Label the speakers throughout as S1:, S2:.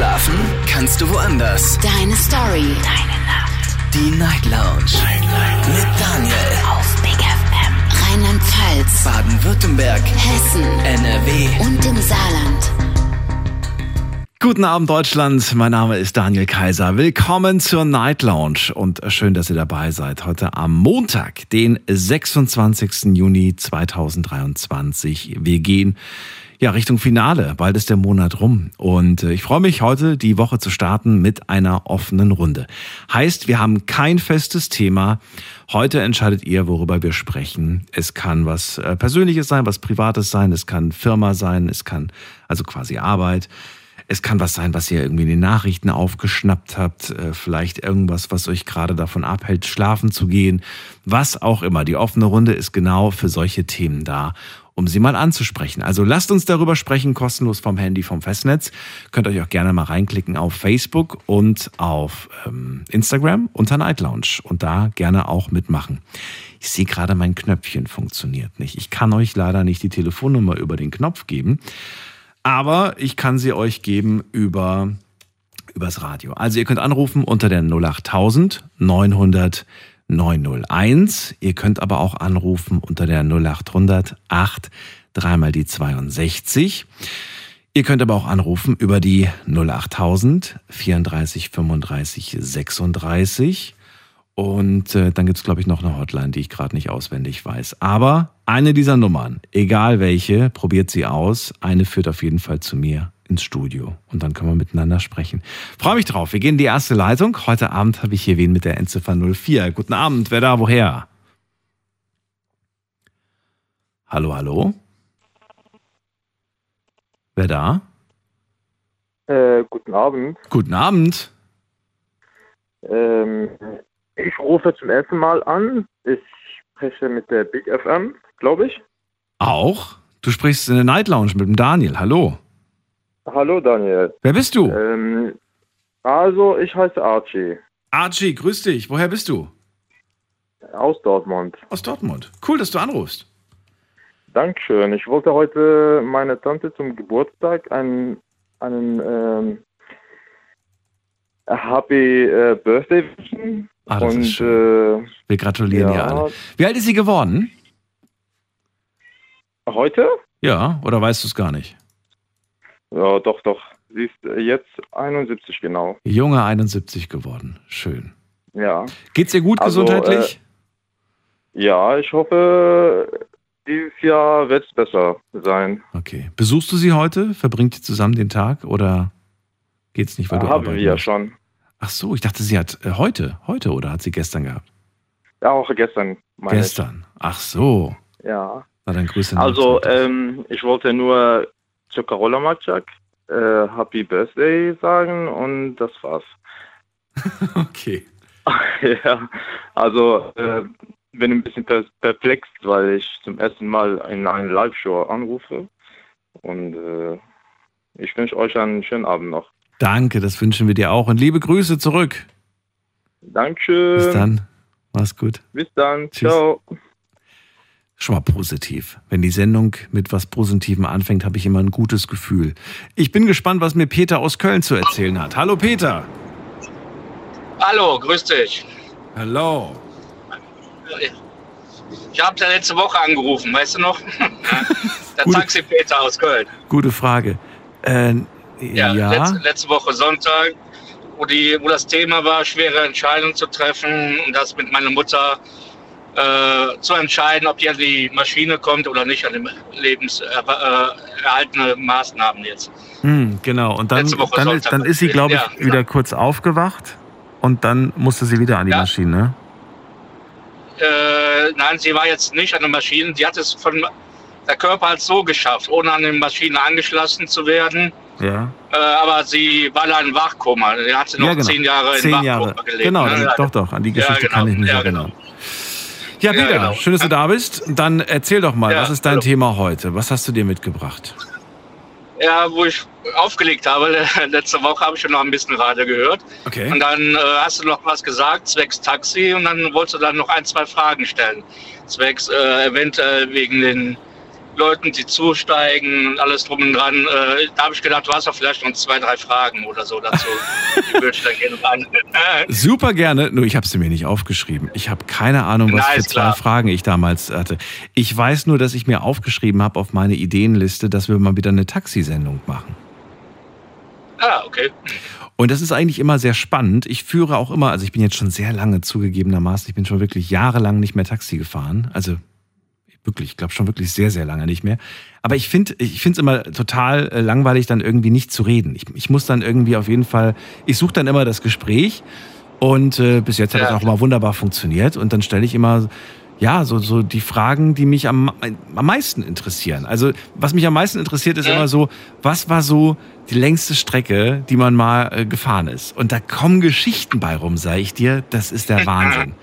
S1: Schlafen kannst du woanders.
S2: Deine Story. Deine Nacht.
S1: Die Night Lounge. Night, Night. Mit Daniel.
S2: Auf Big FM. Rheinland-Pfalz.
S1: Baden-Württemberg.
S2: Hessen.
S1: NRW.
S2: Und im Saarland.
S3: Guten Abend Deutschland, mein Name ist Daniel Kaiser. Willkommen zur Night Lounge und schön, dass ihr dabei seid. Heute am Montag, den 26. Juni 2023. Wir gehen ja, Richtung Finale. Bald ist der Monat rum. Und äh, ich freue mich heute, die Woche zu starten mit einer offenen Runde. Heißt, wir haben kein festes Thema. Heute entscheidet ihr, worüber wir sprechen. Es kann was äh, Persönliches sein, was Privates sein. Es kann Firma sein. Es kann also quasi Arbeit. Es kann was sein, was ihr irgendwie in den Nachrichten aufgeschnappt habt. Äh, vielleicht irgendwas, was euch gerade davon abhält, schlafen zu gehen. Was auch immer. Die offene Runde ist genau für solche Themen da um sie mal anzusprechen. Also lasst uns darüber sprechen, kostenlos vom Handy, vom Festnetz. Könnt euch auch gerne mal reinklicken auf Facebook und auf ähm, Instagram unter Night Lounge und da gerne auch mitmachen. Ich sehe gerade, mein Knöpfchen funktioniert nicht. Ich kann euch leider nicht die Telefonnummer über den Knopf geben, aber ich kann sie euch geben über übers Radio. Also ihr könnt anrufen unter der 08000 900 901. Ihr könnt aber auch anrufen unter der 0800 8 dreimal die 62. Ihr könnt aber auch anrufen über die 08000 34 35 36. Und äh, dann gibt's glaube ich, noch eine Hotline, die ich gerade nicht auswendig weiß. Aber eine dieser Nummern, egal welche, probiert sie aus. Eine führt auf jeden Fall zu mir ins Studio und dann können wir miteinander sprechen. Freue mich drauf. Wir gehen in die erste Leitung. Heute Abend habe ich hier wen mit der Endziffer 04. Guten Abend. Wer da? Woher? Hallo, hallo? Wer da?
S4: Äh, guten Abend.
S3: Guten Abend.
S4: Ähm, ich rufe zum ersten Mal an. Ich spreche mit der Big FM, glaube ich.
S3: Auch? Du sprichst in der Night Lounge mit dem Daniel. Hallo.
S4: Hallo Daniel.
S3: Wer bist du?
S4: Ähm, also ich heiße Archie
S3: Archie, grüß dich. Woher bist du?
S4: aus Dortmund.
S3: Aus Dortmund. Cool, dass du anrufst.
S4: Dankeschön. Ich wollte heute meiner Tante zum Geburtstag einen, einen ähm, Happy äh, Birthday wünschen.
S3: Ah, das
S4: Und
S3: ist schön.
S4: äh,
S3: Wir gratulieren
S4: ja.
S3: dir alle. Wie alt ist sie geworden?
S4: heute?
S3: Ja, oder weißt du es gar nicht?
S4: Ja, doch, doch. Sie ist äh, jetzt 71 genau.
S3: Junge 71 geworden. Schön.
S4: Ja.
S3: Geht's dir gut
S4: Also,
S3: gesundheitlich?
S4: Ja, ich hoffe, dieses Jahr wird es besser sein.
S3: okay. Besuchst du sie heute? Verbringt ihr zusammen den Tag oder geht's nicht, weil du
S4: Haben wir ja schon.
S3: Ach so, ich dachte, sie hat äh, heute, heute oder hat sie gestern gehabt?
S4: Ja, auch gestern.
S3: Gestern. Ach so.
S4: Ja.
S3: Na dann Grüße.
S4: Also, ähm, ich wollte nur zu Carola Matschak äh, Happy Birthday sagen und das war's.
S3: okay.
S4: ja, also äh, bin ein bisschen per perplex, weil ich zum ersten Mal in einer Live-Show anrufe. Und äh, ich wünsche euch einen schönen Abend noch.
S3: Danke, das wünschen wir dir auch und liebe Grüße zurück.
S4: Dankeschön.
S3: Bis dann. Mach's gut.
S4: Bis dann.
S3: Tschüss.
S4: Ciao.
S3: Schon mal positiv. Wenn die Sendung mit was Positivem anfängt, habe ich immer ein gutes Gefühl. Ich bin gespannt, was mir Peter aus Köln zu erzählen hat. Hallo Peter.
S5: Hallo, grüß dich.
S3: Hallo.
S5: Ich habe ja letzte Woche angerufen, weißt du noch? Der
S3: Gute-
S5: Taxi Peter aus Köln.
S3: Gute Frage. Äh,
S5: Ja,
S3: ja.
S5: Letzte, letzte Woche Sonntag, wo, die, wo das Thema war, schwere Entscheidungen zu treffen und das mit meiner Mutter äh, zu entscheiden, ob die an die Maschine kommt oder nicht, an die lebenserhaltene Maßnahmen jetzt.
S3: Hm, genau. Und dann, dann, ist, dann ist sie, glaube ich,
S5: Ja.
S3: wieder kurz aufgewacht und dann musste sie wieder an die
S5: Ja.
S3: Maschine. ne?
S5: Äh, nein, sie war jetzt nicht an der Maschine. Sie hat es von der Körper hat so geschafft, ohne an die Maschine angeschlossen zu werden.
S3: Ja.
S5: Äh, aber sie war da in Wachkoma. Sie hat noch
S3: ja, genau.
S5: zehn Jahre in
S3: Zehn
S5: Wachkoma
S3: Jahre.
S5: gelebt.
S3: Genau,
S5: ne? Ja,
S3: doch, doch. An die
S5: Ja,
S3: Geschichte
S5: genau.
S3: kann ich mich
S5: Ja,
S3: erinnern. Ja,
S5: Ja,
S3: Peter,
S5: genau.
S3: schön, dass du da bist. Dann erzähl doch mal,
S5: Ja,
S3: was ist dein
S5: hallo.
S3: Thema heute? Was hast du dir mitgebracht?
S5: Ja, wo ich aufgelegt habe, letzte Woche habe ich schon noch ein bisschen Radio gehört.
S3: Okay.
S5: Und dann äh, hast du noch was gesagt, zwecks Taxi, und dann wolltest du dann noch ein, zwei Fragen stellen. Zwecks äh, eventuell wegen den Leuten, die zusteigen und alles drum und dran. Äh, da habe ich gedacht, du hast doch vielleicht noch zwei, drei Fragen oder so dazu. die würde ich dann gerne beantworten.
S3: Super gerne, nur ich habe sie mir nicht aufgeschrieben. Ich habe keine Ahnung, was
S5: Na,
S3: für zwei
S5: klar.
S3: Fragen ich damals hatte. Ich weiß nur, dass ich mir aufgeschrieben habe auf meine Ideenliste, dass wir mal wieder eine Taxisendung machen.
S5: ah, okay.
S3: Und das ist eigentlich immer sehr spannend. Ich führe auch immer, also ich bin jetzt schon sehr lange zugegebenermaßen, ich bin schon wirklich jahrelang nicht mehr Taxi gefahren. Also wirklich, ich glaube schon wirklich sehr, sehr lange nicht mehr. Aber ich finde ich finde es immer total äh, langweilig, dann irgendwie nicht zu reden. Ich, ich muss dann irgendwie auf jeden Fall, ich suche dann immer das Gespräch und äh, bis jetzt hat
S5: Ja.
S3: das auch immer wunderbar funktioniert. Und dann stelle ich immer, ja, so, so die Fragen, die mich am, am meisten interessieren. Also, was mich am meisten interessiert, ist immer so, was war so die längste Strecke, die man mal äh, gefahren ist? Und da kommen Geschichten bei rum, sage ich dir. Das ist der Wahnsinn.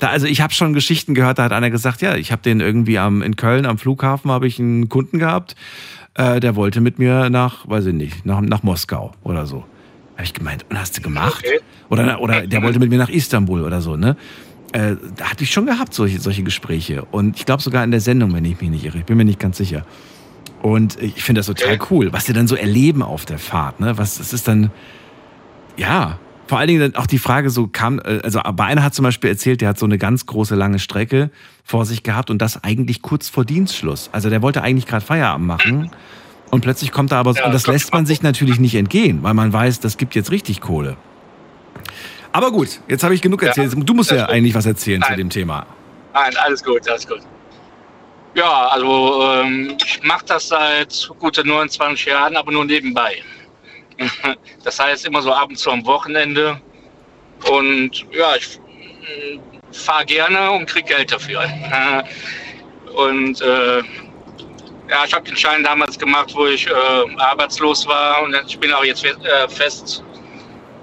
S3: Da, also ich habe schon Geschichten gehört, da hat einer gesagt, ja, ich habe den irgendwie am, in Köln am Flughafen habe ich einen Kunden gehabt, äh, der wollte mit mir nach, weiß ich nicht, nach, nach Moskau oder so. Habe ich gemeint, und hast du gemacht?
S5: Okay.
S3: Oder, oder der wollte mit mir nach Istanbul oder so, ne? Äh, da hatte ich schon gehabt, solche, solche Gespräche. Und ich glaube sogar in der Sendung, wenn ich mich nicht irre. Ich bin mir nicht ganz sicher. Und ich finde das total cool, was sie dann so erleben auf der Fahrt. Ne? Was, das ist dann, ja, vor allen Dingen dann auch die Frage so kam, äh, also bei einer hat zum Beispiel erzählt, der hat so eine ganz große lange Strecke vor sich gehabt und das eigentlich kurz vor Dienstschluss. Also der wollte eigentlich gerade Feierabend machen und plötzlich kommt er aber,
S5: Ja,
S3: und das lässt man sich natürlich nicht entgehen, weil man weiß, das gibt jetzt richtig Kohle. Aber gut, jetzt habe ich genug
S5: Ja,
S3: erzählt. Du musst ja eigentlich was erzählen zu
S5: Nein.
S3: dem Thema.
S5: Nein, alles gut, alles gut. Ja, also ähm, ich mache das seit gute 29 Jahren, aber nur nebenbei. Das heißt immer so ab und zu am Wochenende. Und ja, ich fahre gerne und krieg Geld dafür. Und äh, ja, ich habe den Schein damals gemacht, wo ich äh, arbeitslos war. Und ich bin auch jetzt äh, fest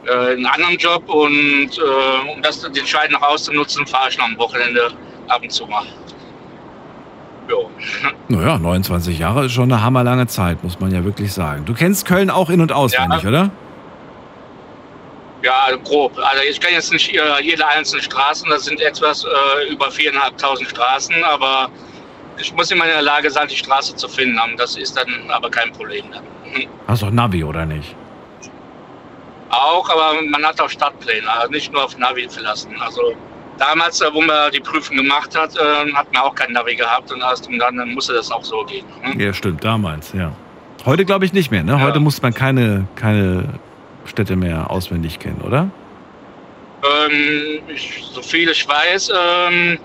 S5: äh, in einem anderen Job. Und äh, um das, den Schein noch auszunutzen, fahre ich noch am Wochenende ab und zu mal. Jo.
S3: Naja, 29 Jahre ist schon eine hammerlange Zeit, muss man ja wirklich sagen. Du kennst Köln auch in- und auswendig,
S5: Ja.
S3: oder?
S5: Ja, grob. Also ich kenne jetzt nicht äh, jede einzelne Straße, das sind etwas äh, über 4.500 Straßen, aber ich muss immer in der Lage sein, die Straße zu finden. Das ist dann aber kein Problem. Dann.
S3: Hast doch Navi, oder nicht?
S5: Auch, aber man hat auch Stadtpläne, also nicht nur auf Navi verlassen. Also damals, äh, wo man die Prüfung gemacht hat, äh, hat man auch kein Navi gehabt und erst und dann, musste das auch so gehen. Hm?
S3: Ja, stimmt, damals, ja. Heute glaube ich nicht mehr, ne?
S5: Ja.
S3: Heute muss man keine, keine Städte mehr auswendig kennen, oder?
S5: Ähm, ich, so viel ich weiß, ähm,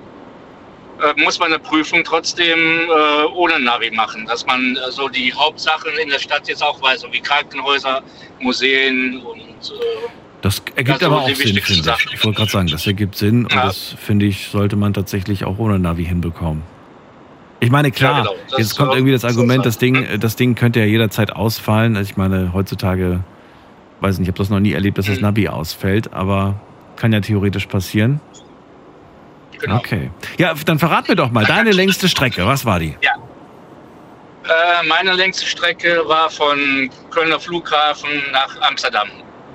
S5: äh, muss man eine Prüfung trotzdem äh, ohne Navi machen, dass man äh, so die Hauptsachen in der Stadt jetzt auch weiß, so wie Krankenhäuser, Museen und
S3: Das ergibt
S5: Ja, so
S3: aber auch Sinn, finde ich.
S5: Sachen.
S3: Ich wollte gerade sagen, das ergibt Sinn und
S5: Ja.
S3: das, finde ich, sollte man tatsächlich auch ohne Navi hinbekommen. Ich meine, klar,
S5: Ja, genau. Das
S3: jetzt kommt irgendwie das Argument, das Ding, das Ding könnte ja jederzeit ausfallen. Also ich meine, heutzutage, weiß nicht, ich habe das noch nie erlebt, dass das
S5: Mhm.
S3: Navi ausfällt, aber kann ja theoretisch passieren.
S5: genau.
S3: Okay. Ja, dann verrat mir doch mal, deine längste Strecke, was war die?
S5: Äh, meine längste Strecke war von Kölner Flughafen nach Amsterdam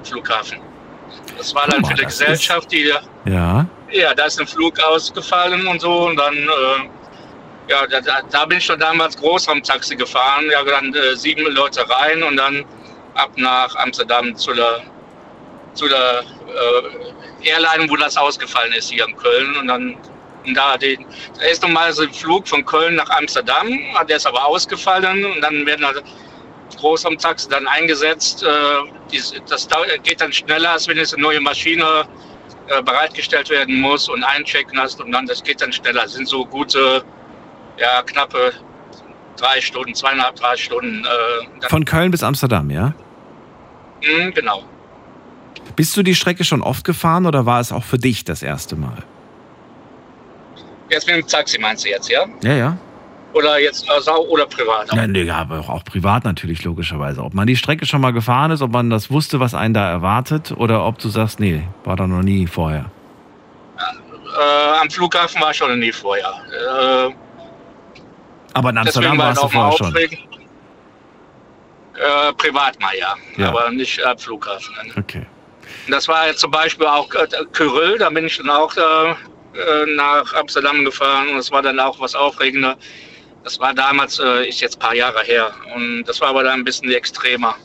S5: Flughafen. Das war dann
S3: mal,
S5: für die Gesellschaft, die
S3: Ja.
S5: Ja, da ist ein Flug ausgefallen und so und dann, äh, ja, da, da, bin ich schon damals Großraumtaxi gefahren, ja, dann äh, sieben Leute rein und dann ab nach Amsterdam zu der, zu der äh, Airline, wo das ausgefallen ist, hier in Köln und dann und da, den, da ist normalerweise ein Flug von Köln nach Amsterdam, der ist aber ausgefallen und dann werden halt Großraumtaxi dann eingesetzt. Äh, das geht dann schneller, als wenn jetzt eine neue Maschine äh, bereitgestellt werden muss und einchecken hast und dann, das geht dann schneller. Das sind so gute, ja, knappe drei Stunden, zweieinhalb, drei Stunden. Äh,
S3: Von Köln bis Amsterdam, ja?
S5: Mh, genau.
S3: Bist du die Strecke schon oft gefahren oder war es auch für dich das erste Mal?
S5: Jetzt mit dem Taxi meinst du jetzt, ja?
S3: Ja, ja.
S5: Oder jetzt also, oder privat?
S3: Nein, nee, ja, aber auch privat natürlich, logischerweise. Ob man die Strecke schon mal gefahren ist, ob man das wusste, was einen da erwartet, oder ob du sagst, nee, war da noch nie vorher.
S5: Äh, am Flughafen war ich schon nie vorher. Äh,
S3: Aber in Amsterdam warst
S5: es
S3: du vorher schon.
S5: Äh, privat mal, ja.
S3: Ja.
S5: Aber nicht am Flughafen.
S3: Okay.
S5: Und Das war jetzt zum Beispiel auch äh, Kyrill, da bin ich dann auch äh, äh, nach Amsterdam gefahren und das war dann auch was aufregender. Das war damals, äh, ist jetzt ein paar Jahre her. Und das war aber dann ein bisschen extremer.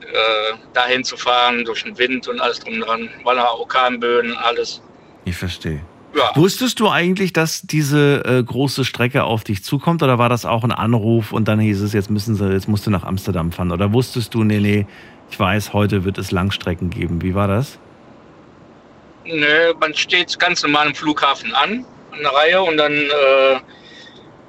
S5: Äh, dahin zu fahren, durch den Wind und alles drum dran. War da Orkanböen, alles.
S3: Ich verstehe.
S5: Ja.
S3: Wusstest du eigentlich, dass diese äh, große Strecke auf dich zukommt oder war das auch ein Anruf und dann hieß es, jetzt müssen sie, jetzt musst du nach Amsterdam fahren? Oder wusstest du, nee, nee, ich weiß, heute wird es Langstrecken geben. Wie war das?
S5: Nö, man steht ganz normal im Flughafen an, an der Reihe und dann äh,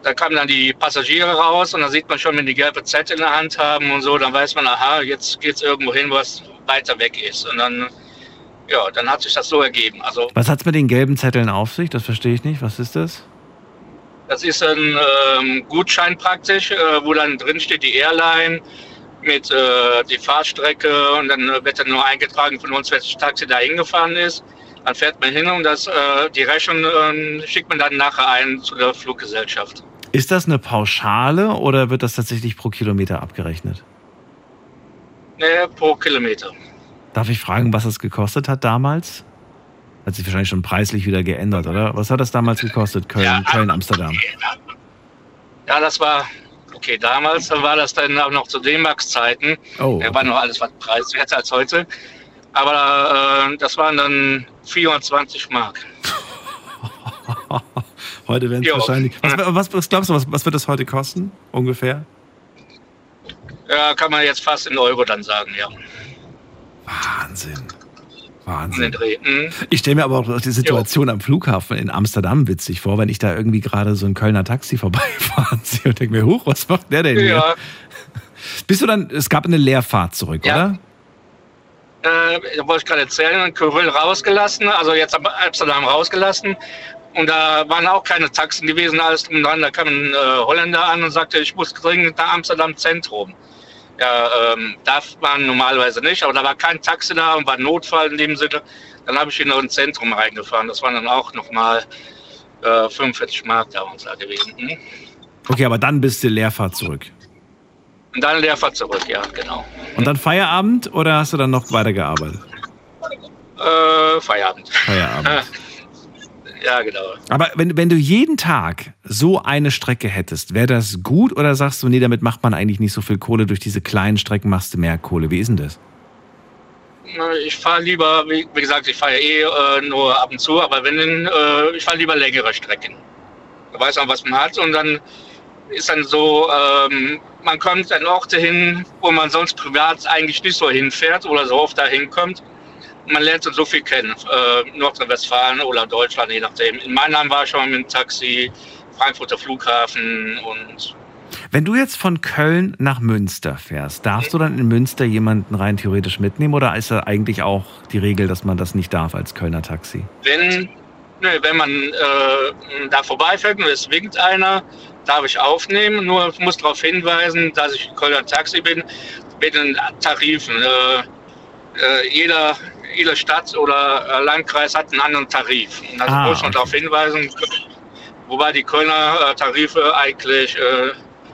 S5: da kamen dann die Passagiere raus und dann sieht man schon, wenn die gelbe Zettel in der Hand haben und so, dann weiß man, aha, jetzt geht es irgendwo hin, was weiter weg ist. Und dann, ja, dann hat sich das so ergeben. Also
S3: Was hat's mit den gelben Zetteln auf sich? Das verstehe ich nicht. Was ist das?
S5: das ist ein ähm, Gutschein praktisch, äh, wo dann drin steht die Airline mit äh, die Fahrstrecke und dann wird dann nur eingetragen von uns, welches Taxi da hingefahren ist. Dann fährt man hin und das, äh, die Rechnung äh, schickt man dann nachher ein zu der Fluggesellschaft.
S3: Ist das eine Pauschale oder wird das tatsächlich pro Kilometer abgerechnet?
S5: Ne, pro Kilometer.
S3: Darf ich fragen, was es gekostet hat damals? Hat sich wahrscheinlich schon preislich wieder geändert, oder? Was hat das damals gekostet? Köln,
S5: Ja.
S3: Köln, Amsterdam.
S5: Ja, das war, okay, damals war das dann auch noch zu D-Max-Zeiten.
S3: Oh,
S5: Da war noch alles was preiswerter als heute. Aber äh, das waren dann 420 Mark.
S3: Heute werden es
S5: Jo.
S3: wahrscheinlich. Was, was, was glaubst du, was, was wird das heute kosten? Ungefähr?
S5: Ja, kann man jetzt fast in Euro dann sagen, ja.
S3: Wahnsinn. Wahnsinn.
S5: Mhm.
S3: Ich stelle mir aber auch die Situation am Flughafen in Amsterdam witzig vor, wenn ich da irgendwie gerade so ein Kölner Taxi vorbeifahren sehe und denke mir, huch, was macht der denn hier?
S5: Ja,
S3: Bist du dann, es gab eine Leerfahrt zurück,
S5: Ja.
S3: oder?
S5: äh, da wollte ich gerade erzählen, Köln rausgelassen, also jetzt am Amsterdam rausgelassen. Und da waren auch keine Taxen gewesen, alles drum und dran. Da kam ein äh, Holländer an und sagte, ich muss dringend nach Amsterdam Zentrum. Ja, ähm, darf man normalerweise nicht, aber da war kein Taxi da und war Notfall in dem Sinne. Dann habe ich ihn noch ins Zentrum reingefahren. Das waren dann auch nochmal äh, 45 Mark da uns da gewesen. Hm?
S3: Okay, aber dann bist du Leerfahrt zurück.
S5: Und dann Leerfahrt zurück, ja, genau.
S3: Und dann Feierabend oder hast du dann noch weitergearbeitet?
S5: Äh, Feierabend.
S3: Feierabend.
S5: Ja, genau.
S3: Aber wenn, wenn du jeden Tag so eine Strecke hättest, wäre das gut oder sagst du, nee, damit macht man eigentlich nicht so viel Kohle, durch diese kleinen Strecken machst du mehr Kohle? Wie ist denn das?
S5: Ich fahre lieber, wie, gesagt, ich fahre eh äh, nur ab und zu, aber wenn äh, ich fahre lieber längere Strecken. Da weiß man, was man hat und dann ist dann so, ähm, man kommt an Orte hin, wo man sonst privat eigentlich nicht so hinfährt oder so oft da hinkommt. Man lernt so viel kennen, äh, Nordrhein-Westfalen oder Deutschland, je nachdem. In Mannheim war ich schon mit dem Taxi, Frankfurter Flughafen und
S3: Wenn du jetzt von Köln nach Münster fährst, darfst du dann in Münster jemanden rein theoretisch mitnehmen oder ist da eigentlich auch die Regel, dass man das nicht darf als Kölner Taxi?
S5: Wenn, nö, wenn man äh, da vorbeifährt und es winkt einer, darf ich aufnehmen. Nur muss darauf hinweisen, dass ich Kölner Taxi bin, mit den Tarifen. Äh, äh, jeder, jede Stadt oder äh, Landkreis hat einen anderen Tarif. Und da
S3: Ah,
S5: muss man
S3: okay.
S5: darauf hinweisen, wobei die Kölner äh, Tarife eigentlich äh,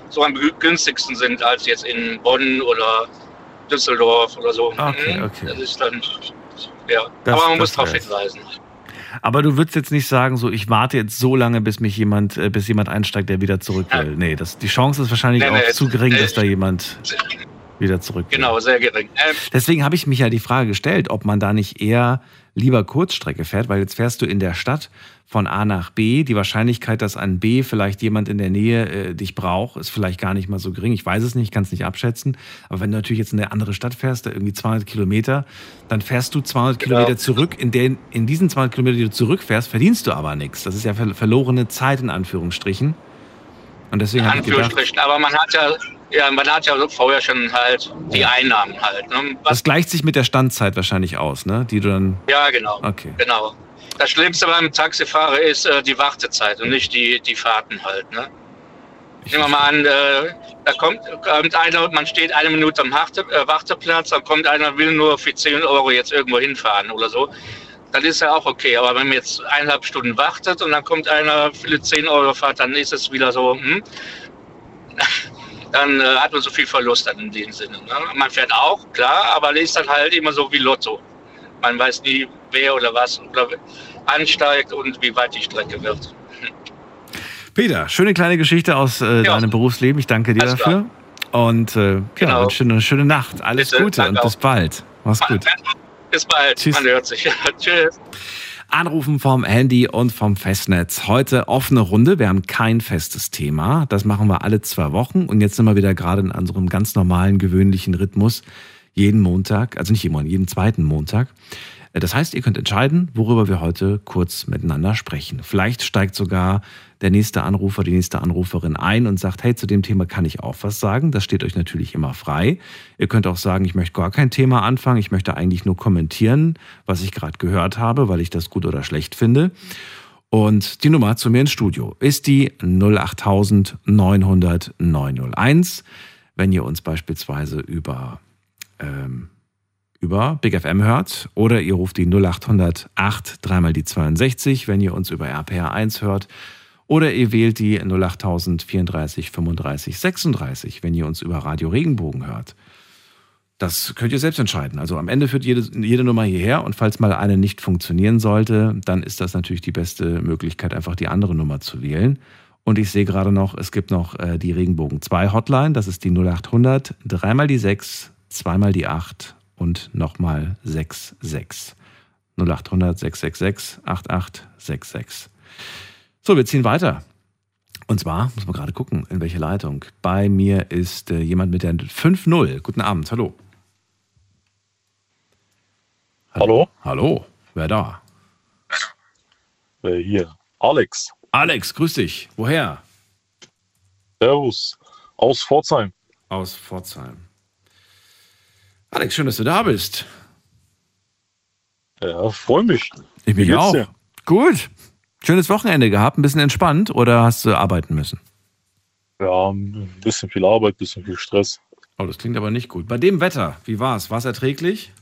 S5: so am günstigsten sind als jetzt in Bonn oder Düsseldorf oder so.
S3: Okay,
S5: Mhm.
S3: okay.
S5: Das ist dann, ja.
S3: Das-
S5: Aber man
S3: das
S5: muss darauf hinweisen.
S3: Aber du würdest jetzt nicht sagen, so ich warte jetzt so lange, bis mich jemand, bis jemand einsteigt, der wieder zurück will. Nee, das, die Chance ist wahrscheinlich
S5: Nee,
S3: auch
S5: nee,
S3: zu gering,
S5: nee.
S3: dass da jemand wieder zurück.
S5: Genau, sehr gering. Ähm,
S3: Deswegen habe ich mich ja die Frage gestellt, ob man da nicht eher lieber Kurzstrecke fährt, weil jetzt fährst du in der Stadt von A nach B. Die Wahrscheinlichkeit, dass an B vielleicht jemand in der Nähe äh, dich braucht, ist vielleicht gar nicht mal so gering. Ich weiß es nicht, kann es nicht abschätzen. Aber wenn du natürlich jetzt in eine andere Stadt fährst, da irgendwie 200 Kilometer, dann fährst du 200
S5: Genau.
S3: Kilometer zurück. In, den, in diesen 200 Kilometer, die du zurückfährst, verdienst du aber nichts. Das ist ja ver verlorene Zeit in Anführungsstrichen. Und deswegen habe ich gedacht,
S5: Anführungsstrichen. Aber man hat ja, ja, man hat ja vorher schon halt die Einnahmen halt. Ne?
S3: das gleicht sich mit der Standzeit wahrscheinlich aus, ne? Die du dann.
S5: ja, genau.
S3: Okay.
S5: Genau. Das Schlimmste beim Taxifahrer ist äh, die Wartezeit und nicht die, die Fahrten halt. Ne? Nehmen wir mal an, äh, da kommt, kommt einer, man steht eine Minute am Harte, äh, Warteplatz, dann kommt einer, will nur für 10 Euro jetzt irgendwo hinfahren oder so. Dann ist ja auch okay. Aber wenn man jetzt eineinhalb Stunden wartet und dann kommt einer für die 10 Euro Fahrt, dann ist es wieder so, hm, dann äh, hat man so viel Verlust dann in dem Sinne. Ne? Man fährt auch, klar, aber ist dann halt immer so wie Lotto. Man weiß nie, wer oder was oder ansteigt und wie weit die Strecke wird.
S3: Peter, schöne kleine Geschichte aus äh,
S5: Ja.
S3: deinem Berufsleben. Ich danke dir
S5: Alles
S3: dafür. Und äh, ja,
S5: Genau.
S3: dir eine schöne Nacht. Alles
S5: Bitte,
S3: Gute und bis
S5: auch.
S3: bald. Mach's gut.
S5: Bis bald.
S3: Tschüss.
S5: Man hört sich. Tschüss.
S3: Anrufen vom Handy und vom Festnetz. Heute offene Runde. Wir haben kein festes Thema. Das machen wir alle zwei Wochen. Und jetzt sind wir wieder gerade in unserem ganz normalen, gewöhnlichen Rhythmus. Jeden Montag, also nicht jeden jeden zweiten Montag. Das heißt, ihr könnt entscheiden, worüber wir heute kurz miteinander sprechen. Vielleicht steigt sogar der nächste Anrufer, die nächste Anruferin ein und sagt, hey, zu dem Thema kann ich auch was sagen. Das steht euch natürlich immer frei. Ihr könnt auch sagen, ich möchte gar kein Thema anfangen. Ich möchte eigentlich nur kommentieren, was ich gerade gehört habe, weil ich das gut oder schlecht finde. Und die Nummer zu mir ins Studio ist die 08000 900 901. Wenn ihr uns beispielsweise über ähm, über Big FM hört oder ihr ruft die 0800 8 dreimal die 62, wenn ihr uns über RPR 1 hört oder ihr wählt die 08000 34 35 36, wenn ihr uns über Radio Regenbogen hört. Das könnt ihr selbst entscheiden. Also am Ende führt jede, jede Nummer hierher und falls mal eine nicht funktionieren sollte, dann ist das natürlich die beste Möglichkeit, einfach die andere Nummer zu wählen. Und ich sehe gerade noch, es gibt noch äh, die Regenbogen 2 Hotline, das ist die 0800 dreimal die 6, zweimal die 8 und nochmal 66. 0800 666 8866. So, wir ziehen weiter. Und zwar, muss man gerade gucken, in welche Leitung. Bei mir ist äh, jemand mit der 5-0. Guten Abend, hallo.
S6: Hallo?
S3: Hallo, wer da?
S6: Äh, hier, Alex.
S3: Alex, grüß dich. Woher?
S6: Servus. Aus Pforzheim.
S3: Aus Pforzheim. Alex, schön, dass du da bist.
S6: Ja, freue mich.
S3: Ich mich auch.
S6: dir?
S3: Gut. Schönes Wochenende gehabt, ein bisschen entspannt oder hast du arbeiten müssen?
S6: Ja, ein bisschen viel Arbeit, ein bisschen viel Stress.
S3: Oh, das klingt aber nicht gut. Bei dem Wetter, wie war's? War es erträglich?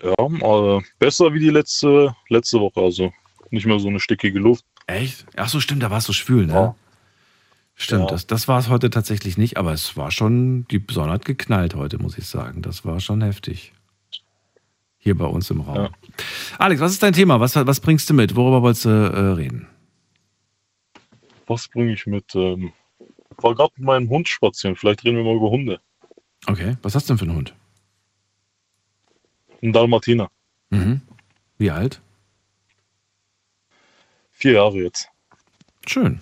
S6: Ja, äh, besser wie die letzte, letzte Woche. Also nicht mehr so eine stickige Luft.
S3: Echt? Ach so, stimmt, da war es so schwül, ne?
S6: Ja.
S3: Stimmt,
S6: Ja.
S3: das, das war es heute tatsächlich nicht, aber es war schon, die Sonne hat geknallt heute, muss ich sagen. Das war schon heftig. Hier bei uns im Raum.
S6: Ja.
S3: Alex, was ist dein Thema? Was, was bringst du mit? Worüber wolltest du äh, reden?
S6: Was bringe ich mit? Ähm, ich war gerade mit meinem Hund spazieren. Vielleicht reden wir mal über Hunde.
S3: Okay, was hast du denn für einen Hund?
S6: Ein Dalmatiner.
S3: Mhm. Wie alt?
S6: Vier Jahre jetzt.
S3: Schön.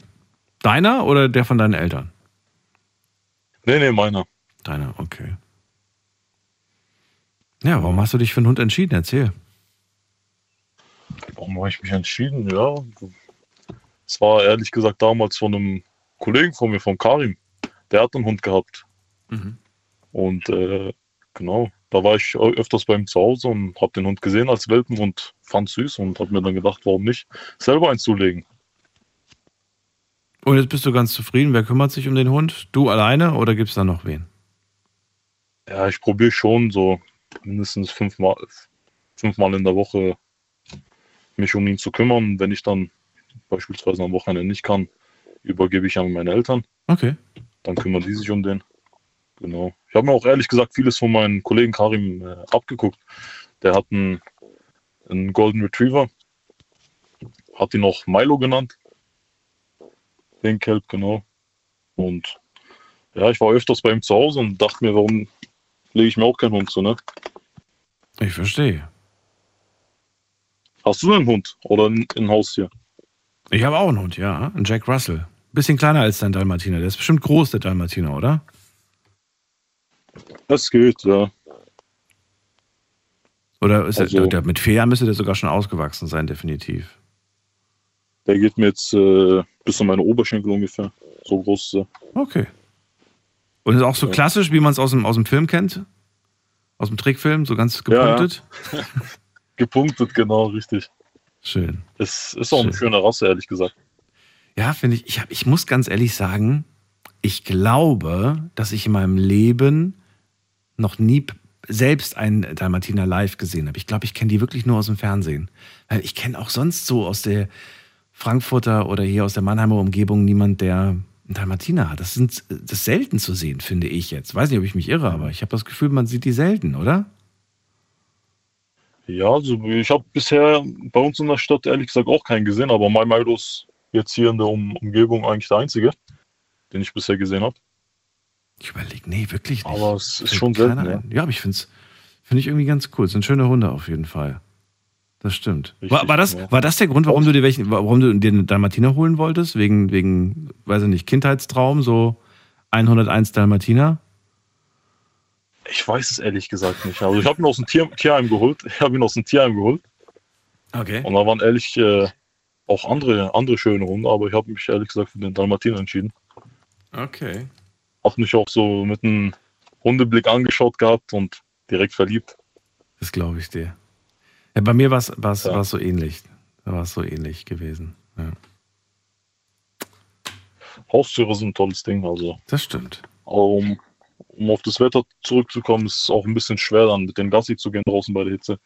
S3: Deiner oder der von deinen Eltern?
S6: Nee, nee, meiner.
S3: Deiner, okay. Ja, warum hast du dich für einen Hund entschieden? Erzähl.
S6: Warum habe ich mich entschieden? Ja, es war ehrlich gesagt damals von einem Kollegen von mir, von Karim. Der hat einen Hund gehabt.
S3: Mhm.
S6: Und äh, genau, da war ich öfters bei ihm zu Hause und habe den Hund gesehen als Welpen und fand süß und habe mir dann gedacht, warum nicht selber eins zulegen.
S3: Und jetzt bist du ganz zufrieden. Wer kümmert sich um den Hund? Du alleine oder gibt es da noch wen?
S6: Ja, ich probiere schon so mindestens fünfmal, fünfmal in der Woche mich um ihn zu kümmern. Wenn ich dann beispielsweise am Wochenende nicht kann, übergebe ich an meine Eltern.
S3: Okay.
S6: Dann kümmern die sich um den. Genau. Ich habe mir auch ehrlich gesagt vieles von meinem Kollegen Karim äh, abgeguckt. Der hat einen, einen Golden Retriever, hat ihn auch Milo genannt. Den Kelp, genau. Und ja, ich war öfters bei ihm zu Hause und dachte mir, warum lege ich mir auch keinen Hund zu, ne?
S3: Ich verstehe.
S6: Hast du einen Hund oder ein, ein Haustier?
S3: Ich habe auch einen Hund, ja. Ein Jack Russell. Bisschen kleiner als dein Dalmatiner. Der ist bestimmt groß, der Dalmatiner, oder?
S6: Das geht, ja.
S3: Oder ist
S6: Also-
S3: der, der, mit vier Jahren müsste der sogar schon ausgewachsen sein, definitiv.
S6: Der geht mir jetzt äh, bis an meine Oberschenkel ungefähr. So groß ist er.
S3: Okay. Und ist auch so
S6: Ja.
S3: klassisch, wie man es aus dem, aus dem Film kennt? Aus dem Trickfilm, so ganz
S6: Ja, ja.
S3: gepunktet?
S6: Gepunktet, genau, richtig.
S3: Schön.
S6: Es ist auch eine
S3: Schön.
S6: schöne Rasse, ehrlich gesagt.
S3: Ja, finde ich, ich, hab, ich muss ganz ehrlich sagen, ich glaube, dass ich in meinem Leben noch nie selbst einen Dalmatiner live gesehen habe. Ich glaube, ich kenne die wirklich nur aus dem Fernsehen. Weil ich kenne auch sonst so aus der Frankfurter oder hier aus der Mannheimer Umgebung niemand, der einen Dalmatiner hat. Das, sind, das ist selten zu sehen, finde ich jetzt. Weiß nicht, ob ich mich irre, aber ich habe das Gefühl, man sieht die selten, oder?
S6: Ja, also ich habe bisher bei uns in der Stadt ehrlich gesagt auch keinen gesehen, aber My Milos jetzt hier in der um Umgebung eigentlich der einzige, den ich bisher gesehen habe.
S3: Ich überlege, nee, wirklich nicht.
S6: Aber es ist schon selten, ja.
S3: Ja, aber ich finde es find ich irgendwie ganz cool. Es sind schöne Hunde auf jeden Fall. Das stimmt.
S6: Richtig,
S3: war, war, das, war das der Grund, warum du dir welchen, warum du dir Dalmatiner holen wolltest? Wegen, wegen, weiß ich nicht, Kindheitstraum, so 101 Dalmatiner?
S6: Ich weiß es ehrlich gesagt nicht. Also ich habe ihn aus dem Tier, Tierheim geholt. Ich habe ihn aus dem Tierheim geholt.
S3: Okay.
S6: Und da waren ehrlich äh, auch andere, andere schöne Hunde, aber ich habe mich ehrlich gesagt für den Dalmatiner entschieden.
S3: Okay.
S6: Hab mich auch so mit einem Hundeblick angeschaut gehabt und direkt verliebt.
S3: Das glaube ich dir. Ja, bei mir war es
S6: Ja.
S3: so ähnlich. Da war es so ähnlich gewesen. Ja.
S6: Haustiere sind ein tolles Ding. Also
S3: Das stimmt.
S6: um, um auf das Wetter zurückzukommen, ist es auch ein bisschen schwer dann mit den Gassi zu gehen draußen bei der Hitze.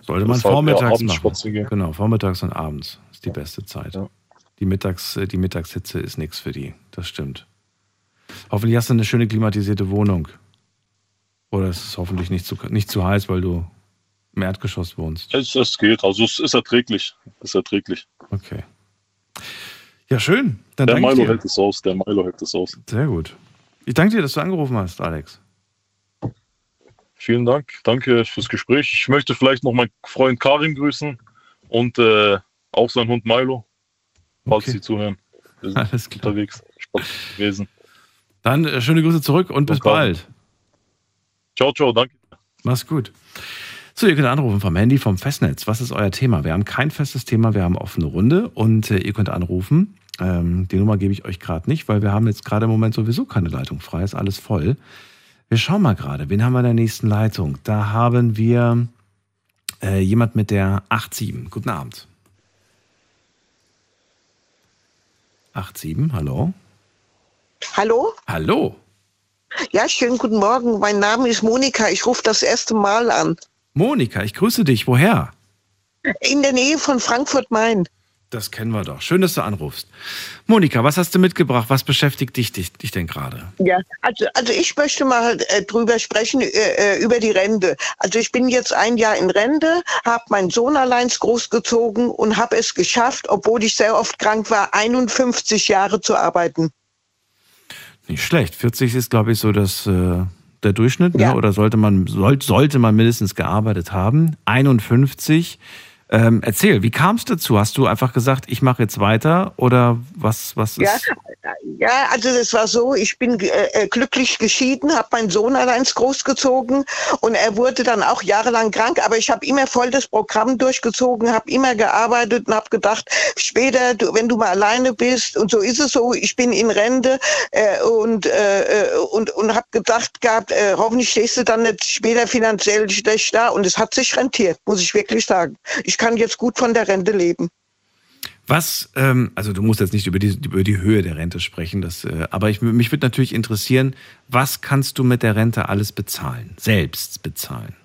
S3: Sollte man
S6: Deshalb
S3: vormittags
S6: abends
S3: machen. Genau, vormittags und abends ist die beste Zeit.
S6: Ja.
S3: Die, Mittags, äh, die Mittagshitze ist nichts für die. Das stimmt. Hoffentlich hast du eine schöne klimatisierte Wohnung. Oder es ist hoffentlich nicht zu, nicht zu heiß, weil du im Erdgeschoss wohnst.
S6: Es, es geht, also es ist erträglich. Es ist erträglich.
S3: Okay. Ja, schön. Dann
S6: Der Milo hält es aus, der Milo hält es aus.
S3: Sehr gut. Ich danke dir, dass du angerufen hast, Alex.
S6: Vielen Dank, danke fürs Gespräch. Ich möchte vielleicht noch meinen Freund Karim grüßen und äh, auch seinen Hund Milo, falls
S3: Okay.
S6: Sie zuhören. Wir sind
S3: Alles klar.
S6: unterwegs, spazieren gewesen.
S3: Dann äh, schöne Grüße zurück und bis
S6: Okay.
S3: bald.
S6: Ciao, ciao, danke.
S3: Mach's gut. So, ihr könnt anrufen vom Handy, vom Festnetz. Was ist euer Thema? Wir haben kein festes Thema, wir haben offene Runde und äh, ihr könnt anrufen. Ähm, die Nummer gebe ich euch gerade nicht, weil wir haben jetzt gerade im Moment sowieso keine Leitung frei, ist alles voll. Wir schauen mal gerade, wen haben wir in der nächsten Leitung? Da haben wir äh, jemand mit der 87. Guten Abend. 87, hallo?
S7: Hallo?
S3: Hallo?
S7: Ja, schönen guten Morgen. Mein Name ist Monika. Ich rufe das erste Mal an.
S3: Monika, ich grüße dich. Woher?
S7: In der Nähe von Frankfurt-Main.
S3: Das kennen wir doch. Schön, dass du anrufst. Monika, was hast du mitgebracht? Was beschäftigt dich, dich, dich denn gerade?
S7: Ja, also, also ich möchte mal äh, drüber sprechen, äh, äh, über die Rente. Also ich bin jetzt ein Jahr in Rente, habe meinen Sohn allein großgezogen und habe es geschafft, obwohl ich sehr oft krank war, 51 Jahre zu arbeiten.
S3: Nicht schlecht. 40 ist, glaube ich, so das, äh, der Durchschnitt.
S7: Ja.
S3: Ne? Oder sollte man, soll, sollte man mindestens gearbeitet haben. 51. Ähm, erzähl, wie kam es dazu? Hast du einfach gesagt, ich mache jetzt weiter? Oder was, was
S7: Ja,
S3: ist.
S7: ja, also das war so, ich bin äh, äh, glücklich geschieden, habe meinen Sohn allein großgezogen und er wurde dann auch jahrelang krank, aber ich habe immer voll das Programm durchgezogen, habe immer gearbeitet und habe gedacht, später, du, wenn du mal alleine bist und so ist es so, ich bin in Rente äh, und, äh, äh, und, und habe gedacht gehabt, äh, hoffentlich stehst du dann nicht später finanziell schlecht da und es hat sich rentiert, muss ich wirklich sagen. Ich kann jetzt gut von der Rente leben.
S3: Was, ähm, also du musst jetzt nicht über die, über die Höhe der Rente sprechen, das, äh, aber ich, mich würde natürlich interessieren, was kannst du mit der Rente alles bezahlen? Selbst bezahlen?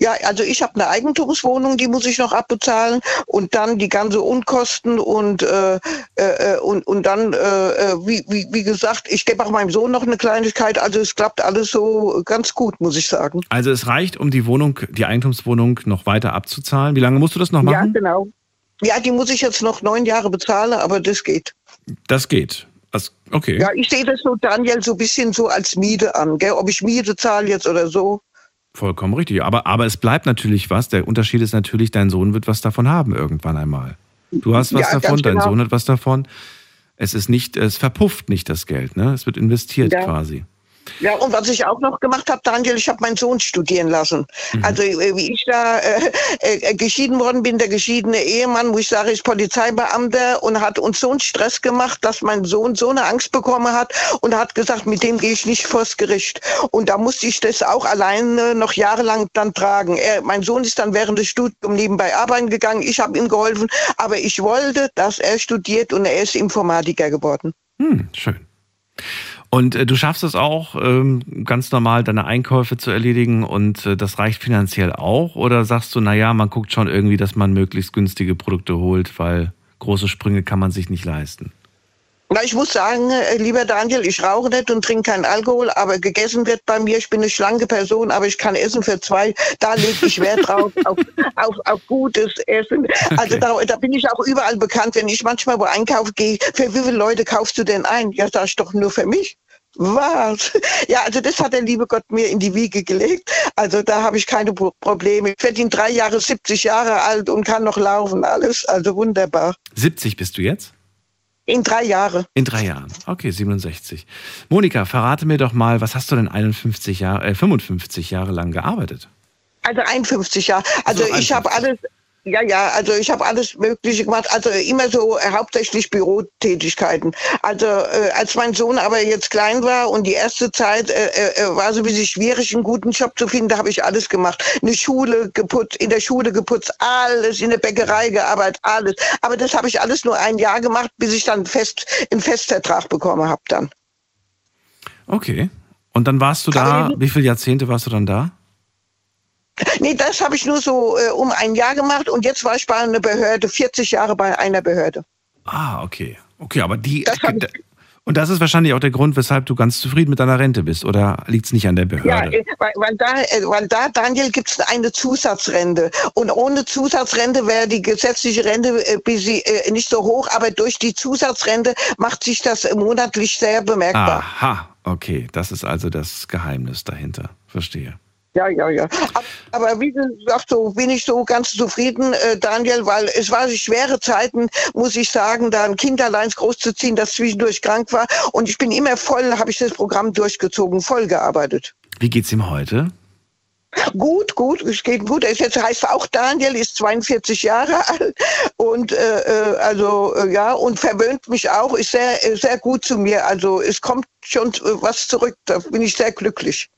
S7: Ja, also ich habe eine Eigentumswohnung, die muss ich noch abbezahlen und dann die ganze Unkosten und äh, äh, und, und dann, äh, äh, wie, wie, wie gesagt, ich gebe auch meinem Sohn noch eine Kleinigkeit, also es klappt alles so ganz gut, muss ich sagen.
S3: Also es reicht, um die Wohnung, die Eigentumswohnung noch weiter abzuzahlen. Wie lange musst du das noch
S7: Ja,
S3: machen?
S7: genau. Ja, die muss ich jetzt noch neun Jahre bezahlen, aber das geht.
S3: Das geht. Okay.
S7: Ja, ich sehe das so, Daniel, so ein bisschen so als Miete an, gell? ob ich Miete zahle jetzt oder so.
S3: Vollkommen richtig. Aber, aber es bleibt natürlich was. Der Unterschied ist natürlich, dein Sohn wird was davon haben irgendwann einmal. Du hast was
S7: Ja,
S3: davon, dein
S7: genau.
S3: Sohn hat was davon. Es ist nicht, es verpufft nicht das Geld, ne? Es wird investiert
S7: Ja.
S3: quasi.
S7: Ja, und was ich auch noch gemacht habe, Daniel, ich habe meinen Sohn studieren lassen. Also äh, wie ich da äh, äh, geschieden worden bin, der geschiedene Ehemann, muss ich sagen, ist Polizeibeamter und hat uns so einen Stress gemacht, dass mein Sohn so eine Angst bekommen hat und hat gesagt, mit dem gehe ich nicht vors Gericht. Und da musste ich das auch alleine noch jahrelang dann tragen. Er, mein Sohn ist dann während des Studiums nebenbei arbeiten gegangen, ich habe ihm geholfen, aber ich wollte, dass er studiert und er ist Informatiker geworden.
S3: Hm, schön. Und äh, du schaffst es auch, ähm, ganz normal deine Einkäufe zu erledigen und äh, das reicht finanziell auch? Oder sagst du, naja, man guckt schon irgendwie, dass man möglichst günstige Produkte holt, weil große Sprünge kann man sich nicht leisten?
S7: Na, ich muss sagen, äh, lieber Daniel, ich rauche nicht und trinke keinen Alkohol, aber gegessen wird bei mir. Ich bin eine schlanke Person, aber ich kann essen für zwei. Da lege ich Wert drauf, auf, auf, auf gutes Essen. Also da, da bin ich auch überall bekannt, wenn ich manchmal wo einkaufen gehe. Für wie viele Leute kaufst du denn ein? Ja, sag ich doch nur für mich. Was? Ja, also das hat der liebe Gott mir in die Wiege gelegt. Also da habe ich keine Pro- Probleme. Ich werde in drei Jahre 70 Jahre alt und kann noch laufen, alles. Also wunderbar.
S3: 70 bist du jetzt?
S7: In drei Jahre.
S3: In drei Jahren. Okay, 67. Monika, verrate mir doch mal, was hast du denn 51 Jahre, äh, 55 Jahre lang gearbeitet?
S7: Also 51 Jahre. Also
S3: So,
S7: ich habe
S3: 51.
S7: alles, ja, ja, also ich habe alles Mögliche gemacht. Also immer so äh, hauptsächlich Bürotätigkeiten. Also äh, als mein Sohn aber jetzt klein war und die erste Zeit äh, äh, war so ein bisschen schwierig, einen guten Job zu finden, da habe ich alles gemacht. Eine Schule geputzt, in der Schule geputzt, alles, in der Bäckerei gearbeitet, alles. Aber das habe ich alles nur ein Jahr gemacht, bis ich dann fest einen Festvertrag bekommen habe dann.
S3: Okay. Und dann warst du da, wie viele Jahrzehnte warst du dann da?
S7: Nee, das habe ich nur so äh, um ein Jahr gemacht und jetzt war ich bei einer Behörde, 40 Jahre bei einer Behörde.
S3: Ah, okay. Okay, aber die.
S7: Das ich-
S3: und das ist wahrscheinlich auch der Grund, weshalb du ganz zufrieden mit deiner Rente bist, oder liegt es nicht an der
S7: Ja,
S3: Behörde?
S7: äh, weil, weil, da, äh, weil da, Daniel, gibt es eine Zusatzrente. Und ohne Zusatzrente wäre die gesetzliche Rente äh, bis sie, äh, nicht so hoch, aber durch die Zusatzrente macht sich das monatlich sehr bemerkbar.
S3: Aha, okay. Das ist also das Geheimnis dahinter. Verstehe.
S7: Ja, ja, ja. Aber, aber wie gesagt, so bin ich so ganz zufrieden, äh, Daniel, weil es war schwere Zeiten, muss ich sagen, da ein Kind allein großzuziehen, das zwischendurch krank war. Und ich bin immer voll, habe ich das Programm durchgezogen, voll gearbeitet.
S3: Wie geht's ihm heute?
S7: Gut, gut, es geht gut. Er ist jetzt heißt auch Daniel, ist 42 Jahre alt und äh, äh, also äh, ja und verwöhnt mich auch, ist sehr äh, sehr gut zu mir. Also es kommt schon was zurück. Da bin ich sehr glücklich.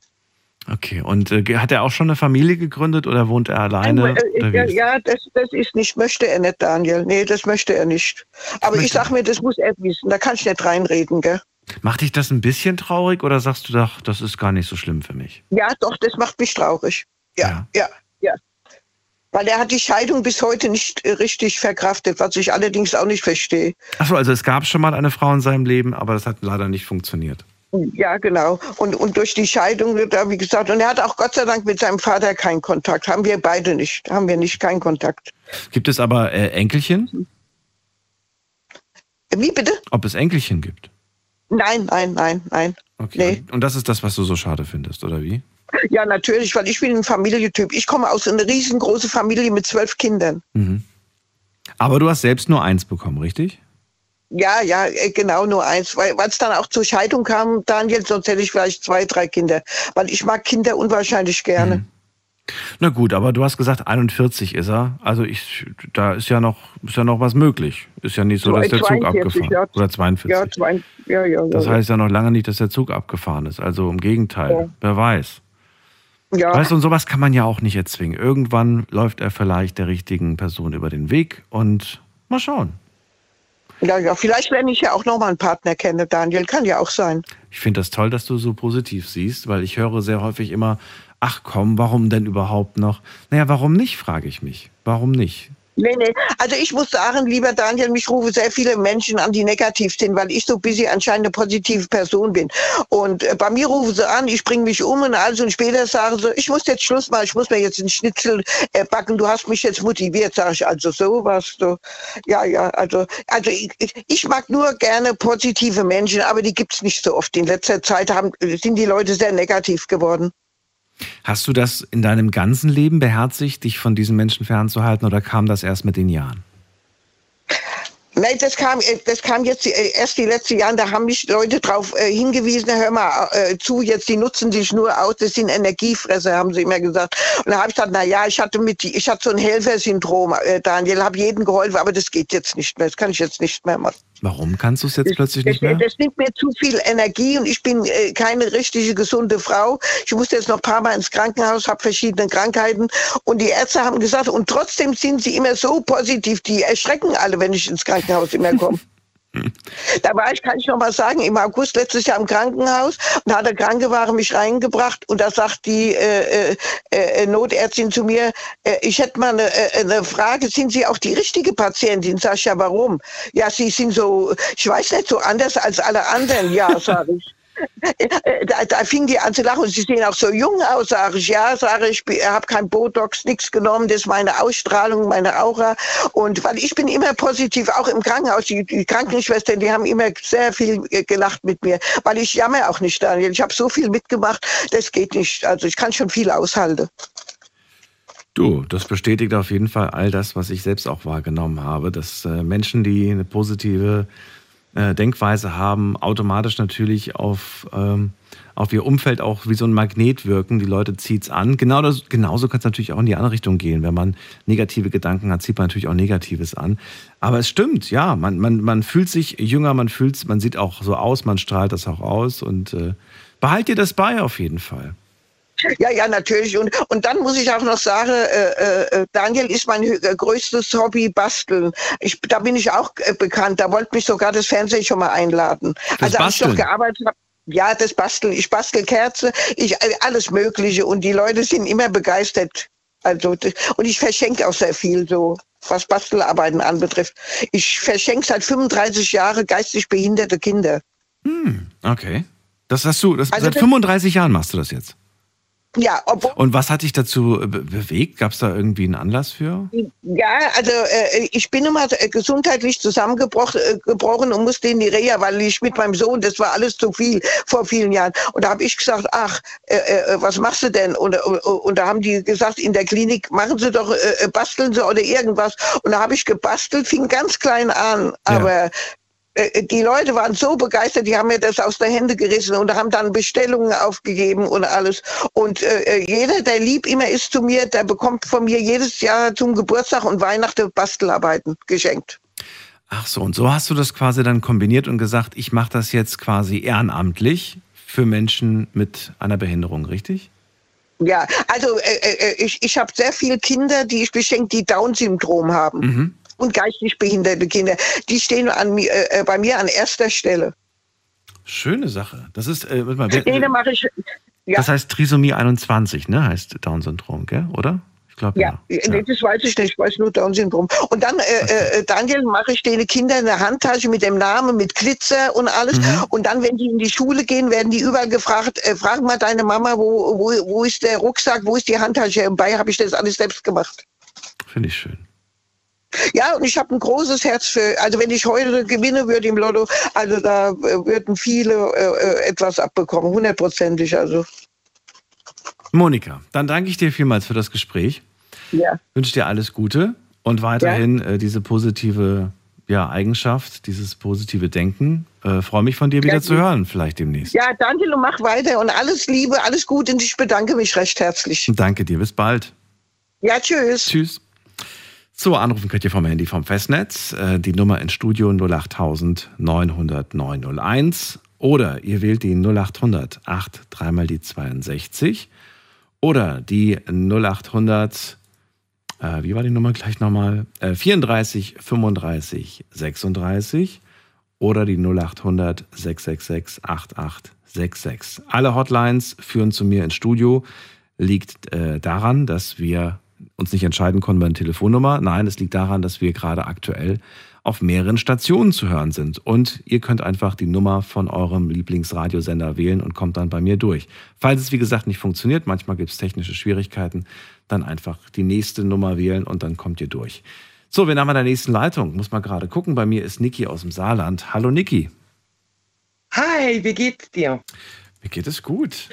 S3: Okay. Und äh, hat er auch schon eine Familie gegründet oder wohnt er alleine?
S7: Äh, ja, ja, das, das ist nicht, möchte er nicht, Daniel. Nee, das möchte er nicht. Aber ich sag mir, das muss er wissen. Da kann ich nicht reinreden, gell?
S3: Macht dich das ein bisschen traurig oder sagst du doch, das ist gar nicht so schlimm für mich?
S7: Ja, doch, das macht mich traurig. Ja, ja, ja. Weil er hat die Scheidung bis heute nicht äh, richtig verkraftet, was ich allerdings auch nicht verstehe.
S3: Achso, also es gab schon mal eine Frau in seinem Leben, aber das hat leider nicht funktioniert.
S7: Ja, genau. Und, und durch die Scheidung, da, wie gesagt, und er hat auch Gott sei Dank mit seinem Vater keinen Kontakt. Haben wir beide nicht. Haben wir nicht keinen Kontakt.
S3: Gibt es aber äh, Enkelchen?
S7: Wie bitte?
S3: Ob es Enkelchen gibt?
S7: Nein, nein, nein, nein.
S3: Okay.
S7: Nee.
S3: Und das ist das, was du so schade findest, oder wie?
S7: Ja, natürlich, weil ich bin ein Familientyp. Ich komme aus einer riesengroßen Familie mit zwölf Kindern.
S3: Mhm. Aber du hast selbst nur eins bekommen, richtig?
S7: Ja, ja, äh, genau nur eins, weil es dann auch zur Scheidung kam, Daniel, sonst hätte ich vielleicht zwei, drei Kinder, weil ich mag Kinder unwahrscheinlich gerne.
S3: Na gut, aber du hast gesagt, 41 ist er. Also ich, da ist ja noch, ist ja noch was möglich. Ist ja nicht so, dass der Zug
S7: 42,
S3: abgefahren
S7: ja.
S3: Oder 42.
S7: Ja, zwei, ja, ja, ja.
S3: Das heißt ja noch lange nicht, dass der Zug abgefahren ist. Also im Gegenteil.
S7: Ja.
S3: Wer weiß.
S7: ja.
S3: Weißt du, und sowas kann man ja auch nicht erzwingen. Irgendwann läuft er vielleicht der richtigen Person über den Weg und mal schauen.
S7: Ja, ja, vielleicht lerne ich ja auch noch mal einen Partner kennen, Daniel, kann ja auch sein.
S3: Ich finde das toll, dass du so positiv siehst, weil ich höre sehr häufig immer, ach komm, warum denn überhaupt noch? Naja, warum nicht, frage ich mich. Warum nicht?
S7: Nee, nee. Also ich muss sagen, lieber Daniel, mich rufen sehr viele Menschen an, die negativ sind, weil ich so busy anscheinend eine positive Person bin. Und äh, bei mir rufen sie an, ich bringe mich um und also und später sagen sie, ich muss jetzt Schluss machen, ich muss mir jetzt einen Schnitzel äh, backen, du hast mich jetzt motiviert, sage ich also so was. So. Ja, ja, also, also ich, ich mag nur gerne positive Menschen, aber die gibt's nicht so oft. In letzter Zeit haben, sind die Leute sehr negativ geworden.
S3: Hast du das in deinem ganzen Leben beherzigt, dich von diesen Menschen fernzuhalten oder kam das erst mit den Jahren?
S7: Nein, das kam, äh, das kam jetzt äh, erst die letzten Jahre, da haben mich Leute darauf äh, hingewiesen, hör mal äh, zu, jetzt die nutzen sich nur aus, das sind Energiefresser, haben sie immer gesagt. Und da habe ich gesagt, na ja, ich hatte mit, ich hatte so ein Helfersyndrom, äh, Daniel, habe jedem geholfen, aber das geht jetzt nicht mehr, das kann ich jetzt nicht mehr machen.
S3: Warum kannst du es jetzt plötzlich nicht
S7: das,
S3: mehr?
S7: das nimmt mir zu viel Energie und ich bin äh, keine richtige gesunde Frau. Ich musste jetzt noch ein paar Mal ins Krankenhaus, habe verschiedene Krankheiten und die Ärzte haben gesagt, und trotzdem sind sie immer so positiv, die erschrecken alle, wenn ich ins Krankenhaus immer komme. Da war ich, kann ich noch mal sagen, im August letztes Jahr im Krankenhaus und hat der Krankenwagen mich reingebracht und da sagt die äh, äh, äh, Notärztin zu mir, äh, ich hätte mal eine, äh, eine Frage, sind Sie auch die richtige Patientin? Sag ich, ja, warum? Ja, Sie sind so, ich weiß nicht, so anders als alle anderen. Ja, sage ich. Da, da fing die an zu lachen und sie sehen auch so jung aus, sage ich. Ja, sage ich, ich habe kein Botox, nichts genommen, das ist meine Ausstrahlung, meine Aura. Und weil ich bin immer positiv, auch im Krankenhaus, die, die Krankenschwestern, die haben immer sehr viel gelacht mit mir, weil ich jammer auch nicht, Daniel. Ich habe so viel mitgemacht, das geht nicht. Also ich kann schon viel aushalten.
S3: Du, das bestätigt auf jeden Fall all das, was ich selbst auch wahrgenommen habe, dass äh, Menschen, die eine positive äh, Denkweise haben, automatisch natürlich auf, ähm, auf ihr Umfeld auch wie so ein Magnet wirken. Die Leute zieht es an. Genau das, genauso kann es natürlich auch in die andere Richtung gehen. Wenn man negative Gedanken hat, zieht man natürlich auch Negatives an. Aber es stimmt, ja, man, man, man fühlt sich jünger, man fühlt, man sieht auch so aus, man strahlt das auch aus und äh, behalt dir das bei auf jeden Fall.
S7: Ja, ja, natürlich. Und, und dann muss ich auch noch sagen, äh, äh, Daniel ist mein größtes Hobby Basteln. Ich, da bin ich auch äh, bekannt. Da wollte mich sogar das Fernsehen schon mal einladen.
S3: Das
S7: also als ich noch gearbeitet habe. Ja, das Basteln. Ich bastel Kerze, ich, äh, alles Mögliche. Und die Leute sind immer begeistert. Also, und ich verschenke auch sehr viel so was Bastelarbeiten anbetrifft. Ich verschenke seit 35 Jahren geistig behinderte Kinder.
S3: Hm, okay. Das hast du, das, also seit 35 Jahren machst du das jetzt?
S7: Ja,
S3: obwohl. Und was hat dich dazu be bewegt? Gab es da irgendwie einen Anlass für?
S7: Ja, also äh, ich bin immer äh, gesundheitlich zusammengebrochen äh, und musste in die Reha, weil ich mit meinem Sohn, das war alles zu viel vor vielen Jahren. Und da habe ich gesagt, ach, äh, äh, was machst du denn? Und, und, und, da haben die gesagt, in der Klinik machen Sie doch, äh, basteln Sie oder irgendwas. Und da habe ich gebastelt, fing ganz klein an, aber äh, die Leute waren so begeistert, die haben mir das aus der Hände gerissen und haben dann Bestellungen aufgegeben und alles. Und äh, äh, jeder, der lieb immer ist zu mir, der bekommt von mir jedes Jahr zum Geburtstag und Weihnachten Bastelarbeiten geschenkt.
S3: Ach so, und so hast du das quasi dann kombiniert und gesagt, ich mache das jetzt quasi ehrenamtlich für Menschen mit einer Behinderung, richtig?
S7: Ja, also äh, äh ich, ich habe sehr viele Kinder, die ich beschenke, die Down-Syndrom haben. Mhm und geistig behinderte Kinder. Die stehen an, äh, bei mir an erster Stelle.
S3: Schöne Sache. Das ist, äh,
S7: mal, mache ich.
S3: Ja. Das heißt Trisomie 21, ne? Heißt Down-Syndrom, gell? Oder?
S7: Ich glaube ja. ja. Nee, das weiß ich nicht. Ich weiß nur Down-Syndrom. Und dann, äh, äh, Daniel, mache ich den Kindern eine Handtasche mit dem Namen, mit Glitzer und alles. Mhm. Und dann, wenn die in die Schule gehen, werden die überall gefragt, äh, frag mal deine Mama, wo, wo, wo ist der Rucksack, wo ist die Handtasche? Und bei habe ich das alles selbst gemacht.
S3: Finde ich schön.
S7: Ja, und ich habe ein großes Herz für, also wenn ich heute gewinne würde im Lotto, also da äh, würden viele äh, äh, etwas abbekommen, hundertprozentig. Also.
S3: Monika, dann danke ich dir vielmals für das Gespräch. Ja. Wünsche dir alles Gute und weiterhin ja. äh, diese positive ja, Eigenschaft, dieses positive Denken. Äh, Freue mich von dir wieder ja, zu hören, vielleicht demnächst.
S7: Ja, danke und mach weiter und alles Liebe, alles Gute und ich bedanke mich recht herzlich.
S3: Danke dir, bis bald.
S7: Ja, tschüss.
S3: Tschüss. So, anrufen könnt ihr vom Handy vom Festnetz. Äh, die Nummer ins Studio 08000 900 901. Oder ihr wählt die 0800 8 dreimal die 62. Oder die 0800, äh, wie war die Nummer gleich nochmal? Äh, 34 35 36. Oder die 0800 666 8866. Alle Hotlines führen zu mir ins Studio. Liegt äh, daran, dass wir uns nicht entscheiden konnten bei der Telefonnummer. Nein, es liegt daran, dass wir gerade aktuell auf mehreren Stationen zu hören sind. Und ihr könnt einfach die Nummer von eurem Lieblingsradiosender wählen und kommt dann bei mir durch. Falls es wie gesagt nicht funktioniert, manchmal gibt es technische Schwierigkeiten, dann einfach die nächste Nummer wählen und dann kommt ihr durch. So, wir haben an der nächsten Leitung. Muss mal gerade gucken. Bei mir ist Niki aus dem Saarland. Hallo Niki.
S8: Hi, wie geht's dir?
S3: Mir geht es gut.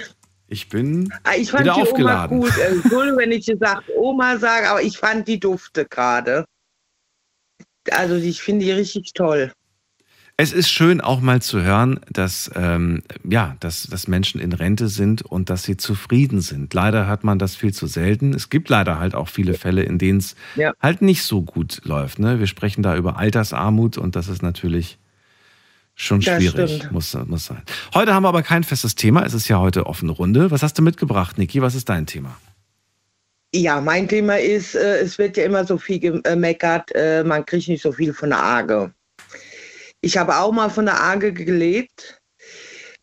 S3: Ich bin
S8: ah, ich fand
S3: wieder
S8: die
S3: aufgeladen.
S8: Oma gut. Entschuldigung, wenn ich gesagt Oma sage, aber ich fand die dufte gerade. Also ich finde die richtig toll.
S3: Es ist schön auch mal zu hören, dass, ähm, ja, dass, dass Menschen in Rente sind und dass sie zufrieden sind. Leider hört man das viel zu selten. Es gibt leider halt auch viele Fälle, in denen es ja. halt nicht so gut läuft. Ne? Wir sprechen da über Altersarmut und das ist natürlich Schon schwierig, muss, muss sein. Heute haben wir aber kein festes Thema. Es ist ja heute offene Runde. Was hast du mitgebracht, Niki? Was ist dein Thema?
S8: Ja, mein Thema ist, äh, es wird ja immer so viel gemeckert, äh, man kriegt nicht so viel von der Arge. Ich habe auch mal von der AGE gelebt.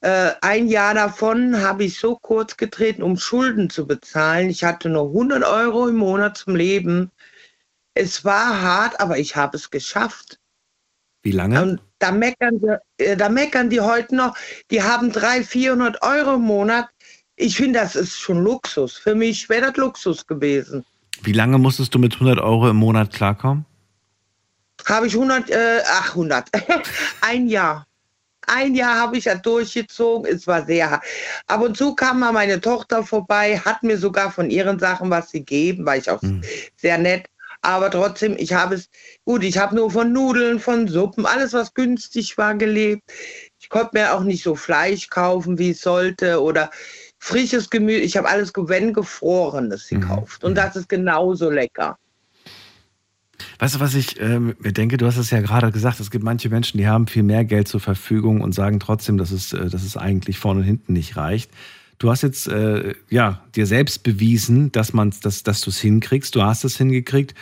S8: Äh, ein Jahr davon habe ich so kurz getreten, um Schulden zu bezahlen. Ich hatte nur 100 Euro im Monat zum Leben. Es war hart, aber ich habe es geschafft.
S3: Wie lange?
S8: Und da meckern, die, äh, da meckern die heute noch, die haben 300, 400 Euro im Monat. Ich finde, das ist schon Luxus. Für mich wäre das Luxus gewesen.
S3: Wie lange musstest du mit 100 Euro im Monat klarkommen?
S8: Habe ich 100, äh, ach 100, ein Jahr. Ein Jahr habe ich ja durchgezogen. Es war sehr hart. Ab und zu kam mal meine Tochter vorbei, hat mir sogar von ihren Sachen was gegeben, war ich auch mhm. sehr nett. Aber trotzdem, ich habe es, gut, ich habe nur von Nudeln, von Suppen, alles, was günstig war, gelebt. Ich konnte mir auch nicht so Fleisch kaufen, wie es sollte oder frisches Gemüse. Ich habe alles, wenn gefrorenes mhm. gekauft. Mhm. Und das ist genauso lecker.
S3: Weißt du, was ich äh, mir denke? Du hast es ja gerade gesagt, es gibt manche Menschen, die haben viel mehr Geld zur Verfügung und sagen trotzdem, dass es, äh, dass es eigentlich vorne und hinten nicht reicht. Du hast jetzt äh, ja, dir selbst bewiesen, dass, dass, dass du es hinkriegst. Du hast es hingekriegt.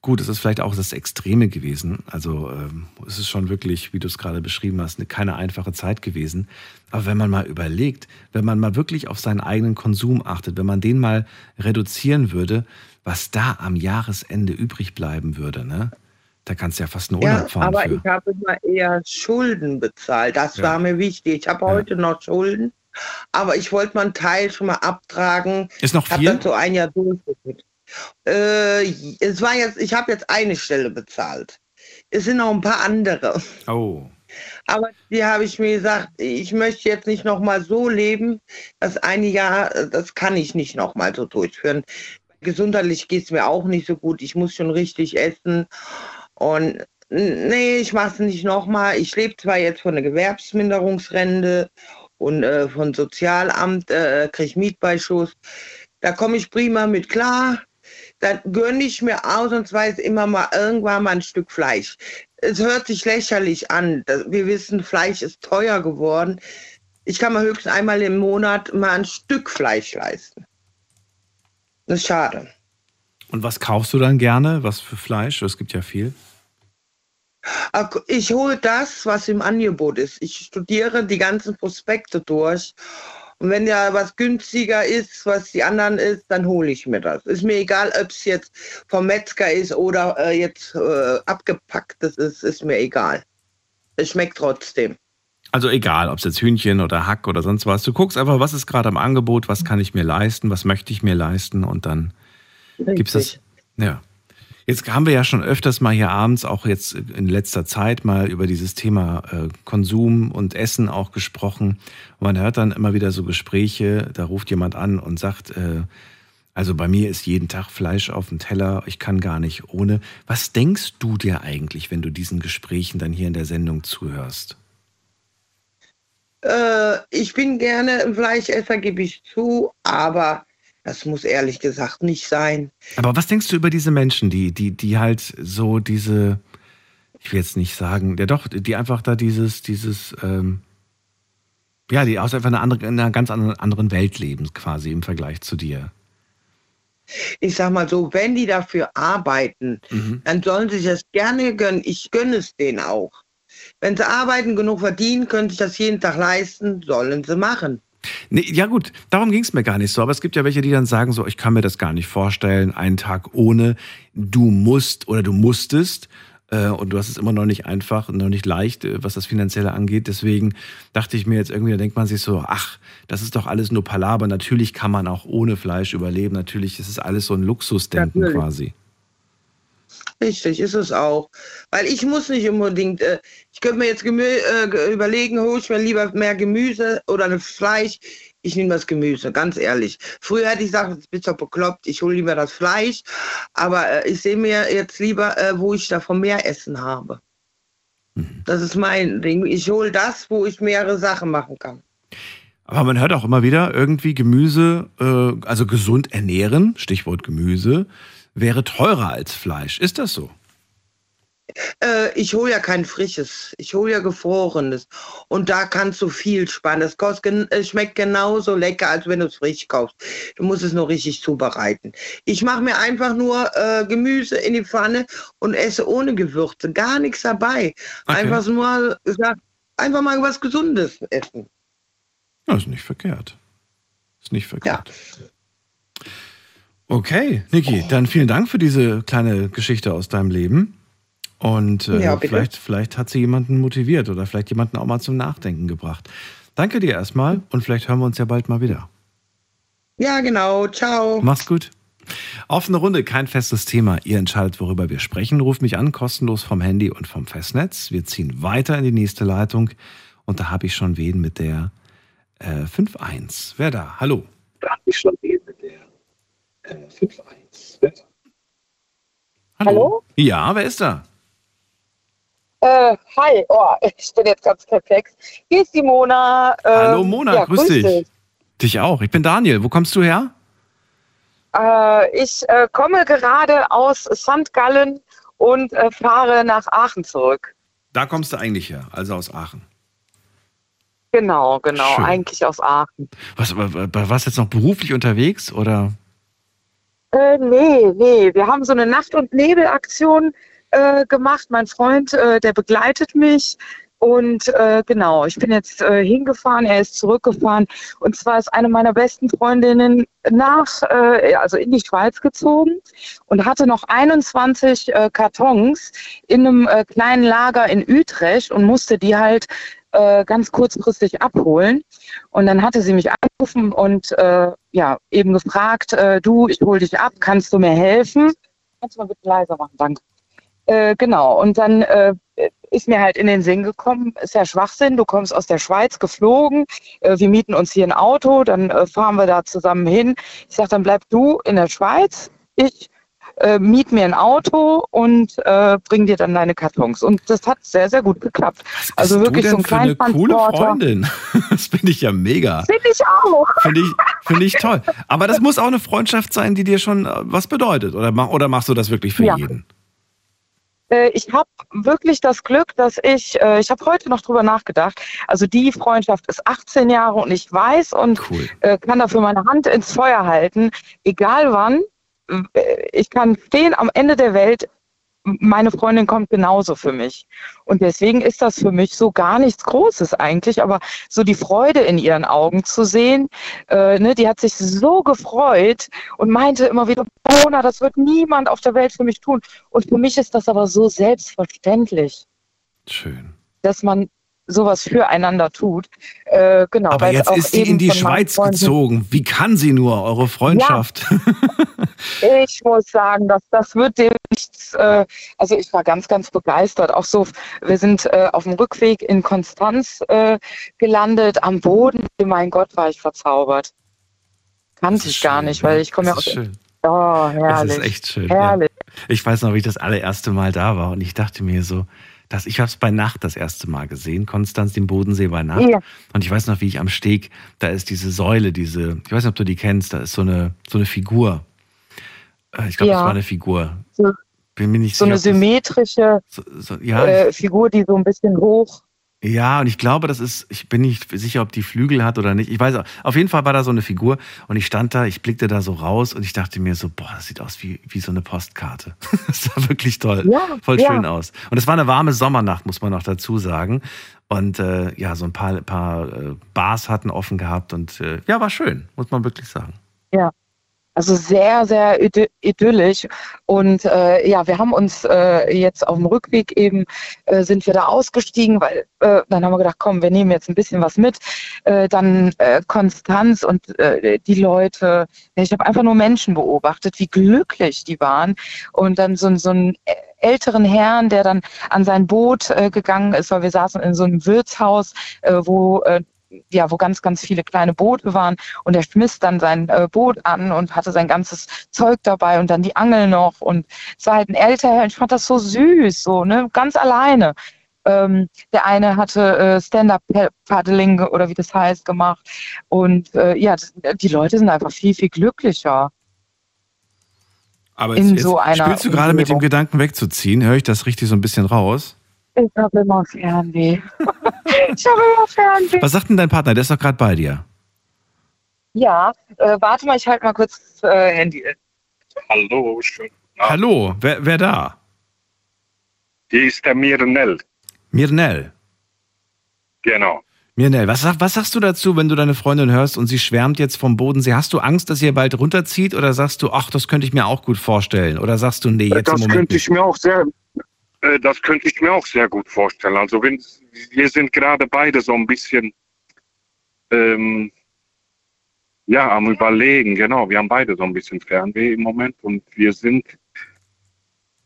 S3: Gut, es ist vielleicht auch das Extreme gewesen. Also ähm, es ist schon wirklich, wie du es gerade beschrieben hast, eine, keine einfache Zeit gewesen. Aber wenn man mal überlegt, wenn man mal wirklich auf seinen eigenen Konsum achtet, wenn man den mal reduzieren würde, was da am Jahresende übrig bleiben würde, ne? Da kannst du ja fast einen Urlaub ja, fahren.
S8: Aber
S3: für.
S8: ich habe immer eher Schulden bezahlt. Das ja. war mir wichtig. Ich habe ja. heute noch Schulden, aber ich wollte mal einen Teil schon mal abtragen.
S3: Ist noch viel? Ich
S8: habe dann so ein Jahr durchgeführt. Äh, es war jetzt, ich habe jetzt eine Stelle bezahlt. Es sind noch ein paar andere.
S3: Oh.
S8: Aber die habe ich mir gesagt, ich möchte jetzt nicht noch mal so leben. Das eine Jahr, das kann ich nicht noch mal so durchführen. Gesundheitlich geht es mir auch nicht so gut. Ich muss schon richtig essen. Und nee, ich mache es nicht noch mal. Ich lebe zwar jetzt von der Gewerbsminderungsrente und äh, von Sozialamt, äh, kriege ich Mietbeischuss. Da komme ich prima mit klar dann gönne ich mir ausnahmsweise immer mal irgendwann mal ein Stück Fleisch. Es hört sich lächerlich an. Wir wissen, Fleisch ist teuer geworden. Ich kann mir höchstens einmal im Monat mal ein Stück Fleisch leisten. Das ist schade.
S3: Und was kaufst du dann gerne? Was für Fleisch? Es gibt ja viel.
S8: Ich hole das, was im Angebot ist. Ich studiere die ganzen Prospekte durch und wenn ja was günstiger ist, was die anderen ist, dann hole ich mir das. Ist mir egal, ob es jetzt vom Metzger ist oder äh, jetzt äh, abgepacktes ist, ist mir egal. Es schmeckt trotzdem.
S3: Also egal, ob es jetzt Hühnchen oder Hack oder sonst was. Du guckst einfach, was ist gerade am Angebot, was kann ich mir leisten, was möchte ich mir leisten und dann gibt es das. Ja. Jetzt haben wir ja schon öfters mal hier abends, auch jetzt in letzter Zeit, mal über dieses Thema äh, Konsum und Essen auch gesprochen. Und man hört dann immer wieder so Gespräche, da ruft jemand an und sagt, äh, also bei mir ist jeden Tag Fleisch auf dem Teller, ich kann gar nicht ohne. Was denkst du dir eigentlich, wenn du diesen Gesprächen dann hier in der Sendung zuhörst?
S8: Äh, ich bin gerne Fleischesser, gebe ich zu, aber das muss ehrlich gesagt nicht sein.
S3: Aber was denkst du über diese Menschen, die, die, die halt so diese, ich will jetzt nicht sagen, ja doch, die einfach da dieses, dieses, ähm, ja, die aus einfach einer, andere, in einer ganz anderen Welt leben, quasi im Vergleich zu dir.
S8: Ich sag mal so, wenn die dafür arbeiten, mhm. dann sollen sie sich das gerne gönnen. Ich gönne es denen auch. Wenn sie arbeiten, genug verdienen, können sich das jeden Tag leisten, sollen sie machen.
S3: Nee, ja gut, darum ging es mir gar nicht so. Aber es gibt ja welche, die dann sagen so, ich kann mir das gar nicht vorstellen, einen Tag ohne, du musst oder du musstest. Äh, und du hast es immer noch nicht einfach, noch nicht leicht, äh, was das Finanzielle angeht. Deswegen dachte ich mir jetzt irgendwie, da denkt man sich so, ach, das ist doch alles nur Palaber. Natürlich kann man auch ohne Fleisch überleben. Natürlich ist es alles so ein Luxusdenken Natürlich. quasi.
S8: Richtig, ist es auch. Weil ich muss nicht unbedingt, äh, ich könnte mir jetzt Gemü äh, überlegen, hole ich mir lieber mehr Gemüse oder ein Fleisch. Ich nehme das Gemüse, ganz ehrlich. Früher hätte ich gesagt, jetzt bist du bekloppt, ich hole lieber das Fleisch. Aber äh, ich sehe mir jetzt lieber, äh, wo ich davon mehr Essen habe. Mhm. Das ist mein Ding. Ich hole das, wo ich mehrere Sachen machen kann.
S3: Aber man hört auch immer wieder irgendwie Gemüse, äh, also gesund ernähren, Stichwort Gemüse wäre teurer als Fleisch. Ist das so?
S8: Äh, ich hole ja kein frisches, ich hole ja gefrorenes. Und da kannst du viel sparen. Das kostet, es schmeckt genauso lecker, als wenn du es frisch kaufst. Du musst es nur richtig zubereiten. Ich mache mir einfach nur äh, Gemüse in die Pfanne und esse ohne Gewürze. Gar nichts dabei.
S3: Okay.
S8: Einfach nur, ja, einfach mal was Gesundes essen.
S3: Ja, ist nicht verkehrt. Ist nicht verkehrt. Okay, Niki, dann vielen Dank für diese kleine Geschichte aus deinem Leben. Und äh,
S8: Ja,
S3: vielleicht, vielleicht hat sie jemanden motiviert oder vielleicht jemanden auch mal zum Nachdenken gebracht. Danke dir erstmal und vielleicht hören wir uns ja bald mal wieder.
S8: Ja, genau. Ciao.
S3: Mach's gut. Offene Runde, kein festes Thema. Ihr entscheidet, worüber wir sprechen. Ruft mich an, kostenlos vom Handy und vom Festnetz. Wir ziehen weiter in die nächste Leitung. Und da habe ich schon wen mit der äh, 5.1. Wer da? Hallo.
S9: Da habe ich schon wen mit der äh, 5.1. Wer-
S10: Hallo?
S3: Ja, wer ist da?
S10: Äh, hi, oh, ich bin jetzt ganz perplex. Hier ist die Mona. Ähm,
S3: Hallo Mona,
S10: ja,
S3: grüß dich. Dich auch. Ich bin Daniel. Wo kommst du her?
S10: Äh, ich äh, komme gerade aus St. Gallen und äh, fahre nach Aachen zurück.
S3: Da kommst du eigentlich her, also aus Aachen.
S10: Genau, genau,
S3: Schön.
S10: eigentlich aus Aachen.
S3: Was, wa- wa- warst du jetzt noch beruflich unterwegs oder?
S10: Äh, nee, nee, wir haben so eine Nacht- und Nebelaktion äh, gemacht. Mein Freund, äh, der begleitet mich. Und äh, genau, ich bin jetzt äh, hingefahren, er ist zurückgefahren. Und zwar ist eine meiner besten Freundinnen nach, äh, also in die Schweiz gezogen und hatte noch 21 äh, Kartons in einem äh, kleinen Lager in Utrecht und musste die halt äh, ganz kurzfristig abholen. Und dann hatte sie mich angerufen und äh, ja, eben gefragt, äh, du, ich hole dich ab, kannst du mir helfen? Kannst du mal bitte leiser machen, danke. Äh, genau, und dann äh, ist mir halt in den Sinn gekommen, ist ja Schwachsinn, du kommst aus der Schweiz geflogen, wir mieten uns hier ein Auto, dann fahren wir da zusammen hin. Ich sage, dann bleib du in der Schweiz, ich äh, miet mir ein Auto und äh, bring dir dann deine Kartons. Und das hat sehr, sehr gut geklappt. Also
S3: Bist
S10: wirklich so ein
S3: für eine
S10: kleiner
S3: coole. Freundin? Das finde ich ja mega.
S10: Finde ich auch.
S3: Finde ich, finde ich toll. Aber das muss auch eine Freundschaft sein, die dir schon äh, was bedeutet. Oder, mach, oder machst du das wirklich für
S10: Ja.
S3: jeden?
S10: Äh, ich habe wirklich das Glück, dass ich, äh, ich habe heute noch drüber nachgedacht, also die Freundschaft ist 18 Jahre und ich weiß und
S3: Cool.
S10: kann dafür meine Hand ins Feuer halten, egal wann, ich kann stehen am Ende der Welt, meine Freundin kommt genauso für mich. Und deswegen ist das für mich so gar nichts Großes eigentlich, aber so die Freude in ihren Augen zu sehen, äh, ne, die hat sich so gefreut und meinte immer wieder, Mona, das wird niemand auf der Welt für mich tun. Und für mich ist das aber so selbstverständlich,
S3: Schön.
S10: dass man sowas füreinander tut. Äh, genau,
S3: Aber jetzt ist sie in die Schweiz gezogen. Wie kann sie nur, eure Freundschaft?
S10: Ich muss sagen, dass das wird dem nichts. Äh, also ich war ganz, ganz begeistert. Auch so, wir sind äh, auf dem Rückweg in Konstanz äh, gelandet, am Boden. Mein Gott, war ich verzaubert. Kannte ich gar nicht, weil ich komme ja
S3: Das
S10: aus.
S3: ist schön.
S10: Oh,
S3: Das
S10: herrlich.
S3: ist echt schön. Ja.
S10: Herrlich.
S3: Ich weiß noch, wie ich das allererste Mal da war und ich dachte mir so, dass ich habe es bei Nacht das erste Mal gesehen, Konstanz, den Bodensee bei Nacht.
S10: Ja.
S3: Und ich weiß noch, wie ich am Steg, da ist diese Säule, diese, ich weiß nicht, ob du die kennst, da ist so eine, so eine Figur. Äh, Ich glaube, das
S10: Ja.
S3: war eine Figur.
S10: So,
S3: Bin mir nicht
S10: so
S3: sicher.
S10: eine
S3: ob das-
S10: symmetrische
S3: so, so, ja,
S10: äh, Figur, die so ein bisschen hoch.
S3: Ja, und ich glaube, das ist, ich bin nicht sicher, ob die Flügel hat oder nicht. Ich weiß, auf jeden Fall war da so eine Figur und ich stand da, ich blickte da so raus und ich dachte mir so, boah, das sieht aus wie, wie so eine Postkarte. Das sah wirklich toll.
S10: Ja,
S3: Voll
S10: ja.
S3: schön aus. Und es war eine warme Sommernacht, muss man noch dazu sagen. Und äh, ja, so ein paar, paar äh, Bars hatten offen gehabt und äh, ja, war schön, muss man wirklich sagen.
S10: Ja. Also sehr, sehr idy- idyllisch. Und äh, ja, wir haben uns äh, jetzt auf dem Rückweg eben, äh, sind wir da ausgestiegen, weil äh, dann haben wir gedacht, komm, wir nehmen jetzt ein bisschen was mit. Äh, dann äh, Konstanz und äh, die Leute. Ich habe einfach nur Menschen beobachtet, wie glücklich die waren. Und dann so, ein- so einen älteren Herrn, der dann an sein Boot äh, gegangen ist, weil wir saßen in so einem Wirtshaus, äh, wo äh, ja, wo ganz, ganz viele kleine Boote waren und er schmiss dann sein äh, Boot an und hatte sein ganzes Zeug dabei und dann die Angel noch und es war halt ein älterer Herr und ich fand das so süß, so, ne, ganz alleine. Ähm, der eine hatte äh, Stand-Up-Paddling oder wie das heißt gemacht und äh, ja, die Leute sind einfach viel, viel glücklicher.
S3: Aber
S10: in
S3: jetzt, jetzt
S10: so einer
S3: spielst du gerade mit dem. Gedanken wegzuziehen? Höre ich das richtig so ein bisschen raus?
S10: Ich habe immer Fernweh. ich habe immer Fernweh.
S3: Was sagt denn dein Partner? Der ist doch gerade bei dir.
S10: Ja, äh, warte mal, ich halte mal kurz das äh, Handy.
S11: Hallo, schön.
S3: Hallo, wer, wer da?
S11: Hier ist der Mirnell.
S3: Mirnell.
S11: Genau.
S3: Mirnell, was, was sagst du dazu, wenn du deine Freundin hörst und sie schwärmt jetzt vom Bodensee? Hast du Angst, dass ihr bald runterzieht oder sagst du, ach, das könnte ich mir auch gut vorstellen? Oder sagst du, nee, jetzt im
S11: das
S3: Moment
S11: könnte
S3: nicht?
S11: ich mir auch sehr, äh, das könnte ich mir auch sehr gut vorstellen. Also wenn wir sind gerade beide so ein bisschen, ähm, ja, am überlegen. Genau, wir haben beide so ein bisschen Fernweh im Moment und wir sind,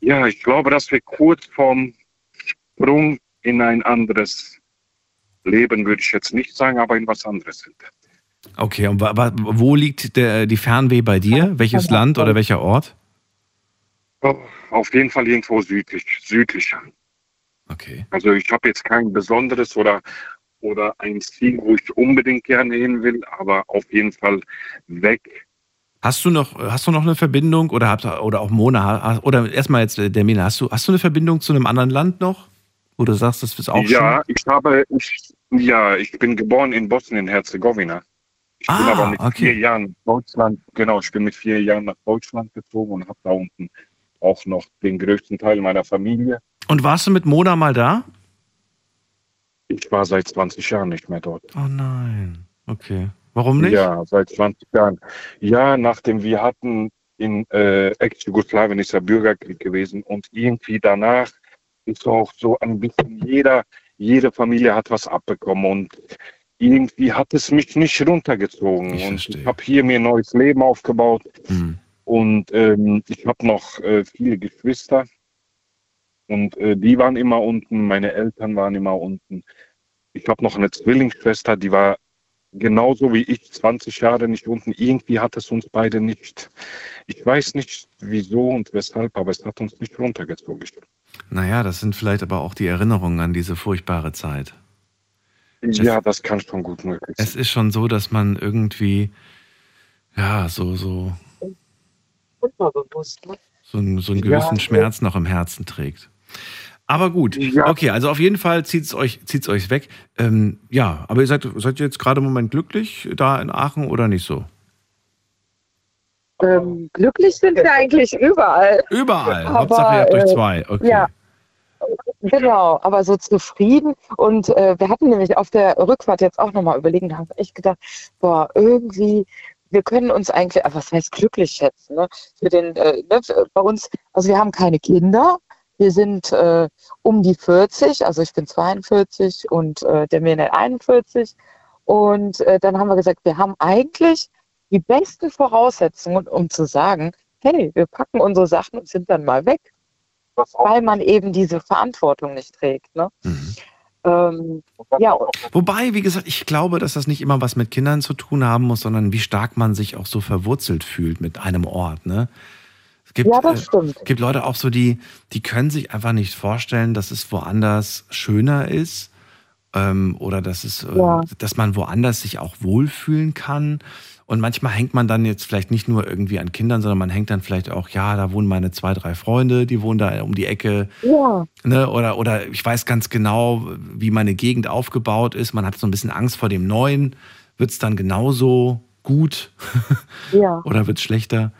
S11: ja, ich glaube, dass wir kurz vorm Sprung in ein anderes Leben würde ich jetzt nicht sagen, aber in was anderes sind.
S3: Okay, und wa, wa, wo liegt der, die Fernweh bei dir? Welches Land oder welcher Ort?
S11: Oh, Auf jeden Fall irgendwo südlich, südlicher.
S3: Okay.
S11: Also ich habe jetzt kein besonderes oder, oder ein Ziel, wo ich unbedingt gerne hin will, aber auf jeden Fall weg.
S3: Hast du noch, hast du noch eine Verbindung oder habt oder auch Mona oder erstmal jetzt äh, der Mina, hast du, hast du eine Verbindung zu einem anderen Land noch? Wo du sagst, das ist auch
S11: ja,
S3: schön?
S11: ich habe, ich, ja, ich bin geboren in Bosnien-Herzegowina. Ich bin
S3: Ah,
S11: aber mit
S3: okay.
S11: vier Jahren nach Deutschland, genau, ich bin mit vier Jahren nach Deutschland gezogen und habe da unten auch noch den größten Teil meiner Familie.
S3: Und warst du mit Mona mal da?
S11: Ich war seit 20 Jahren nicht mehr dort.
S3: Oh nein. Okay. Warum nicht?
S11: Ja, seit 20 Jahren. Ja, nachdem wir hatten in äh, Ex-Jugoslawien ist ja Bürgerkrieg gewesen und irgendwie danach ist auch so ein bisschen jeder, jede Familie hat was abbekommen und irgendwie hat es mich nicht runtergezogen.
S3: Ich
S11: und ich habe hier mir ein neues Leben aufgebaut
S3: Hm.
S11: Und ähm, ich habe noch äh, viele Geschwister und äh, die waren immer unten, meine Eltern waren immer unten. Ich habe noch eine Zwillingsschwester, die war genauso wie ich 20 Jahre nicht unten. Irgendwie hat es uns beide nicht. Ich weiß nicht wieso und weshalb, aber es hat uns nicht runtergezogen.
S3: Naja, das sind vielleicht aber auch die Erinnerungen an diese furchtbare Zeit.
S11: Ja, das kann schon gut möglich sein.
S3: Es ist schon so, dass man irgendwie, ja, so, so,
S10: Unterbewusst. Ne?
S3: so, einen, so einen
S11: Ja.
S3: gewissen Schmerz noch im Herzen trägt. Aber gut,
S11: Ja.
S3: okay, also auf jeden Fall zieht es euch, zieht's euch weg. Ähm, ja, aber ihr seid, seid ihr jetzt gerade im Moment glücklich da in Aachen oder nicht so?
S10: Ähm, glücklich sind wir eigentlich überall.
S3: Überall.
S10: Aber,
S3: Hauptsache ihr habt euch
S10: äh,
S3: zwei. Okay.
S10: Ja, genau, aber so zufrieden. Und äh, wir hatten nämlich auf der Rückfahrt jetzt auch nochmal überlegen, da haben wir echt gedacht, boah, irgendwie, wir können uns eigentlich, ah, was heißt glücklich schätzen, ne? Für den, äh, ne? bei uns, also wir haben keine Kinder. Wir sind äh, um die 40, also ich bin 42 und äh, der Mirne 41. Und äh, dann haben wir gesagt, wir haben eigentlich die besten Voraussetzungen, um zu sagen, hey, wir packen unsere Sachen und sind dann mal weg weil man eben diese Verantwortung nicht trägt. Ne?
S3: Mhm.
S10: Ähm, ja,
S3: Wobei, wie gesagt, ich glaube, dass das nicht immer was mit Kindern zu tun haben muss, sondern wie stark man sich auch so verwurzelt fühlt mit einem Ort. Ne? Es gibt,
S10: ja, das
S3: äh,
S10: stimmt.
S3: gibt Leute auch so, die, die können sich einfach nicht vorstellen, dass es woanders schöner ist ähm, oder dass, es, äh,
S10: Ja.
S3: dass man woanders sich auch wohlfühlen kann. Und manchmal hängt man dann jetzt vielleicht nicht nur irgendwie an Kindern, sondern man hängt dann vielleicht auch, ja, da wohnen meine zwei, drei Freunde, die wohnen da um die Ecke.
S10: Ja,
S3: Ne? Oder, oder ich weiß ganz genau, wie meine Gegend aufgebaut ist. Man hat so ein bisschen Angst vor dem Neuen. Wird es dann genauso gut
S10: ja.
S3: oder wird es schlechter?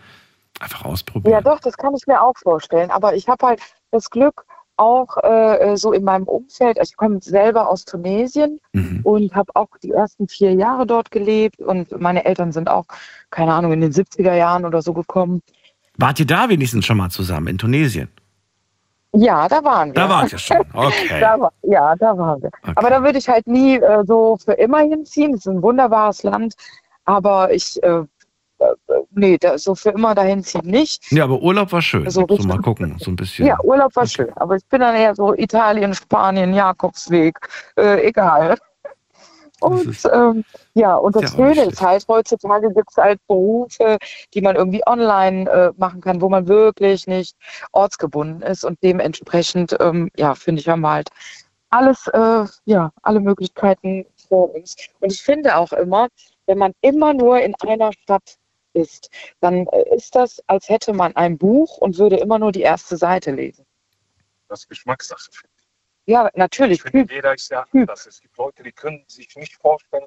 S3: Einfach ausprobieren.
S10: Ja, doch, das kann ich mir auch vorstellen. Aber ich habe halt das Glück, auch äh, so in meinem Umfeld, also ich komme selber aus Tunesien
S3: Mhm.
S10: und habe auch die ersten vier Jahre dort gelebt und meine Eltern sind auch, keine Ahnung, in den 70er Jahren oder so gekommen.
S3: Wart ihr da wenigstens schon mal zusammen in Tunesien?
S10: Ja, da waren wir.
S3: Da wart ihr schon. Okay.
S10: Da war, ja, da waren wir.
S3: Okay.
S10: Aber da würde ich halt nie äh, so für immer hinziehen. Es ist ein wunderbares Land, aber ich, äh, äh, nee, da, so für immer dahin ziehen nicht.
S3: Ja, aber Urlaub war schön.
S10: So
S3: So, mal gucken, so ein bisschen.
S10: Ja, Urlaub war schön, aber ich bin dann eher so Italien, Spanien, Jakobsweg, äh, egal. Und ähm, ja, und das Schöne ist halt, heutzutage gibt es halt Berufe, die man irgendwie online äh, machen kann, wo man wirklich nicht ortsgebunden ist und dementsprechend, ähm, ja, finde ich, haben wir halt alles, äh, ja, alle Möglichkeiten vor uns. Und ich finde auch immer, wenn man immer nur in einer Stadt ist, dann äh, ist das, als hätte man ein Buch und würde immer nur die erste Seite lesen.
S11: Das ist Geschmackssache.
S10: Ja, natürlich.
S11: Ich finde, jeder ist ja anders. Es gibt Leute, die können sich nicht vorstellen,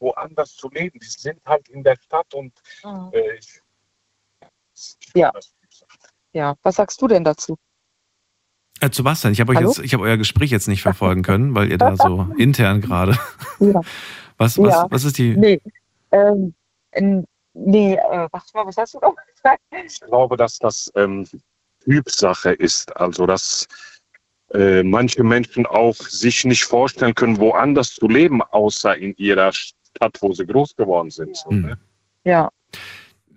S11: woanders zu leben. Die sind halt in der Stadt und
S10: Mhm.
S11: äh, ich,
S10: Ja. Ja, was sagst du denn dazu?
S3: Äh, ich euch
S10: Hallo?
S3: jetzt, ich habe euer Gespräch jetzt nicht verfolgen können, weil ihr da so intern gerade.
S10: Ja.
S3: Was, was,
S10: Ja.
S3: was ist die?
S10: Nee, ähm, nee, äh, warte mal, was hast du noch gesagt?
S11: ich glaube, dass das ähm, Typsache ist. Also, dass äh, manche Menschen auch sich nicht vorstellen können, woanders zu leben, außer in ihrer Stadt, wo sie groß geworden sind. So,
S3: Hm.
S11: ne?
S10: Ja.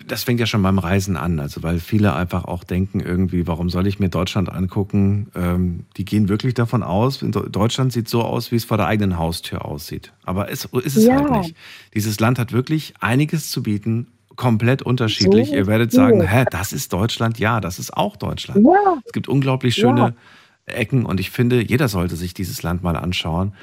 S3: Das fängt ja schon beim Reisen an, also weil viele einfach auch denken irgendwie, warum soll ich mir Deutschland angucken? Ähm, die gehen wirklich davon aus, Deutschland sieht so aus, wie es vor der eigenen Haustür aussieht. Aber es ist es
S10: Ja.
S3: halt nicht. Dieses Land hat wirklich einiges zu bieten, komplett unterschiedlich.
S10: So
S3: Ihr werdet sagen, hä, das ist Deutschland? Ja, das ist auch Deutschland.
S10: Ja.
S3: Es gibt unglaublich schöne Ecken und ich finde, jeder sollte sich dieses Land mal anschauen.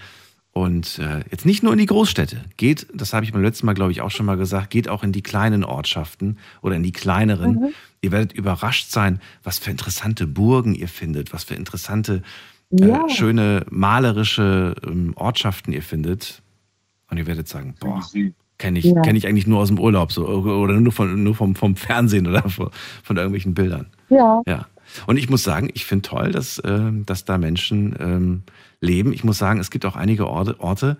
S3: Und äh, jetzt nicht nur in die Großstädte. Geht, das habe ich beim letzten Mal, glaube ich, auch schon mal gesagt, geht auch in die kleinen Ortschaften oder in die kleineren.
S10: Mhm.
S3: Ihr werdet überrascht sein, was für interessante Burgen ihr findet, was für interessante,
S10: Ja.
S3: äh, schöne, malerische ähm, Ortschaften ihr findet. Und ihr werdet sagen, boah, kenne ich,
S10: Ja.
S3: kenn ich eigentlich nur aus dem Urlaub so, oder nur, von, nur vom, vom Fernsehen oder von, von irgendwelchen Bildern.
S10: Ja.
S3: Ja. Und ich muss sagen, ich finde toll, dass, ähm, dass da Menschen ähm, leben. Ich muss sagen, es gibt auch einige Orte, Orte,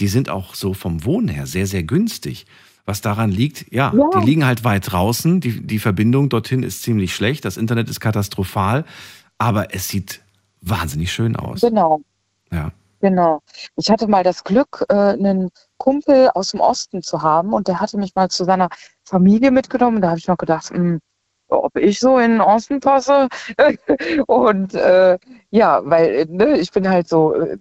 S3: die sind auch so vom Wohnen her sehr, sehr günstig. Was daran liegt, ja,
S10: Ja.
S3: die liegen halt weit draußen. Die, die Verbindung dorthin ist ziemlich schlecht. Das Internet ist katastrophal. Aber es sieht wahnsinnig schön aus.
S10: Genau.
S3: Ja.
S10: Genau. Ich hatte mal das Glück, äh, einen Kumpel aus dem Osten zu haben und der hatte mich mal zu seiner Familie mitgenommen. Da habe ich noch gedacht, hm, ob ich so in den Osten passe. und äh, ja, weil äh, ne, ich bin halt so äh,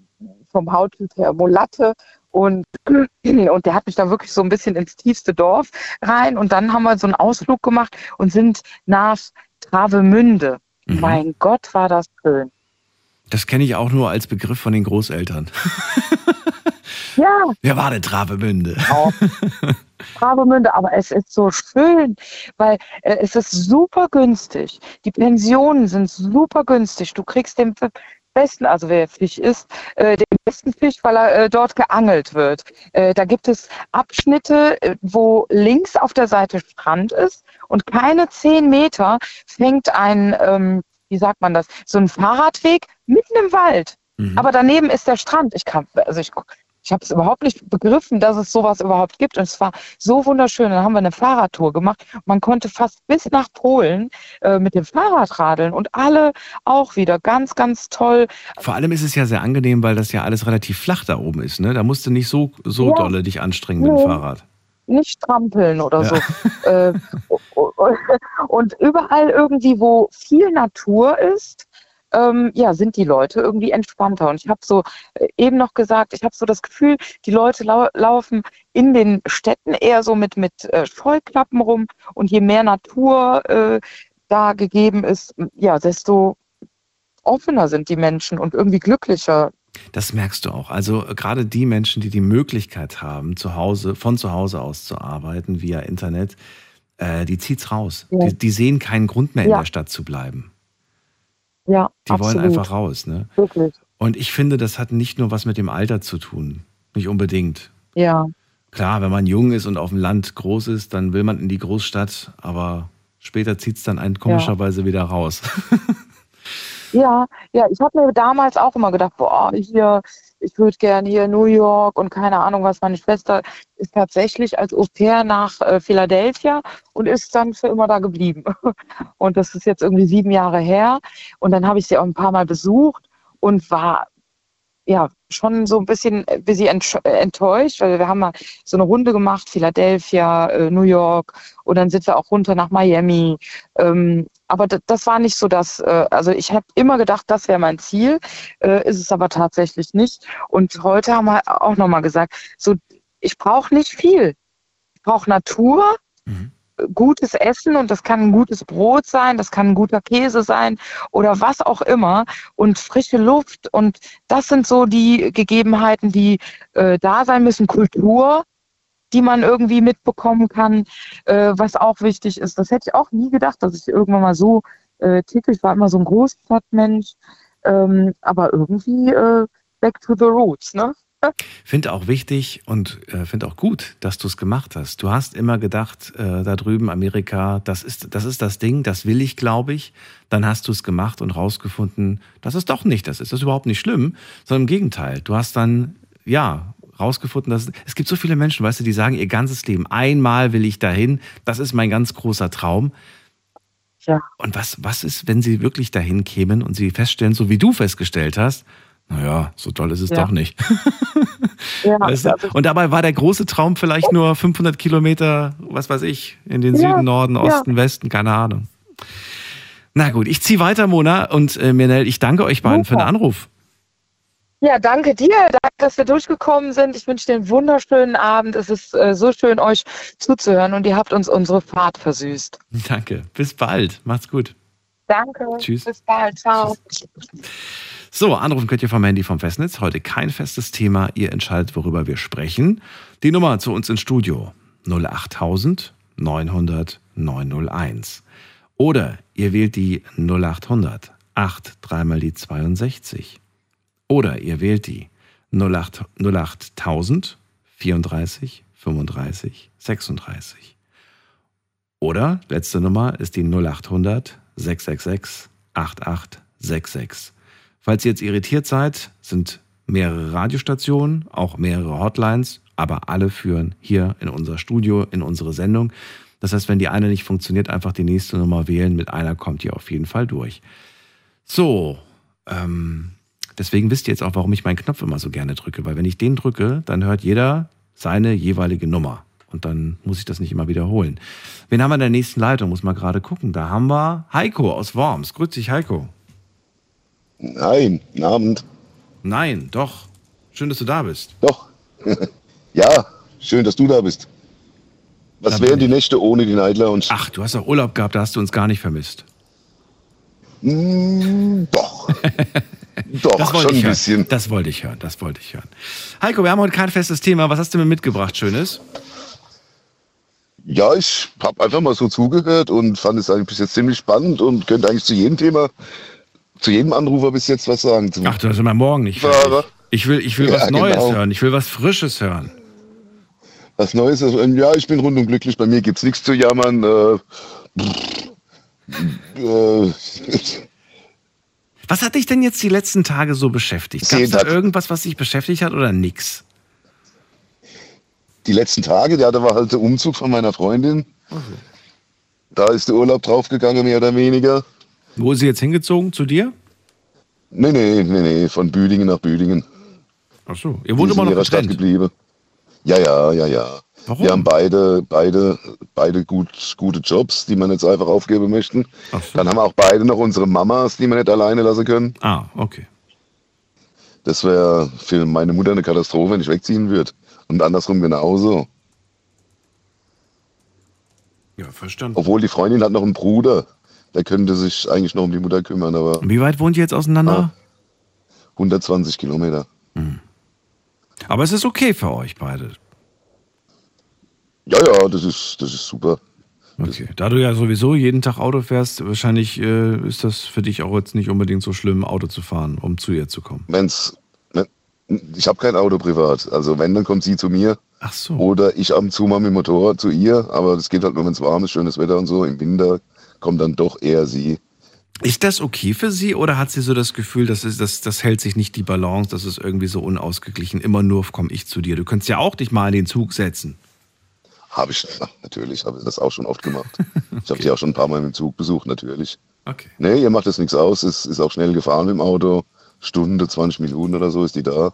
S10: vom Hauttyp her Mulatte und, und der hat mich da wirklich so ein bisschen ins tiefste Dorf rein und dann haben wir so einen Ausflug gemacht und sind nach Travemünde.
S3: Mhm.
S10: Mein Gott, war das schön.
S3: Das kenne ich auch nur als Begriff von den Großeltern.
S10: Ja,
S3: Wer war denn Travemünde?
S10: auch Travemünde, aber es ist so schön, weil äh, es ist super günstig. Die Pensionen sind super günstig. Du kriegst den besten, also wer Fisch isst, äh, den besten Fisch, weil er äh, dort geangelt wird. Äh, da gibt es Abschnitte, äh, wo links auf der Seite Strand ist und keine zehn Meter fängt ein, ähm, wie sagt man das, so ein Fahrradweg mitten im Wald.
S3: Mhm.
S10: Aber daneben ist der Strand. Ich kann, also ich, ich habe es überhaupt nicht begriffen, dass es sowas überhaupt gibt. Und es war so wunderschön. Dann haben wir eine Fahrradtour gemacht. Man konnte fast bis nach Polen äh, mit dem Fahrrad radeln und alle auch wieder ganz, ganz toll.
S3: Vor allem ist es ja sehr angenehm, weil das ja alles relativ flach da oben ist. Ne? Da musst du nicht so, so
S10: Ja.
S3: dolle dich anstrengen mit dem
S10: Nee.
S3: Fahrrad.
S10: Nicht trampeln oder
S3: Ja.
S10: so. äh, und überall irgendwie, wo viel Natur ist, ähm, ja, sind die Leute irgendwie entspannter. Und ich habe so äh, eben noch gesagt, ich habe so das Gefühl, die Leute lau laufen in den Städten eher so mit, mit äh, Scheuklappen rum. Und je mehr Natur äh, da gegeben ist, ja, desto offener sind die Menschen und irgendwie glücklicher.
S3: Das merkst du auch. Also äh, gerade die Menschen, die die Möglichkeit haben, zu Hause, von zu Hause aus zu arbeiten via Internet, äh, die zieht's raus.
S10: Ja.
S3: Die, die sehen keinen Grund mehr in
S10: Ja.
S3: der Stadt zu bleiben.
S10: Ja,
S3: Die
S10: absolut.
S3: wollen einfach raus. Ne?
S10: Wirklich.
S3: Und ich finde, das hat nicht nur was mit dem Alter zu tun. Nicht unbedingt.
S10: Ja.
S3: Klar, wenn man jung ist und auf dem Land groß ist, dann will man in die Großstadt, aber später zieht's dann einen komischerweise wieder raus.
S10: Ja, ja, ich habe mir damals auch immer gedacht, boah, hier, ich würde gerne hier New York und keine Ahnung was. Meine Schwester ist tatsächlich als Au pair nach äh, Philadelphia und ist dann für immer da geblieben. Und das ist jetzt irgendwie sieben Jahre her. Und dann habe ich sie auch ein paar Mal besucht und war ja schon so ein bisschen, bisschen äh, enttäuscht, weil wir haben mal so eine Runde gemacht, Philadelphia, äh, New York und dann sind wir auch runter nach Miami. Ähm, aber das, war nicht so das, äh, also ich habe immer gedacht, das wäre mein Ziel, ist es aber tatsächlich nicht. Und heute haben wir auch nochmal gesagt, so ich brauche nicht viel. Ich brauche Natur, gutes Essen und das kann ein gutes Brot sein, das kann ein guter Käse sein oder was auch immer und frische Luft und das sind so die Gegebenheiten, die äh, da sein müssen. Kultur, die man irgendwie mitbekommen kann, äh, was auch wichtig ist. Das hätte ich auch nie gedacht, dass ich irgendwann mal so äh, ticke. Ich war immer so ein Großstadtmensch, ähm, aber irgendwie äh, back to the roots, ne?
S3: Finde auch wichtig und äh, finde auch gut, dass du es gemacht hast. Du hast immer gedacht, äh, da drüben Amerika, das ist, das ist das Ding, das will ich, glaube ich. Dann hast du es gemacht und rausgefunden, dass es doch nicht das ist. Das ist überhaupt nicht schlimm, sondern im Gegenteil. Du hast dann, ja, rausgefunden, dass es gibt so viele Menschen, weißt du, die sagen ihr ganzes Leben, einmal will ich dahin, das ist mein ganz großer Traum.
S10: Ja.
S3: Und was, was ist, wenn sie wirklich dahin kämen und sie feststellen, so wie du festgestellt hast, naja, so toll ist es
S10: Ja.
S3: doch nicht.
S10: Ja,
S3: Weißt du?
S10: also-
S3: Und dabei war der große Traum vielleicht nur 500 Kilometer, was weiß ich, in den
S10: Ja,
S3: Süden, Norden. Osten, Westen, keine Ahnung. Na gut, ich ziehe weiter, Mona und äh, Mirnell, ich danke euch beiden für den Anruf.
S10: Ja, danke dir. Danke, dass wir durchgekommen sind. Ich wünsche dir einen wunderschönen Abend. Es ist äh, so schön, euch zuzuhören und ihr habt uns unsere Fahrt versüßt.
S3: Danke, bis bald, macht's gut.
S10: Danke.
S3: Tschüss.
S10: Bis bald. Ciao.
S3: So, anrufen könnt ihr vom Handy vom Festnetz. Heute kein festes Thema. Ihr entscheidet, worüber wir sprechen. Die Nummer zu uns ins Studio 08000 900 901. Oder ihr wählt die 0800 8 dreimal die 62. Oder ihr wählt die 08, 08000 34 35 36. Oder letzte Nummer ist die 0800 666 8866. Falls ihr jetzt irritiert seid, sind mehrere Radiostationen, auch mehrere Hotlines, aber alle führen hier in unser Studio, in unsere Sendung. Das heißt, wenn die eine nicht funktioniert, einfach die nächste Nummer wählen. Mit einer kommt ihr auf jeden Fall durch. So, ähm, deswegen wisst ihr jetzt auch, warum ich meinen Knopf immer so gerne drücke. Weil wenn ich den drücke, dann hört jeder seine jeweilige Nummer. Und dann muss ich das nicht immer wiederholen. Wen haben wir in der nächsten Leitung? Muss mal gerade gucken. Da haben wir Heiko aus Worms. Grüß dich, Heiko.
S12: Nein, guten Abend.
S3: Nein, doch. Schön, dass du da bist.
S12: Doch. ja, schön, dass du da bist. Was wären die Nächte ohne die Night Lounge?
S3: Ach, du hast doch Urlaub gehabt, da hast du uns gar nicht vermisst.
S12: Mm, doch. doch, schon ein
S3: hören.
S12: bisschen.
S3: Das wollte ich hören, das wollte ich hören. Heiko, wir haben heute kein festes Thema. Was hast du mir mitgebracht, Schönes?
S12: Ja, ich habe einfach mal so zugehört und fand es eigentlich bis jetzt ziemlich spannend und könnte eigentlich zu jedem Thema, zu jedem Anrufer bis jetzt was sagen. Zum
S3: Ach, du hast immer morgen nicht. Ich will, ich will
S12: Ja,
S3: was Neues
S12: genau.
S3: hören. Ich will was Frisches hören.
S12: Was Neues? Also, ähm, Ja, ich bin rundum glücklich. Bei mir gibt's nichts zu jammern. Äh, äh,
S3: Was hat dich denn jetzt die letzten Tage so beschäftigt? Gab es da irgendwas, was dich beschäftigt hat oder nix?
S12: die letzten Tage, ja, da war halt der Umzug von meiner Freundin. Da ist der Urlaub draufgegangen, mehr oder weniger.
S3: Wo ist sie jetzt hingezogen? Zu dir?
S12: Nee, nee, nee, nee, von Büdingen nach Büdingen.
S3: Ach so, ihr wohnt immer
S12: in
S3: noch
S12: ihrer Stadt geblieben. Ja, ja, ja, ja.
S3: Warum?
S12: Wir haben beide, beide, beide gut, gute Jobs, die wir jetzt einfach aufgeben möchten. Dann haben wir auch beide noch unsere Mamas, die wir nicht alleine lassen können.
S3: Ah, okay.
S12: Das wäre für meine Mutter eine Katastrophe, wenn ich wegziehen würde. Und andersrum genauso.
S3: Ja, verstanden.
S12: Obwohl die Freundin hat noch einen Bruder. Der könnte sich eigentlich noch um die Mutter kümmern, aber
S3: wie weit wohnt ihr jetzt auseinander?
S12: 120 Kilometer.
S3: Aber es ist okay für euch beide.
S12: Ja, ja, das ist, das ist super.
S3: Okay. Da du ja sowieso jeden Tag Auto fährst, wahrscheinlich äh, ist das für dich auch jetzt nicht unbedingt so schlimm, Auto zu fahren, um zu ihr zu kommen.
S12: Wenn's, wenn, ich habe kein Auto privat. Also wenn, dann kommt sie zu mir.
S3: Ach so.
S12: Oder ich ab und zu mal mit dem Motorrad zu ihr. Aber das geht halt nur, wenn es warm ist, schönes Wetter und so. Im Winter kommt dann doch eher sie.
S3: Ist das okay für sie oder hat sie so das Gefühl, das, ist, das, das hält sich nicht die Balance, das ist irgendwie so unausgeglichen, immer nur komme ich zu dir. Du könntest ja auch dich mal in den Zug setzen.
S12: Habe ich, na, natürlich, habe ich das auch schon oft gemacht. Ich habe sie auch schon ein paar Mal dem Zug besucht, natürlich.
S3: Okay.
S12: Nee, ihr macht das nichts aus. Es ist auch schnell gefahren dem Auto. Stunde, 20 Minuten oder so ist die da.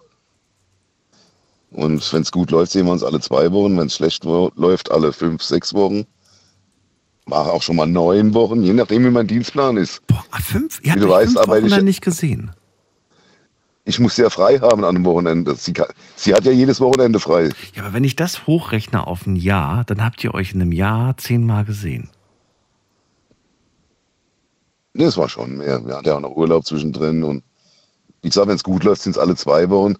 S12: Und wenn es gut läuft, sehen wir uns alle zwei Wochen. Wenn es schlecht läuft, alle fünf, sechs Wochen. War auch schon mal neun Wochen, je nachdem, wie mein Dienstplan ist.
S3: Boah, fünf? Ihr
S12: Wie
S3: habt
S12: du weißt,
S3: fünf Wochen
S12: ich-
S3: dann nicht gesehen.
S12: Ich muss ja frei haben an einem Wochenende. Sie, kann, sie hat ja jedes Wochenende frei.
S3: Ja, aber wenn ich das hochrechne auf ein Jahr, dann habt ihr euch in einem Jahr zehnmal gesehen.
S12: Nee, Das war schon mehr. Wir hatten ja auch noch Urlaub zwischendrin. Und wie gesagt, wenn es gut läuft, sind es alle zwei Wochen.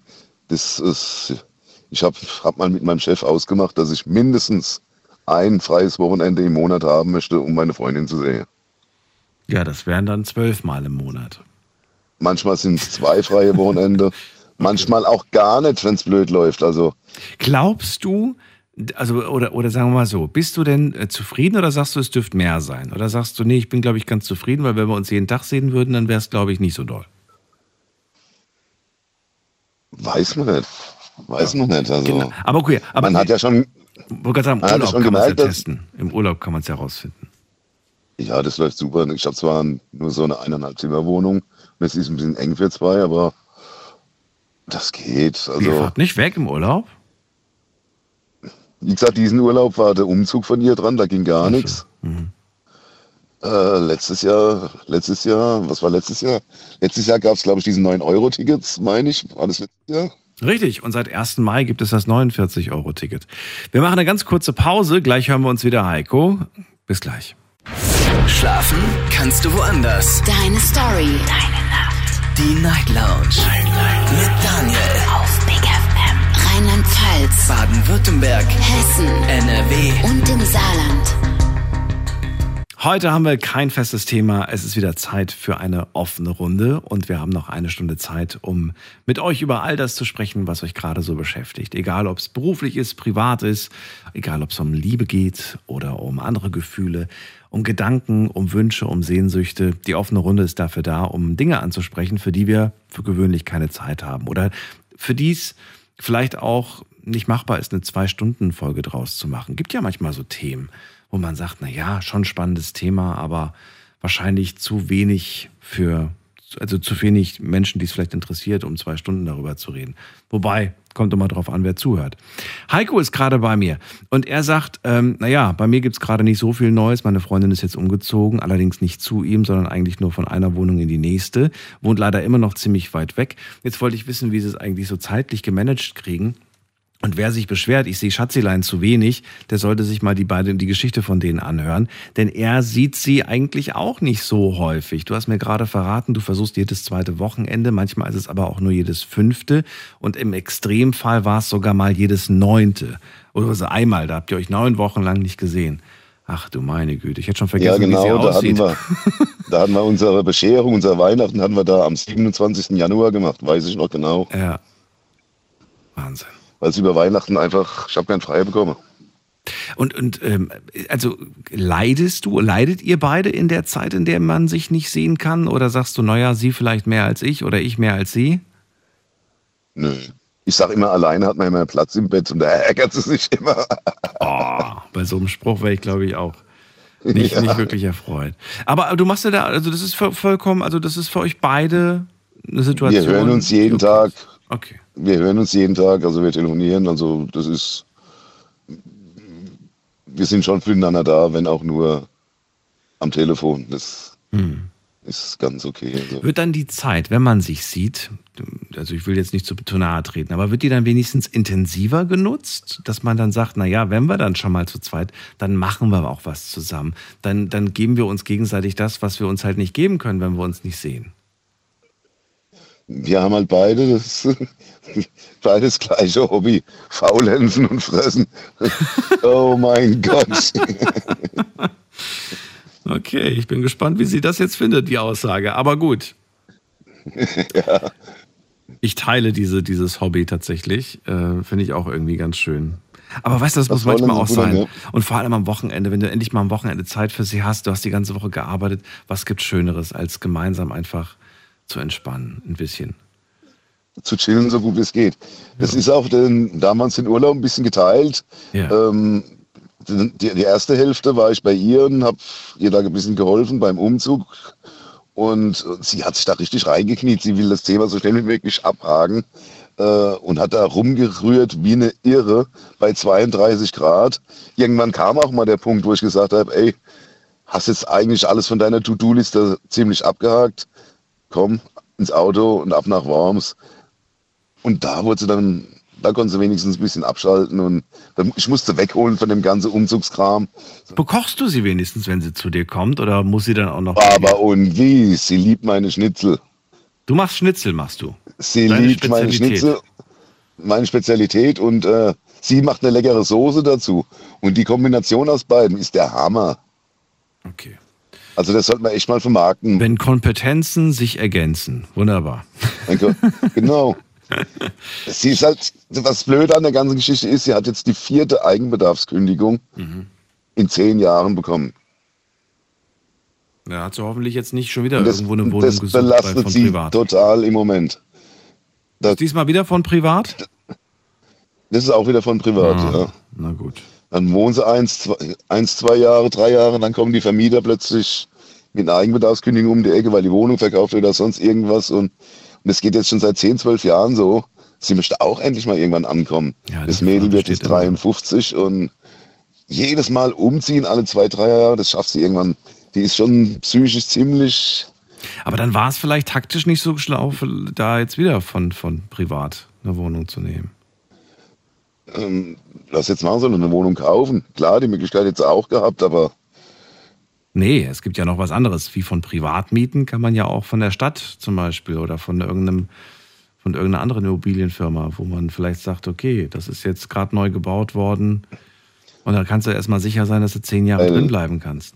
S12: Das ist Ich habe hab mal mit meinem Chef ausgemacht, dass ich mindestens ein freies Wochenende im Monat haben möchte, um meine Freundin zu sehen.
S3: Ja, das wären dann zwölfmal im Monat.
S12: Manchmal sind es zwei freie Wochenende, manchmal auch gar nicht, wenn es blöd läuft. Also
S3: Glaubst du, also oder, oder sagen wir mal so, bist du denn äh, zufrieden oder sagst du, es dürfte mehr sein? Oder sagst du, nee, ich bin, glaube ich, ganz zufrieden, weil wenn wir uns jeden Tag sehen würden, dann wäre es, glaube ich, nicht so doll.
S12: weiß man nicht. Weiß man nicht. Also,
S3: Genau. Aber okay, aber
S12: man hat ja schon,
S3: wollte gerade sagen, im Urlaub kann man es ja testen. Im Urlaub kann man es ja rausfinden.
S12: ja, das läuft super. Ich habe zwar nur so eine eineinhalb Zimmerwohnung und es ist ein bisschen eng für zwei, aber das geht.
S3: Ihr
S12: Also,
S3: fahrt nicht weg im Urlaub?
S12: wie gesagt, diesen Urlaub war der Umzug von ihr dran, da ging gar nichts.
S3: Mhm.
S12: Äh, letztes Jahr, letztes Jahr, was war letztes Jahr? Letztes Jahr gab es, glaube ich, diese 9-Euro-Tickets, meine ich. War das letztes Jahr?
S3: Richtig, und seit 1. Mai gibt es das 49-Euro-Ticket. Wir machen eine ganz kurze Pause, gleich hören wir uns wieder, Heiko. Bis gleich.
S1: Schlafen kannst du woanders.
S2: Deine Story. Deine Nacht.
S1: Die Night Lounge. Night, Night. Mit Daniel.
S2: Auf Big FM. Rheinland-Pfalz.
S1: Baden-Württemberg.
S2: Hessen.
S1: NRW.
S2: Und im Saarland.
S3: Heute haben wir kein festes Thema. Es ist wieder Zeit für eine offene Runde und wir haben noch eine Stunde Zeit, um mit euch über all das zu sprechen, was euch gerade so beschäftigt. Egal, ob es beruflich ist, privat ist, egal, ob es um Liebe geht oder um andere Gefühle, um Gedanken, um Wünsche, um Sehnsüchte. Die offene Runde ist dafür da, um Dinge anzusprechen, für die wir für gewöhnlich keine Zeit haben oder für die es vielleicht auch nicht machbar ist, eine Zwei-Stunden-Folge draus zu machen. Gibt ja manchmal so Themen, wo man sagt, na ja, schon spannendes Thema, aber wahrscheinlich zu wenig für, also zu wenig Menschen, die es vielleicht interessiert, um zwei Stunden darüber zu reden. Wobei, kommt immer drauf an, wer zuhört. Heiko ist gerade bei mir und er sagt, ähm, naja, bei mir gibt's gerade nicht so viel Neues. Meine Freundin ist jetzt umgezogen, allerdings nicht zu ihm, sondern eigentlich nur von einer Wohnung in die nächste. Wohnt leider immer noch ziemlich weit weg. Jetzt wollte ich wissen, wie sie es eigentlich so zeitlich gemanagt kriegen. Und wer sich beschwert, ich sehe Schatzilein zu wenig, der sollte sich mal die beiden die Geschichte von denen anhören, denn er sieht sie eigentlich auch nicht so häufig. Du hast mir gerade verraten, du versuchst jedes zweite Wochenende, manchmal ist es aber auch nur jedes fünfte und im Extremfall war es sogar mal jedes neunte oder also einmal, da habt ihr euch neun Wochen lang nicht gesehen. Ach du meine Güte, ich hätte schon vergessen,
S12: ja,
S3: wie sie
S12: genau, da
S3: aussieht.
S12: hatten, wir, da hatten wir unsere Bescherung, unser Weihnachten hatten wir da am 27. Januar gemacht, weiß ich noch genau.
S3: Ja. Wahnsinn.
S12: Weil es über Weihnachten einfach, ich habe keinen frei bekommen.
S3: Und, und ähm, also leidest du, leidet ihr beide in der Zeit, in der man sich nicht sehen kann? Oder sagst du, naja, sie vielleicht mehr als ich oder ich mehr als sie?
S12: Nö. Ich sag immer, alleine hat man immer Platz im Bett und da ärgert sie sich immer.
S3: Oh, bei so einem Spruch wäre ich, glaube ich, auch nicht,
S12: Ja.
S3: nicht wirklich erfreut. Aber du machst ja da, also das ist voll- vollkommen, also das ist für euch beide eine Situation.
S12: Wir hören uns jeden. Tag.
S3: Okay.
S12: Wir hören uns jeden Tag, also wir telefonieren, also das ist, wir sind schon füreinander da, wenn auch nur am Telefon. Das
S3: Hm.
S12: ist ganz okay. Also.
S3: Wird dann die Zeit, wenn man sich sieht, also ich will jetzt nicht zu nahe treten, aber wird die dann wenigstens intensiver genutzt, dass man dann sagt, na ja, wenn wir dann schon mal zu zweit, dann machen wir auch was zusammen. Dann, dann geben wir uns gegenseitig das, was wir uns halt nicht geben können, wenn wir uns nicht sehen.
S12: Wir haben halt beide das, beides gleiche Hobby, faulenzen und fressen. oh mein Gott.
S3: Okay, ich bin gespannt, wie sie das jetzt findet, die Aussage. Aber gut.
S12: ja.
S3: Ich teile diese, dieses Hobby tatsächlich. Äh, Finde ich auch irgendwie ganz schön. Aber weißt du, das,
S12: Das
S3: muss manchmal auch
S12: gut an,
S3: sein.
S12: ja.
S3: Und vor allem am Wochenende, wenn du endlich mal am Wochenende Zeit für sie hast, du hast die ganze Woche gearbeitet, was gibt Schöneres, als gemeinsam einfach zu entspannen, ein bisschen.
S12: zu chillen, so gut wie es geht. Das ist auch den, damals den Urlaub ein bisschen geteilt.
S3: Ja.
S12: Ähm, die, die erste Hälfte war ich bei ihr und habe ihr da ein bisschen geholfen beim Umzug. Und sie hat sich da richtig reingekniet. Sie will das Thema so schnell wie möglich abhaken äh, und hat da rumgerührt wie eine Irre bei 32 Grad. Irgendwann kam auch mal der Punkt, wo ich gesagt habe, ey, hast jetzt eigentlich alles von deiner To-Do-Liste ziemlich abgehakt. Komm ins Auto und ab nach Worms. Und da wurde sie dann, da konnte sie wenigstens ein bisschen abschalten und ich musste wegholen von dem ganzen Umzugskram.
S3: Bekochst du sie wenigstens, wenn sie zu dir kommt, oder muss sie dann auch noch.
S12: Aber und wie, sie liebt meine Schnitzel.
S3: Du machst Schnitzel, machst du.
S12: Sie
S3: Deine
S12: liebt meine. Schnitzel. meine Spezialität und äh, sie macht eine leckere Soße dazu. Und die Kombination aus beiden ist der Hammer.
S3: Okay.
S12: Also das sollte man echt mal vermarkten.
S3: Wenn Kompetenzen sich ergänzen. Wunderbar.
S12: Danke. genau. Sie ist halt, was blöd an der ganzen Geschichte ist, sie hat jetzt die vierte Eigenbedarfskündigung
S3: Mhm.
S12: in zehn Jahren bekommen.
S3: Ja, hat sie hoffentlich jetzt nicht schon wieder
S12: das,
S3: irgendwo eine Wohnung
S12: das
S3: gesucht bei,
S12: belastet sie
S3: privat.
S12: total im Moment. Das,
S3: Diesmal wieder von privat?
S12: das ist auch wieder von privat,
S3: Ah,
S12: ja.
S3: Na gut.
S12: Dann wohnen sie eins zwei, eins, zwei Jahre, drei Jahre, dann kommen die Vermieter plötzlich mit einer Eigenbedarfskündigung um die Ecke, weil die Wohnung verkauft wird oder sonst irgendwas. Und, und das geht jetzt schon seit 10, 12 Jahren so. Sie möchte auch endlich mal irgendwann ankommen.
S3: Ja,
S12: das Mädel wird jetzt
S3: immer.
S12: 53 und jedes Mal umziehen, alle zwei, drei Jahre, das schafft sie irgendwann. Die ist schon psychisch ziemlich.
S3: Aber dann war es vielleicht taktisch nicht so schlau, da jetzt wieder von, von privat eine Wohnung zu nehmen.
S12: Ähm, was jetzt machen soll, eine Wohnung kaufen. Klar, die Möglichkeit jetzt auch gehabt, aber
S3: Nee, es gibt ja noch was anderes. Wie von Privatmieten kann man ja auch von der Stadt zum Beispiel oder von irgendeinem von irgendeiner anderen Immobilienfirma, wo man vielleicht sagt, okay, das ist jetzt gerade neu gebaut worden und dann kannst du erstmal sicher sein, dass du zehn Jahre drin bleiben kannst.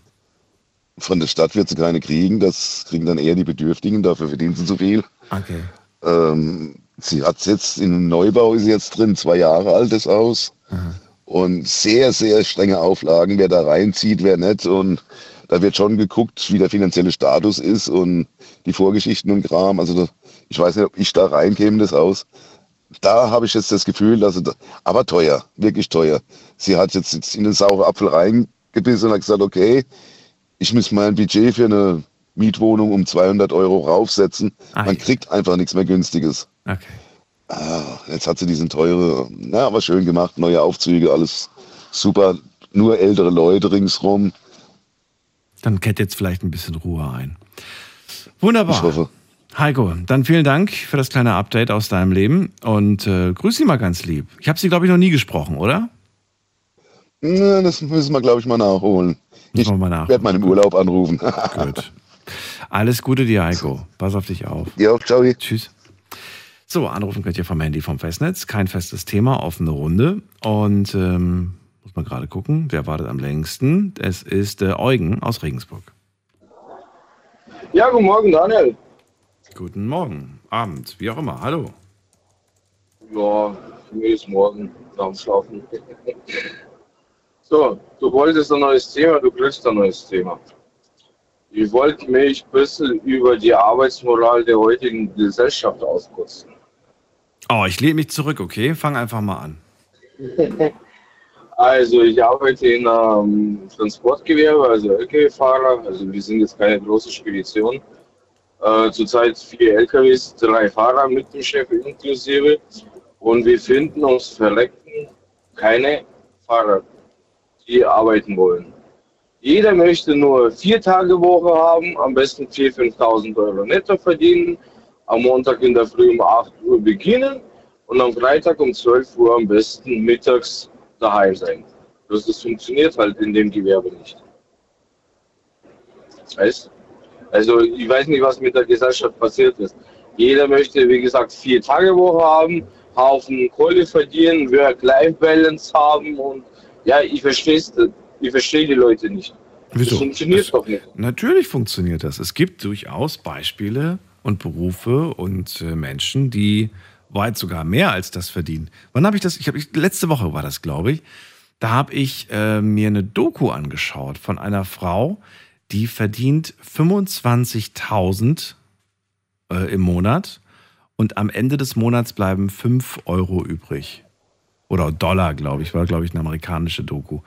S12: von der Stadt wird sie keine kriegen. Das kriegen dann eher die Bedürftigen, dafür verdienen sie zu viel.
S3: Okay.
S12: Ähm, sie hat jetzt in einem Neubau ist jetzt drin, zwei Jahre alt das Haus. Und sehr, sehr strenge Auflagen, wer da reinzieht, wer nicht. Und da wird schon geguckt, wie der finanzielle Status ist und die Vorgeschichten und Kram. Also da, ich weiß nicht, ob ich da reinkäme in das Haus. Da habe ich jetzt das Gefühl, dass sie da, aber teuer, wirklich teuer. Sie hat jetzt, jetzt in den sauren Apfel reingebissen und hat gesagt, okay, ich muss mein Budget für eine Mietwohnung um 200 Euro raufsetzen. Man kriegt einfach nichts mehr Günstiges.
S3: Okay.
S12: Ah, jetzt hat sie diesen teure, na, aber schön gemacht, neue Aufzüge, alles super. Nur ältere Leute ringsrum.
S3: Dann kehrt jetzt vielleicht ein bisschen Ruhe ein. Wunderbar.
S12: Ich hoffe.
S3: Heiko, dann vielen Dank für das kleine Update aus deinem Leben und äh, grüß Sie mal ganz lieb. Ich habe Sie, glaube ich, noch nie gesprochen, oder?
S12: Na, das müssen wir, glaube ich, mal nachholen. Ich werde mal im Urlaub anrufen.
S3: Gut. Alles Gute dir, Heiko. Pass auf dich auf.
S12: Ja, ciao.
S3: Tschüss. So, anrufen könnt ihr vom Handy vom Festnetz. Kein festes Thema, offene Runde. Und ähm, muss man gerade gucken, wer wartet am längsten. Es ist äh, Eugen aus Regensburg.
S13: Ja, guten Morgen, Daniel.
S3: Guten Morgen, Abend, wie auch immer. Hallo.
S13: Ja, für mich ist morgen nach Schlafen. so, du wolltest ein neues Thema, du kriegst ein neues Thema. Ich wollte mich ein bisschen über die Arbeitsmoral der heutigen Gesellschaft auskotzen.
S3: Oh, ich lehne mich zurück, okay? Fang einfach mal an.
S13: Also ich arbeite in einem Transportgewerbe, also LKW-Fahrer. Also wir sind jetzt keine große Spedition. Äh, zurzeit vier LKWs, drei Fahrer mit dem Chef inklusive. Und wir finden uns Verreckten keine Fahrer, die arbeiten wollen. Jeder möchte nur vier Tage Woche haben, am besten 4.000, 5.000 Euro netto verdienen, am Montag in der Früh um 8 Uhr beginnen und am Freitag um 12 Uhr am besten mittags daheim sein. Das, das funktioniert halt in dem Gewerbe nicht. Weißt? Also ich weiß nicht, was mit der Gesellschaft passiert ist. Jeder möchte, wie gesagt, vier Tage Woche haben, Haufen Kohle verdienen, Work-Life-Balance haben und ja, ich verstehe ich verstehe die Leute nicht.
S3: Wieso?
S13: Das funktioniert doch nicht.
S3: Natürlich funktioniert das. Es gibt durchaus Beispiele und Berufe und äh, Menschen, die weit sogar mehr als das verdienen. Wann habe ich das? Ich habe letzte Woche war das, glaube ich. Da habe ich äh, mir eine Doku angeschaut von einer Frau, die verdient 25.000 äh, im Monat und am Ende des Monats bleiben 5 Euro übrig. Oder Dollar, glaube ich, war, glaube ich, eine amerikanische Doku.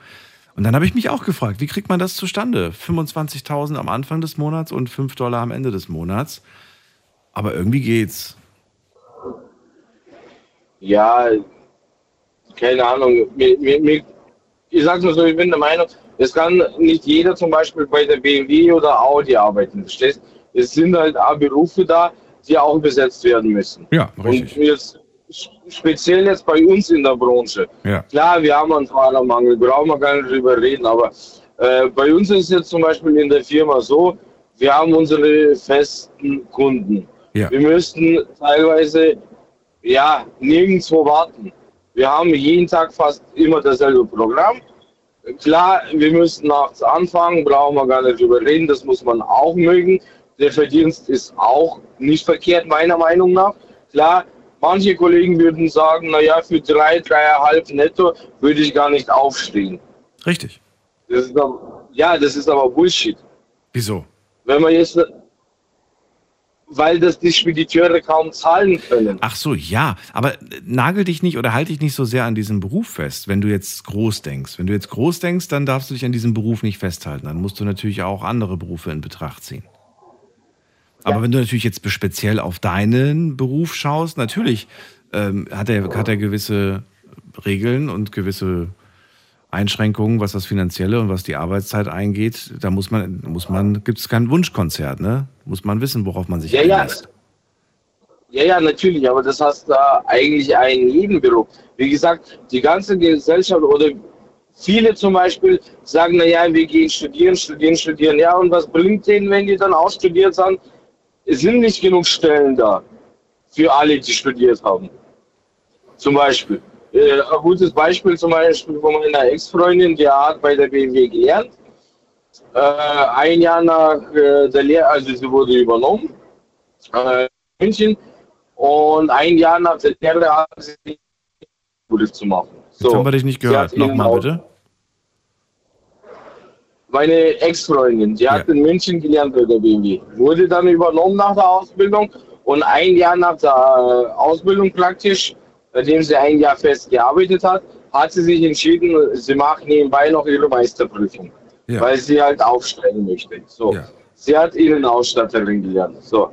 S3: Und dann habe ich mich auch gefragt, wie kriegt man das zustande? 25.000 am Anfang des Monats und 5 Dollar am Ende des Monats. Aber irgendwie geht's.
S13: Ja, keine Ahnung. Mir, mir, mir, ich sag's mal so, ich bin der Meinung, es kann nicht jeder zum Beispiel bei der BMW oder Audi arbeiten. Verstehst? Es sind halt auch Berufe da, die auch besetzt werden müssen.
S3: Ja,
S13: richtig. Und jetzt speziell jetzt bei uns in der Branche.
S3: Ja.
S13: Klar, wir haben einen Fahrermangel, brauchen wir gar nicht drüber reden, aber äh, bei uns ist jetzt zum Beispiel in der Firma so, wir haben unsere festen Kunden.
S3: Ja.
S13: Wir müssten teilweise ja, nirgendwo warten. Wir haben jeden Tag fast immer dasselbe Programm. Klar, wir müssen nachts anfangen, brauchen wir gar nicht drüber reden, das muss man auch mögen. Der Verdienst ist auch nicht verkehrt, meiner Meinung nach. Klar, manche Kollegen würden sagen, naja, für drei, dreieinhalb netto würde ich gar nicht aufstehen.
S3: Richtig.
S13: Das aber, ja, das ist aber Bullshit.
S3: Wieso?
S13: Wenn man jetzt, weil das die Spediteure kaum zahlen können.
S3: Ach so, ja. Aber nagel dich nicht oder halte dich nicht so sehr an diesem Beruf fest, wenn du jetzt groß denkst. Wenn du jetzt groß denkst, dann darfst du dich an diesem Beruf nicht festhalten. Dann musst du natürlich auch andere Berufe in Betracht ziehen. Aber wenn du natürlich jetzt speziell auf deinen Beruf schaust, natürlich ähm, hat, er, hat er gewisse Regeln und gewisse Einschränkungen, was das Finanzielle und was die Arbeitszeit eingeht. Da muss man, muss man, gibt es kein Wunschkonzert, ne? Muss man wissen, worauf man sich
S13: Ja, ja.
S3: einlässt.
S13: Ja, ja, natürlich, aber das hast du eigentlich einen jeden Beruf. Wie gesagt, die ganze Gesellschaft oder viele zum Beispiel sagen, naja, wir gehen studieren, studieren, studieren. Ja, und was bringt denen, wenn die dann ausstudiert sind? Es sind nicht genug Stellen da für alle, die studiert haben. Zum Beispiel. Äh, ein gutes Beispiel zum Beispiel von meiner Ex-Freundin, die hat bei der BMW gelernt. Äh, ein Jahr nach äh, der Lehre, also sie wurde übernommen, äh, in München. Und ein Jahr nach der Lehre hat sie Beruf zu machen.
S3: Jetzt haben wir dich nicht gehört. Nochmal
S13: Au-
S3: bitte.
S13: Meine Ex-Freundin, die hat in München gelernt bei der BMW, wurde dann übernommen nach der Ausbildung und ein Jahr nach der äh, Ausbildung praktisch, nachdem sie ein Jahr fest gearbeitet hat, hat sie sich entschieden, sie macht nebenbei noch ihre Meisterprüfung,
S3: Ja.
S13: weil sie halt aufsteigen möchte. So. Sie hat Innenausstatterin gelernt. So.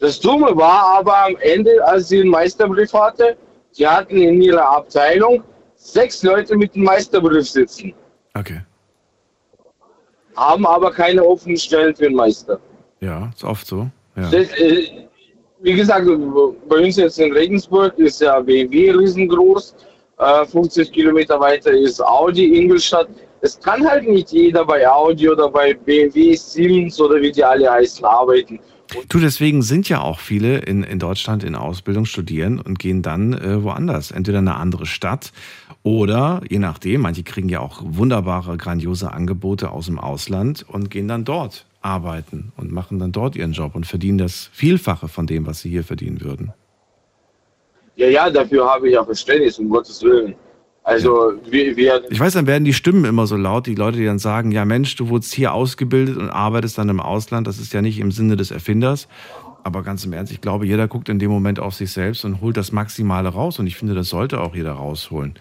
S13: Das Dumme war aber am Ende, als sie einen Meisterbrief hatte, sie hatten in ihrer Abteilung sechs Leute mit dem Meisterbrief sitzen
S3: Okay.
S13: haben aber keine offenen Stellen für den Meister.
S3: Ja, ist oft so. Ja.
S13: Das, äh, wie gesagt, bei uns jetzt in Regensburg ist ja BMW riesengroß. Äh, 50 Kilometer weiter ist Audi Ingolstadt. Es kann halt nicht jeder bei Audi oder bei BMW, Siemens oder wie die alle heißen arbeiten.
S3: Du, deswegen sind ja auch viele in, in Deutschland in Ausbildung studieren und gehen dann äh, woanders. Entweder in eine andere Stadt oder, je nachdem, manche kriegen ja auch wunderbare, grandiose Angebote aus dem Ausland und gehen dann dort arbeiten und machen dann dort ihren Job und verdienen das Vielfache von dem, was sie hier verdienen würden.
S13: Ja, ja, dafür habe ich ja Verständnis, um Gottes Willen. Also, wir, wir,
S3: Ich weiß, dann werden die Stimmen immer so laut, die Leute, die dann sagen, ja Mensch, du wurdest hier ausgebildet und arbeitest dann im Ausland. Das ist ja nicht im Sinne des Erfinders. Aber ganz im Ernst, ich glaube, jeder guckt in dem Moment auf sich selbst und holt das Maximale raus. Und ich finde, das sollte auch jeder rausholen.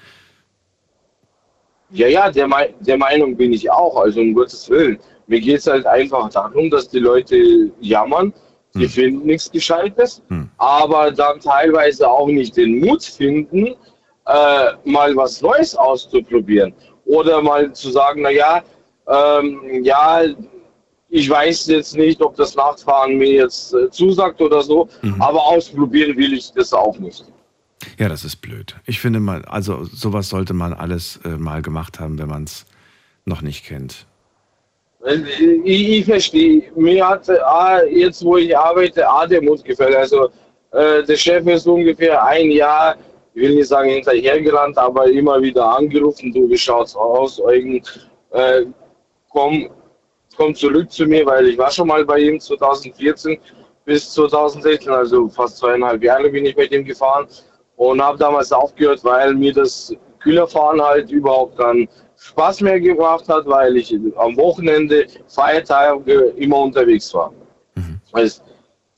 S13: Ja, ja, der, Mei- der Meinung bin ich auch, also um Gottes Willen. Mir geht es halt einfach darum, dass die Leute jammern, die finden nichts Gescheites, aber dann teilweise auch nicht den Mut finden, äh, mal was Neues auszuprobieren. Oder mal zu sagen, naja, ähm, ja, ich weiß jetzt nicht, ob das Nachtfahren mir jetzt äh, zusagt oder so, aber ausprobieren will ich das auch nicht.
S3: Ja, das ist blöd. Ich finde mal, also sowas sollte man alles äh, mal gemacht haben, wenn man es noch nicht kennt.
S13: Ich, ich verstehe. Mir hat ah, jetzt, wo ich arbeite, ah, der Mut gefällt. Also äh, der Chef ist ungefähr ein Jahr, ich will nicht sagen hinterhergerannt, aber immer wieder angerufen, du, wie schaut's aus, Eugen, äh, komm, komm zurück zu mir, weil ich war schon mal bei ihm 2014 bis 2016, also fast zweieinhalb Jahre bin ich bei dem gefahren und habe damals aufgehört, weil mir das Kühlerfahren halt überhaupt dann Spaß mehr gebracht hat, weil ich am Wochenende, Feiertage immer unterwegs war. Also,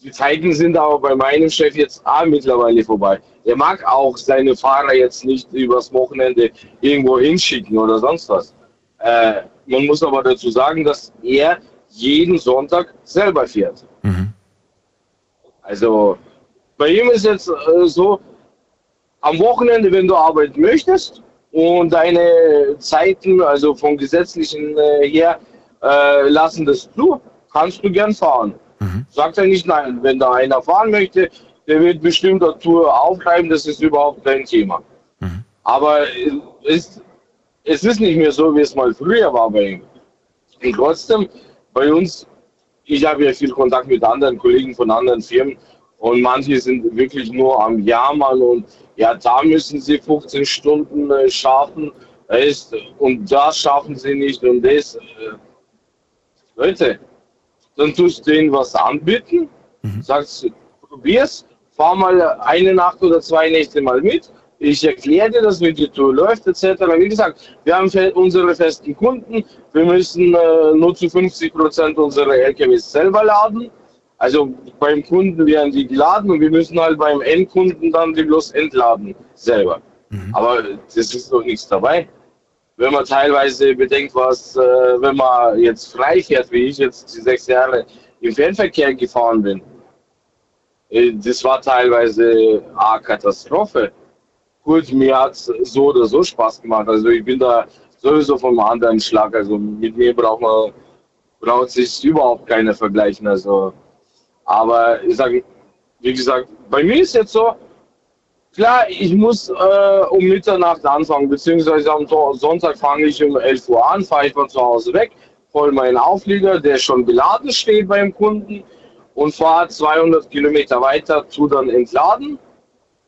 S13: die Zeiten sind aber bei meinem Chef jetzt auch mittlerweile vorbei. Der mag auch seine Fahrer jetzt nicht übers Wochenende irgendwo hinschicken oder sonst was. Äh, man muss aber dazu sagen, dass er jeden Sonntag selber fährt. Also bei ihm ist jetzt äh, so, am Wochenende, wenn du arbeiten möchtest und deine Zeiten, also vom gesetzlichen äh, her, äh, lassen das zu, kannst du gern fahren. Sagt er nicht nein. Wenn da einer fahren möchte, der wird bestimmt Tour aufschreiben, das ist überhaupt kein Thema. Aber äh, es, es ist nicht mehr so, wie es mal früher war bei ihm. Und trotzdem, bei uns, ich habe ja viel Kontakt mit anderen Kollegen von anderen Firmen, Und manche sind wirklich nur am Jammern und ja, da müssen sie 15 Stunden äh, schaffen ist, und das schaffen sie nicht und das. Äh, Leute, dann tust du ihnen was anbieten,
S3: Mhm.
S13: sagst, probier's, fahr mal eine Nacht oder zwei Nächte mal mit. Ich erkläre dir das, wie die Tour läuft, etc. Wie gesagt, wir haben unsere festen Kunden. Wir müssen äh, nur zu 50 Prozent unsere LKWs selber laden. Also beim Kunden werden die geladen und wir müssen halt beim Endkunden dann die bloß entladen selber. Aber das ist doch nichts dabei. Wenn man teilweise bedenkt, was, äh, wenn man jetzt frei fährt, wie ich jetzt die sechs Jahre im Fernverkehr gefahren bin, äh, das war teilweise eine Katastrophe. Gut, mir hat es so oder so Spaß gemacht. Also ich bin da sowieso vom anderen Schlag. Also mit mir braucht man braucht sich überhaupt keiner vergleichen. Also, aber ich sage, wie gesagt, bei mir ist jetzt so, klar, ich muss äh, um Mitternacht anfangen, beziehungsweise am Sonntag fange ich um 11 Uhr an, fahre ich von zu Hause weg, hole meinen Auflieger, der schon beladen steht beim Kunden und fahre 200 Kilometer weiter, tu dann entladen,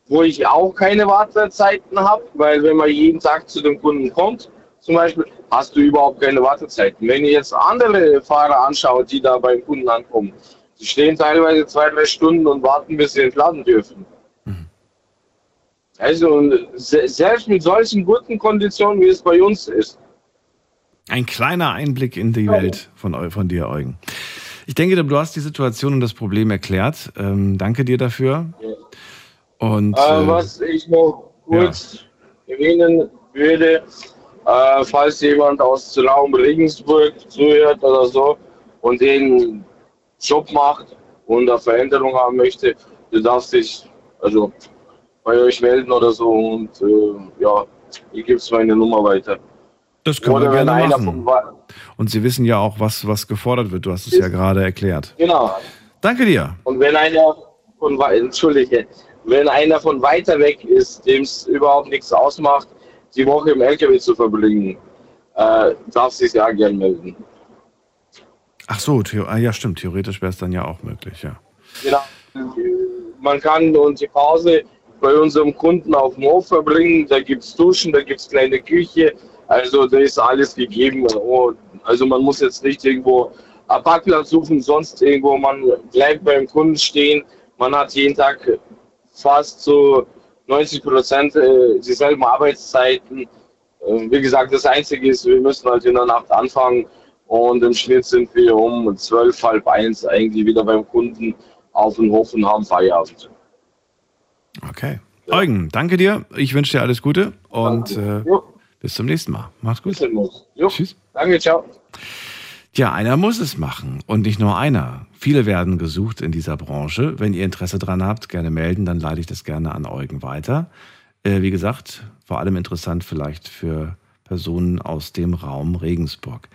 S13: wo ich auch keine Wartezeiten habe, weil wenn man jeden Tag zu dem Kunden kommt, zum Beispiel, hast du überhaupt keine Wartezeiten. Wenn ihr jetzt andere Fahrer anschaut, die da beim Kunden ankommen, die stehen teilweise zwei, drei Stunden und warten, bis sie entladen dürfen. Also und se selbst mit solchen guten Konditionen, wie es bei uns ist,
S3: Ein kleiner Einblick in die Welt von, von dir, Eugen. Ich denke, du hast die Situation und das Problem erklärt. Ähm, danke dir dafür. Und
S13: äh,
S3: äh,
S13: was ich noch kurz erwähnen würde, äh, falls jemand aus Raum Regensburg zuhört oder so und den Job macht und eine Veränderung haben möchte, du darfst dich also bei euch melden oder so und äh, ja, ihr gebt meine Nummer weiter.
S3: das können
S13: Oder
S3: wir gerne machen. Und Sie wissen ja auch, was, was gefordert wird. Du hast es ja gerade erklärt.
S13: Genau.
S3: Danke dir.
S13: Und wenn einer von entschuldige, wenn einer von weiter weg ist, dem es überhaupt nichts ausmacht, die Woche im LKW zu verbringen, äh, darf sich ja gern melden.
S3: Ach so, ah, ja stimmt. Theoretisch wäre es dann ja auch möglich, ja.
S13: Genau. Man kann und die Pause bei unserem Kunden auf dem Hof verbringen. Da gibt es Duschen, da gibt es kleine Küche. Also da ist alles gegeben. Und also man muss jetzt nicht irgendwo einen Parkplatz suchen, sonst irgendwo. Man bleibt beim Kunden stehen. Man hat jeden Tag fast so 90 Prozent äh, dieselben Arbeitszeiten. Äh, Wie gesagt, das Einzige ist, wir müssen halt in der Nacht anfangen und im Schnitt sind wir um zwölf, halb eins eigentlich wieder beim Kunden auf dem Hof und haben Feierabend.
S3: Okay. Eugen, danke dir. Ich wünsche dir alles Gute und äh, bis zum nächsten Mal. Mach's gut.
S13: Tschüss. Danke, ciao.
S3: Ja, einer muss es machen und nicht nur einer. Viele werden gesucht in dieser Branche. Wenn ihr Interesse dran habt, gerne melden, dann leite ich das gerne an Eugen weiter. Äh, wie gesagt, vor allem interessant vielleicht für Personen aus dem Raum Regensburg.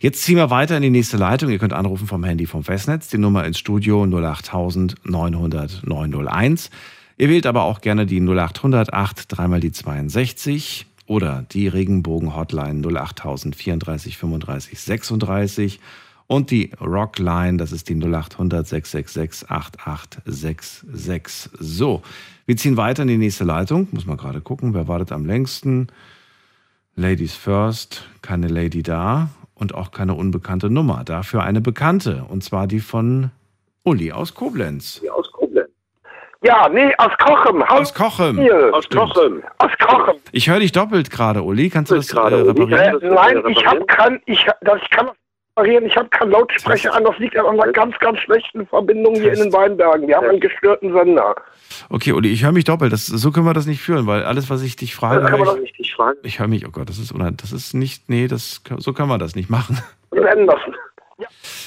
S3: Jetzt ziehen wir weiter in die nächste Leitung. Ihr könnt anrufen vom Handy vom Festnetz, die Nummer ins Studio 08000 900 901. Ihr wählt aber auch gerne die 0800 8 dreimal die 62 oder die Regenbogen-Hotline 08000 34 35 36 und die Rockline, das ist die 0800 666 8866. So, wir ziehen weiter in die nächste Leitung. Muss mal gerade gucken, wer wartet am längsten. Ladies first, keine Lady da und auch keine unbekannte Nummer. Dafür eine bekannte, und zwar die von Uli aus Koblenz.
S14: Aus Koblenz. Ja, nee, aus Kochem.
S3: Aus Kochem.
S14: Hier.
S3: Aus Kochem.
S14: Aus Kochem.
S3: Ich höre dich doppelt gerade, Uli. Kannst du das äh,
S14: Äh,
S3: reparieren?
S14: nein, ich habe kein, ich, das, ich kann reparieren. Ich habe keinen Lautsprecher an. Das liegt an einer ganz, ganz schlechten Verbindung hier in den Weinbergen. Wir haben einen gestörten Sender.
S3: Okay, Uli, ich höre mich doppelt. Das, so können wir das nicht führen, weil alles, was ich dich frage,
S14: kann man
S3: höre
S14: doch
S3: ich,
S14: nicht dich fragen.
S3: ich höre mich, oh Gott, das ist, unheim- das ist nicht, nee, das, so können wir das nicht machen.
S14: Wir werden lassen.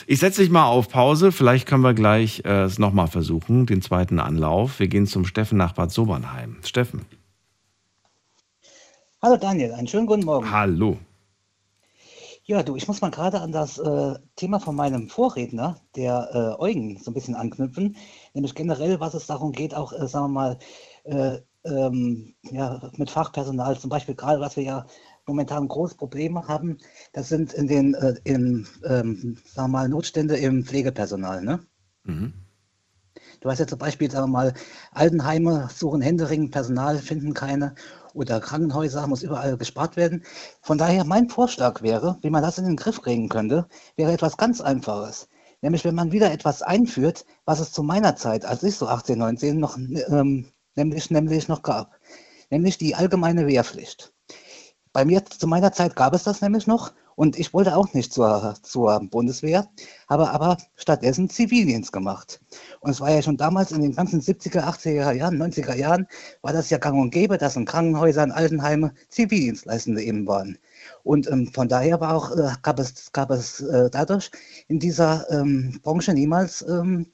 S3: Ich setze dich mal auf Pause. Vielleicht können wir gleich äh, es nochmal versuchen, den zweiten Anlauf. Wir gehen zum Steffen nach Bad Sobernheim. Steffen.
S15: Hallo Daniel, einen schönen guten Morgen.
S3: Hallo.
S15: Ja, du, ich muss mal gerade an das äh, Thema von meinem Vorredner, der äh, Eugen, so ein bisschen anknüpfen, nämlich generell, was es darum geht, auch, äh, sagen wir mal, äh, ähm, ja, mit Fachpersonal, zum Beispiel gerade, was wir ja momentan große Probleme haben, das sind in den, äh, im, ähm, sagen wir mal, Notstände im Pflegepersonal, ne?
S3: Mhm.
S15: Du weißt ja zum Beispiel, sagen wir mal, Altenheime suchen händeringend Personal, finden keine oder Krankenhäuser muss überall gespart werden. Von daher mein Vorschlag wäre, wie man das in den Griff kriegen könnte, wäre etwas ganz Einfaches. Nämlich, wenn man wieder etwas einführt, was es zu meiner Zeit, als ich so 18, 19 noch, ähm, nämlich, nämlich noch gab. Nämlich die allgemeine Wehrpflicht. Bei mir zu meiner Zeit gab es das nämlich noch und ich wollte auch nicht zur, zur Bundeswehr, habe aber stattdessen Zivildienst gemacht. Und es war ja schon damals in den ganzen 70er, 80er Jahren, 90er Jahren, war das ja gang und gäbe, dass in Krankenhäusern, Altenheime Zivildienstleistende eben waren. Und ähm, von daher war auch, äh, gab es, gab es äh, dadurch in dieser ähm, Branche niemals, ähm,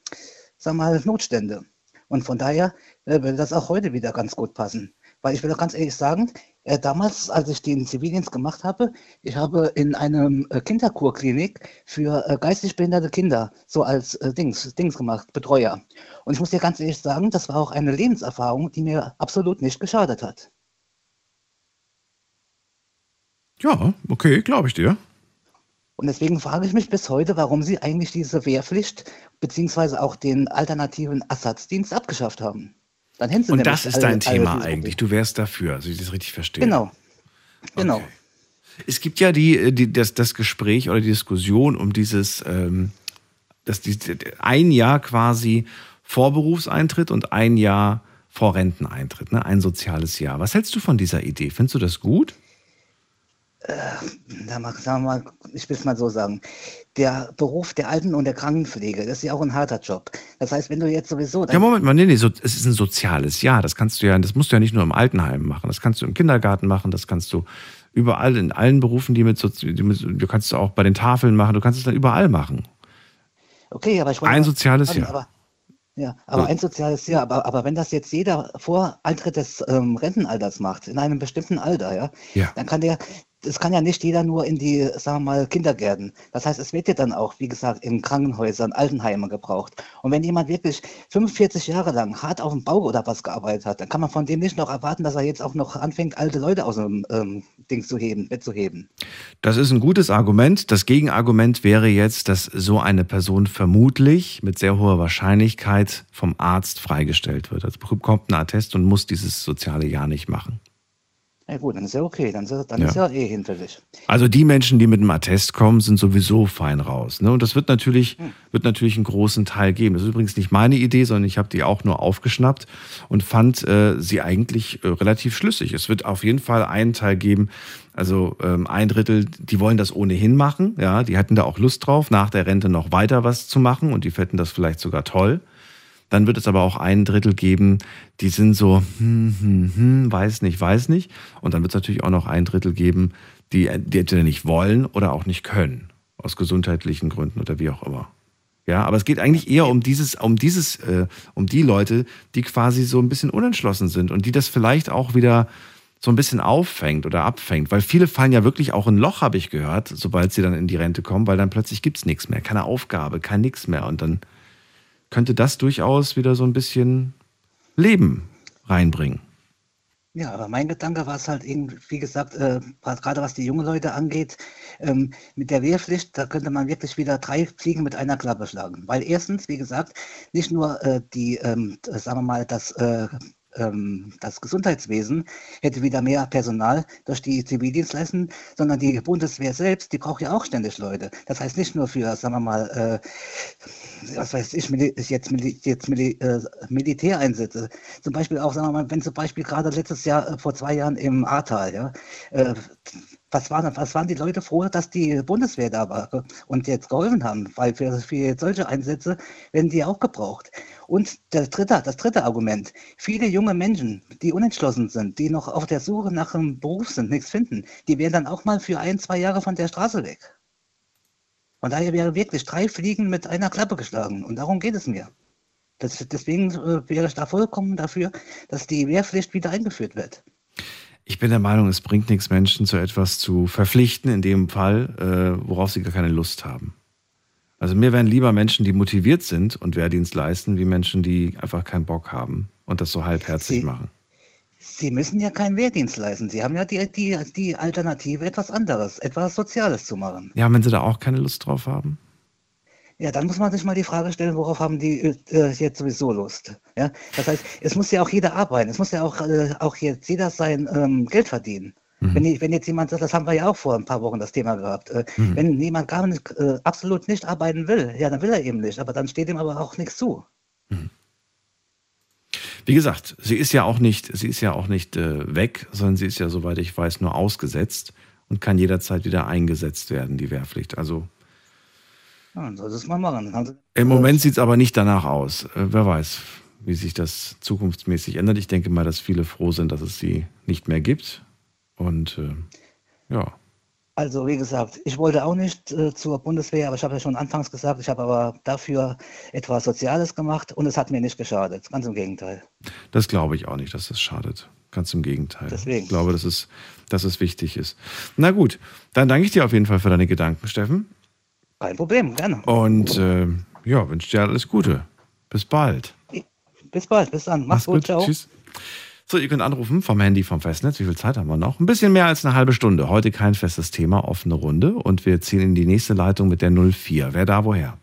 S15: sag mal, Notstände. Und von daher äh, würde das auch heute wieder ganz gut passen. Weil ich will auch ganz ehrlich sagen, äh, damals, als ich den Zivildienst gemacht habe, ich habe in einem äh, Kinderkurklinik für äh, geistig behinderte Kinder so als äh, Dings, Dings gemacht, Betreuer. Und ich muss dir ganz ehrlich sagen, das war auch eine Lebenserfahrung, die mir absolut nicht geschadet hat.
S3: Ja, okay, glaube ich dir.
S15: Und deswegen frage ich mich bis heute, warum Sie eigentlich diese Wehrpflicht beziehungsweise auch den alternativen Ersatzdienst abgeschafft haben.
S3: Dann hätten Sie Und das ist dein Thema eigentlich. Du wärst dafür, also ich das richtig verstehe.
S15: Genau. Genau.
S3: Okay. Es gibt ja die, die, das, das Gespräch oder die Diskussion um dieses, ähm, dass die, ein Jahr quasi vor Berufseintritt und ein Jahr vor Renteneintritt, ne? ein soziales Jahr. Was hältst du von dieser Idee? Findest du das gut?
S15: Äh, sagen mal, ich will es mal so sagen, der Beruf der Alten- und der Krankenpflege, das ist ja auch ein harter Job. Das heißt, wenn du jetzt sowieso...
S3: Ja, Moment mal, nee, nee, so, es ist ein soziales Jahr. Das kannst du ja, das musst du ja nicht nur im Altenheim machen. Das kannst du im Kindergarten machen, das kannst du überall, in allen Berufen, die mit, die mit du kannst du auch bei den Tafeln machen, du kannst es dann überall machen.
S15: Okay, aber ich
S3: wollte... Ein soziales Jahr.
S15: Aber, ja, aber ein soziales Jahr, aber, aber wenn das jetzt jeder vor Eintritt des ähm, Rentenalters macht, in einem bestimmten Alter, ja,
S3: ja.
S15: dann kann der, es kann ja nicht jeder nur in die, sagen wir mal, Kindergärten. Das heißt, es wird ja dann auch, wie gesagt, in Krankenhäusern, Altenheimen gebraucht. Und wenn jemand wirklich 45 Jahre lang hart auf dem Bau oder was gearbeitet hat, dann kann man von dem nicht noch erwarten, dass er jetzt auch noch anfängt, alte Leute aus dem ähm, Ding zu heben, Bett zu heben.
S3: Das ist ein gutes Argument. Das Gegenargument wäre jetzt, dass so eine Person vermutlich mit sehr hoher Wahrscheinlichkeit vom Arzt freigestellt wird. Also bekommt einen Attest und muss dieses soziale Jahr nicht machen.
S15: Ja gut, dann ist ja okay, dann, ist, dann ja. ist ja eh hinfällig.
S3: Also die Menschen, die mit einem Attest kommen, sind sowieso fein raus. Ne? Und das wird natürlich, hm. wird natürlich einen großen Teil geben. Das ist übrigens nicht meine Idee, sondern ich habe die auch nur aufgeschnappt und fand äh, sie eigentlich äh, relativ schlüssig. Es wird auf jeden Fall einen Teil geben, also ähm, ein Drittel, die wollen das ohnehin machen, ja, die hätten da auch Lust drauf, nach der Rente noch weiter was zu machen und die fänden das vielleicht sogar toll. Dann wird es aber auch ein Drittel geben, die sind so, hm, hm, hm, weiß nicht, weiß nicht. Und dann wird es natürlich auch noch ein Drittel geben, die, die entweder nicht wollen oder auch nicht können. Aus gesundheitlichen Gründen oder wie auch immer. Ja, aber es geht eigentlich eher um dieses, um dieses, äh, um die Leute, die quasi so ein bisschen unentschlossen sind und die das vielleicht auch wieder so ein bisschen auffängt oder abfängt. Weil viele fallen ja wirklich auch in ein Loch, habe ich gehört, sobald sie dann in die Rente kommen, weil dann plötzlich gibt es nichts mehr, keine Aufgabe, kein nichts mehr. Und dann könnte das durchaus wieder so ein bisschen Leben reinbringen.
S15: Ja, aber mein Gedanke war es halt eben, wie gesagt, äh, gerade was die jungen Leute angeht, ähm, mit der Wehrpflicht, da könnte man wirklich wieder drei Fliegen mit einer Klappe schlagen. Weil erstens, wie gesagt, nicht nur äh, die, ähm, sagen wir mal, das äh, ähm, das Gesundheitswesen hätte wieder mehr Personal durch die Zivildienstleistungen, sondern die Bundeswehr selbst, die braucht ja auch ständig Leute. Das heißt nicht nur für, sagen wir mal, äh, was weiß ich, jetzt, jetzt äh, Militäreinsätze. Zum Beispiel auch, sagen wir mal, wenn zum Beispiel gerade letztes Jahr, äh, vor zwei Jahren im Ahrtal, ja, äh, was waren, was waren die Leute froh, dass die Bundeswehr da war und jetzt geholfen haben, weil für, für solche Einsätze werden die auch gebraucht. Und der dritte, das dritte Argument, viele junge Menschen, die unentschlossen sind, die noch auf der Suche nach einem Beruf sind, nichts finden, die werden dann auch mal für ein, zwei Jahre von der Straße weg. Von daher wäre wirklich drei Fliegen mit einer Klappe geschlagen und darum geht es mir. Das, deswegen äh, wäre ich da vollkommen dafür, dass die Wehrpflicht wieder eingeführt wird.
S3: Ich bin der Meinung, es bringt nichts, Menschen zu etwas zu verpflichten, in dem Fall, äh, worauf sie gar keine Lust haben. Also mir wären lieber Menschen, die motiviert sind und Wehrdienst leisten, wie Menschen, die einfach keinen Bock haben und das so halbherzig
S15: sie,
S3: machen.
S15: Sie müssen ja keinen Wehrdienst leisten. Sie haben ja die, die, die Alternative, etwas anderes, etwas Soziales zu machen.
S3: Ja, wenn Sie da auch keine Lust drauf haben?
S15: Ja, dann muss man sich mal die Frage stellen, worauf haben die äh, jetzt sowieso Lust? Ja, das heißt, es muss ja auch jeder arbeiten, es muss ja auch, äh, auch jetzt jeder sein ähm, Geld verdienen.
S3: Mhm.
S15: Wenn, wenn, jetzt jemand sagt, das haben wir ja auch vor ein paar Wochen das Thema gehabt, äh,
S3: Mhm.
S15: wenn jemand gar nicht, äh, absolut nicht arbeiten will, ja, dann will er eben nicht, aber dann steht ihm aber auch nichts zu.
S3: Wie gesagt, sie ist ja auch nicht, sie ist ja auch nicht äh, weg, sondern sie ist ja, soweit ich weiß, nur ausgesetzt und kann jederzeit wieder eingesetzt werden, die Wehrpflicht. Also
S15: Ja, soll es mal machen.
S3: Im Moment sieht es aber nicht danach aus. Äh, wer weiß, wie sich das zukunftsmäßig ändert. Ich denke mal, dass viele froh sind, dass es sie nicht mehr gibt. Und äh, ja.
S15: Also wie gesagt, ich wollte auch nicht äh, zur Bundeswehr, aber ich habe ja schon anfangs gesagt, ich habe aber dafür etwas Soziales gemacht und es hat mir nicht geschadet. Ganz im Gegenteil.
S3: Das glaube ich auch nicht, dass das schadet. Ganz im Gegenteil.
S15: Deswegen.
S3: Ich glaube, dass es, dass es wichtig ist. Na gut, dann danke ich dir auf jeden Fall für deine Gedanken, Steffen.
S15: Kein Problem, gerne.
S3: Und äh, ja, wünsche dir alles Gute. Bis bald.
S15: Bis bald, bis dann. Mach's, gut, ciao.
S3: Tschüss. So, ihr könnt anrufen vom Handy vom Festnetz. Wie viel Zeit haben wir noch? Ein bisschen mehr als eine halbe Stunde. Heute kein festes Thema, offene Runde. Und wir ziehen in die nächste Leitung mit der 04. Wer da woher?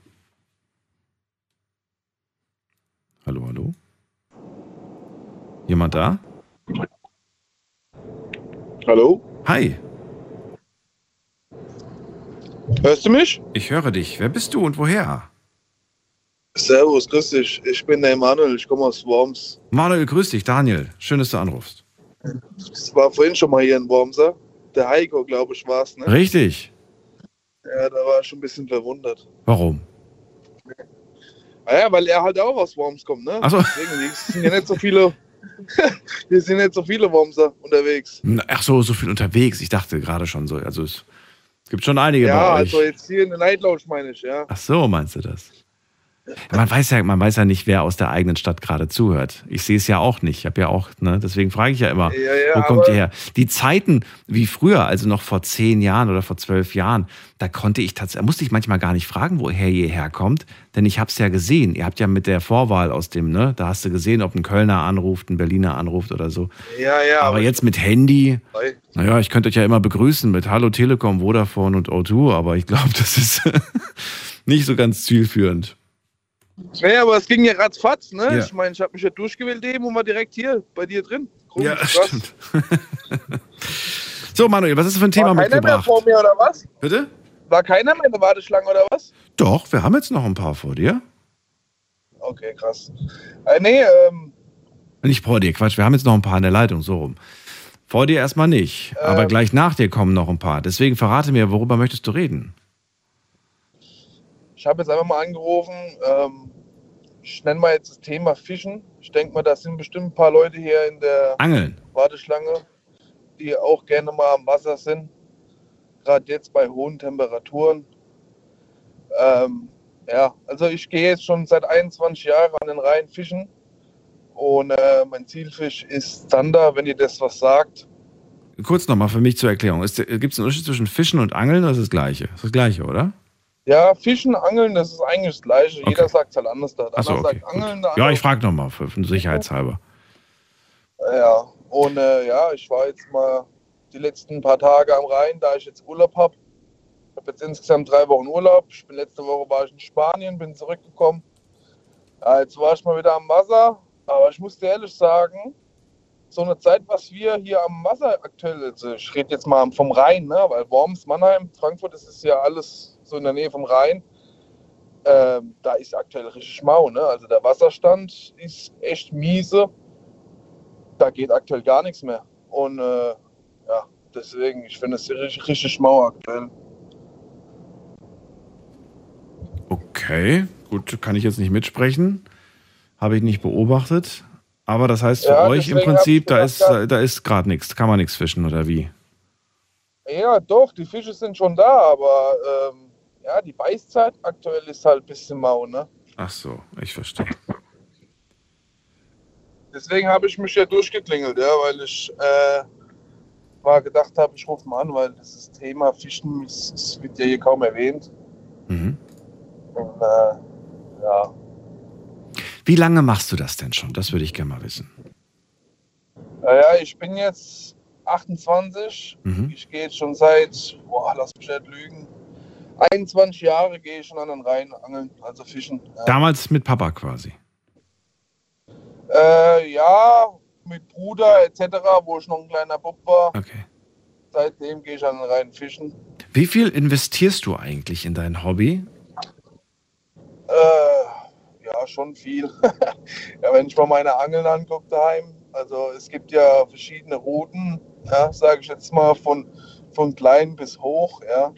S3: Hallo, hallo? Jemand da?
S16: Hallo?
S3: Hi.
S16: Hörst du mich?
S3: Ich höre dich. Wer bist du und woher?
S16: Servus, grüß dich. Ich bin der Emanuel, ich komme aus Worms.
S3: Manuel, grüß dich. Daniel, schön, dass du anrufst.
S16: Ich war vorhin schon mal hier in Wormser. Der Heiko, glaube ich, war es, ne?
S3: Richtig.
S16: Ja, da war ich schon ein bisschen verwundert.
S3: Warum?
S16: Naja, weil er halt auch aus Worms kommt, ne?
S3: Ach so.
S16: Deswegen sind ja nicht so viele. Hier sind nicht so viele Wormser unterwegs.
S3: Ach so, so viel unterwegs. Ich dachte gerade schon so. Also es gibt schon einige
S16: Ja,
S3: bei euch.
S16: also jetzt hier in der Night Lounge meine ich, ja.
S3: Ach so, meinst du das? Man weiß ja, man weiß ja nicht, wer aus der eigenen Stadt gerade zuhört. Ich sehe es ja auch nicht. Ich habe ja auch, ne, deswegen frage ich ja immer,
S16: Ja, ja,
S3: wo kommt
S16: aber-
S3: ihr her? Die Zeiten wie früher, also noch vor zehn Jahren oder vor zwölf Jahren, da konnte ich tatsächlich, musste ich manchmal gar nicht fragen, woher ihr herkommt, denn ich habe es ja gesehen. Ihr habt ja mit der Vorwahl aus dem, ne, da hast du gesehen, ob ein Kölner anruft, ein Berliner anruft oder so.
S16: Ja, ja.
S3: aber jetzt mit Handy, naja, ich könnte euch ja immer begrüßen mit Hallo Telekom, Vodafone und O2, aber ich glaube, das ist nicht so ganz zielführend.
S16: Nee, aber es ging ja ratzfatz, ne?
S3: Ja.
S16: Ich meine, ich habe mich ja durchgewählt eben und war direkt hier bei dir drin. Komisch,
S3: Ja,
S16: krass.
S3: stimmt. So, Manuel, was du für ein Thema
S16: War keiner mehr vor mir oder was?
S3: Bitte?
S16: War keiner mehr in der Warteschlange oder was?
S3: Doch, wir haben jetzt noch ein paar vor dir.
S16: Okay, krass. Äh, nee, ähm,
S3: Nicht vor dir, Quatsch, wir haben jetzt noch ein paar in der Leitung, so rum. Vor dir erstmal nicht, aber
S16: Ähm.
S3: gleich nach dir kommen noch ein paar. Deswegen verrate mir, worüber möchtest du reden?
S16: Ich habe jetzt einfach mal angerufen. Ähm, ich nenne mal jetzt das Thema Fischen. Ich denke mal, da sind bestimmt ein paar Leute hier in der
S3: Angeln.
S16: Warteschlange, die auch gerne mal am Wasser sind. Gerade jetzt bei hohen Temperaturen. Ähm, ja, also ich gehe jetzt schon seit 21 Jahren an den Rhein fischen. Und äh, mein Zielfisch ist Zander, wenn ihr das was sagt.
S3: Kurz nochmal für mich zur Erklärung. Gibt es einen Unterschied zwischen Fischen und Angeln oder ist das gleiche? Ist das gleiche, oder?
S16: Ja, Fischen, Angeln, das ist eigentlich das Gleiche. Jeder sagt es halt anders. Der
S3: Ach so,
S16: andere
S3: okay,
S16: sagt Angeln, der
S3: Ja, ich frage nochmal, für, für Sicherheitshalber.
S16: Ja, und äh, ja, ich war jetzt mal die letzten paar Tage am Rhein, da ich jetzt Urlaub habe. Ich habe jetzt insgesamt drei Wochen Urlaub. Ich bin letzte Woche war ich in Spanien, bin zurückgekommen. Ja, jetzt war ich mal wieder am Wasser, aber ich muss dir ehrlich sagen, so eine Zeit, was wir hier am Wasser aktuell, also ich rede jetzt mal vom Rhein, ne, weil Worms, Mannheim, Frankfurt, das ist ja alles so in der Nähe vom Rhein. Ähm, da ist aktuell richtig mau, ne? Also der Wasserstand ist echt miese da geht aktuell gar nichts mehr. Und äh, ja, deswegen, ich finde es richtig, richtig mau aktuell.
S3: Okay, gut, kann ich jetzt nicht mitsprechen. Habe ich nicht beobachtet. Aber das heißt für
S16: Ja,
S3: euch im Prinzip, da ist, da ist gerade nichts. Kann man nichts fischen oder wie?
S16: Ja, doch, die Fische sind schon da, aber ähm, ja, die Beißzeit aktuell ist halt ein bisschen mau, ne?
S3: Ach so, ich verstehe.
S16: Deswegen habe ich mich ja durchgeklingelt, ja, weil ich äh, mal gedacht habe, ich rufe mal an, weil dieses Thema Fischen es, es wird ja hier kaum erwähnt.
S3: Mhm.
S16: Und, äh, ja,
S3: Wie lange machst du das denn schon? Das würde ich gerne mal wissen.
S16: Naja, ich bin jetzt 28.
S3: Mhm.
S16: Ich gehe jetzt schon seit, boah, lass mich nicht lügen, 21 Jahre gehe ich schon an den Rhein angeln, also fischen. Ja.
S3: Damals mit Papa quasi.
S16: Äh, ja, mit Bruder etc., wo ich noch ein kleiner Bub war.
S3: Okay.
S16: Seitdem gehe ich an den Rhein fischen.
S3: Wie viel investierst du eigentlich in dein Hobby?
S16: Äh, ja, schon viel. ja, wenn ich mal meine Angeln angucke daheim, also es gibt ja verschiedene Routen, ja, sage ich jetzt mal, von, von klein bis hoch, ja,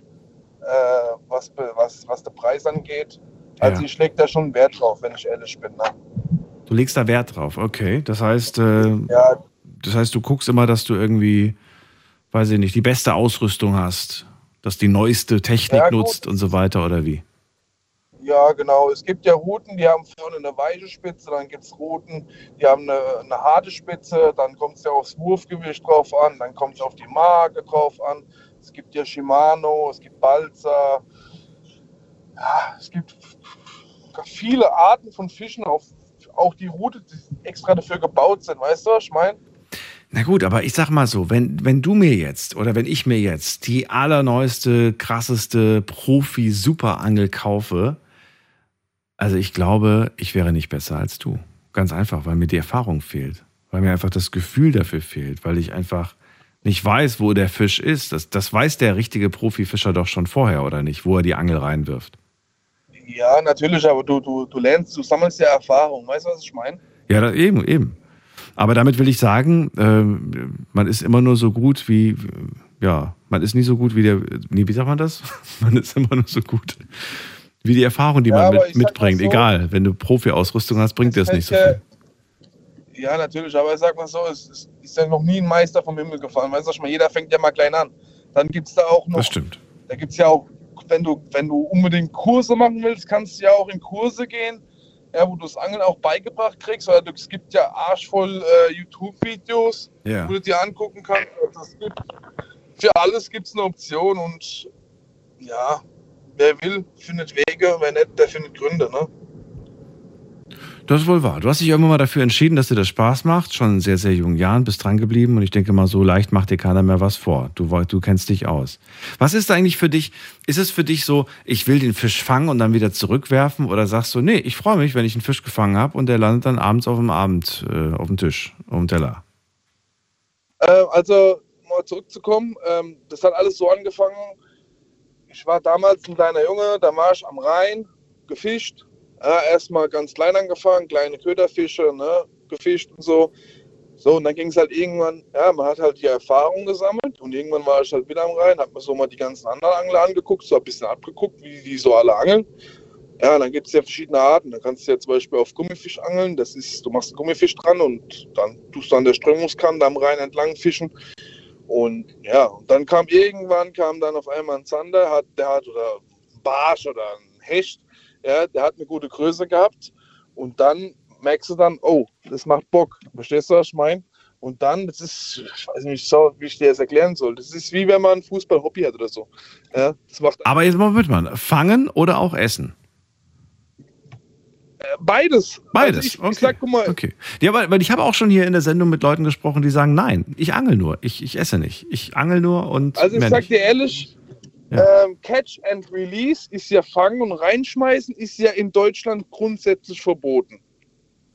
S16: äh, was, was, was der Preis angeht. Also
S3: Ja.
S16: ich lege da schon Wert drauf, wenn ich ehrlich bin. Ne?
S3: Du legst da Wert drauf, okay. Das heißt, äh,
S16: Ja.
S3: das heißt, du guckst immer, dass du irgendwie, weiß ich nicht, die beste Ausrüstung hast, dass die neueste Technik
S16: Ja,
S3: nutzt und so weiter oder wie?
S16: Ja, genau. Es gibt ja Routen, die haben vorne eine weiche Spitze, dann gibt es Routen, die haben eine, eine harte Spitze, dann kommt es ja aufs Wurfgewicht drauf an, dann kommt es auf die Marke drauf an. Es gibt ja Shimano, es gibt Balsa. Ja, es gibt viele Arten von Fischen, auch, auch die Route, die extra dafür gebaut sind. Weißt du, was ich meine?
S3: Na gut, aber ich sag mal so, wenn, wenn du mir jetzt oder wenn ich mir jetzt die allerneueste, krasseste Profi-Superangel kaufe, also ich glaube, ich wäre nicht besser als du. Ganz einfach, weil mir die Erfahrung fehlt. Weil mir einfach das Gefühl dafür fehlt, weil ich einfach nicht weiß, wo der Fisch ist. Das, das weiß der richtige Profifischer doch schon vorher, oder nicht, wo er die Angel reinwirft.
S16: Ja, natürlich, aber du, du, du lernst, du sammelst ja Erfahrung. Weißt du, was ich meine?
S3: Ja, da, eben, eben. Aber damit will ich sagen, ähm, man ist immer nur so gut wie, ja, man ist nie so gut wie der, nee, wie sagt man das? Man ist immer nur so gut wie die Erfahrung, die
S16: Ja,
S3: man mit, mitbringt.
S16: so-
S3: Egal, wenn du Profi-Ausrüstung hast, bringt das nicht so viel.
S16: Ja, natürlich, aber ich sag mal so, es ist, ist ja noch nie ein Meister vom Himmel gefallen. Weißt du, ich meine? jeder fängt ja mal klein an. Dann gibt es da auch noch,
S3: Das stimmt.
S16: da gibt es ja auch, wenn du, wenn du unbedingt Kurse machen willst, kannst du ja auch in Kurse gehen, ja, wo du das Angeln auch beigebracht kriegst. Oder du- es gibt ja arschvoll äh, YouTube-Videos,
S3: Ja.
S16: wo du dir angucken kannst. Also gibt, für alles gibt es eine Option und ja, wer will, findet Wege, wer nicht, der findet Gründe. Ne?
S3: Das ist wohl wahr. Du hast dich irgendwann mal dafür entschieden, dass dir das Spaß macht, schon in sehr, sehr jungen Jahren, bist dran geblieben und ich denke mal, so leicht macht dir keiner mehr was vor. Du, du kennst dich aus. Was ist eigentlich für dich, ist es für dich so, ich will den Fisch fangen und dann wieder zurückwerfen oder sagst du, nee, ich freue mich, wenn ich einen Fisch gefangen habe und der landet dann abends auf dem Abend, äh, auf dem Tisch, auf dem Teller.
S16: Äh, also, mal zurückzukommen, ähm, das hat alles so angefangen. Ich war damals ein kleiner Junge, da war ich am Rhein, gefischt. Ja, erstmal ganz klein angefangen, kleine Köderfische, ne, gefischt und so. So, und dann ging es halt irgendwann, ja, man hat halt die Erfahrung gesammelt und irgendwann war ich halt wieder am Rhein, hab mir so mal die ganzen anderen Angler angeguckt, so ein bisschen abgeguckt, wie die so alle angeln. Ja, dann gibt es ja verschiedene Arten. Da kannst du ja zum Beispiel auf Gummifisch angeln. Das ist, du machst einen Gummifisch dran und dann tust du an der Strömungskante am Rhein entlang fischen. Und ja, und dann kam irgendwann kam dann auf einmal ein Zander, hat, der hat oder ein Barsch oder ein Hecht, ja, der hat eine gute Größe gehabt. Und dann merkst du dann, oh, das macht Bock. Verstehst du, was ich meine? Und dann, das ist, ich weiß nicht so, wie ich dir das erklären soll. Das ist wie wenn man ein Fußball-Hobby hat oder so. Ja, das macht
S3: Aber jetzt mal mit, man. Fangen oder auch essen?
S16: beides.
S3: Beides.
S16: Also ich,
S3: okay.
S16: ich sag, guck mal,
S3: okay. Ja, weil, weil ich habe auch schon hier in der Sendung mit Leuten gesprochen, die sagen, nein, ich angel nur, ich, ich esse nicht. Ich angel nur und
S16: Also ich sag
S3: nicht.
S16: dir ehrlich, ähm, Catch and Release ist ja fangen und reinschmeißen ist ja in Deutschland grundsätzlich verboten.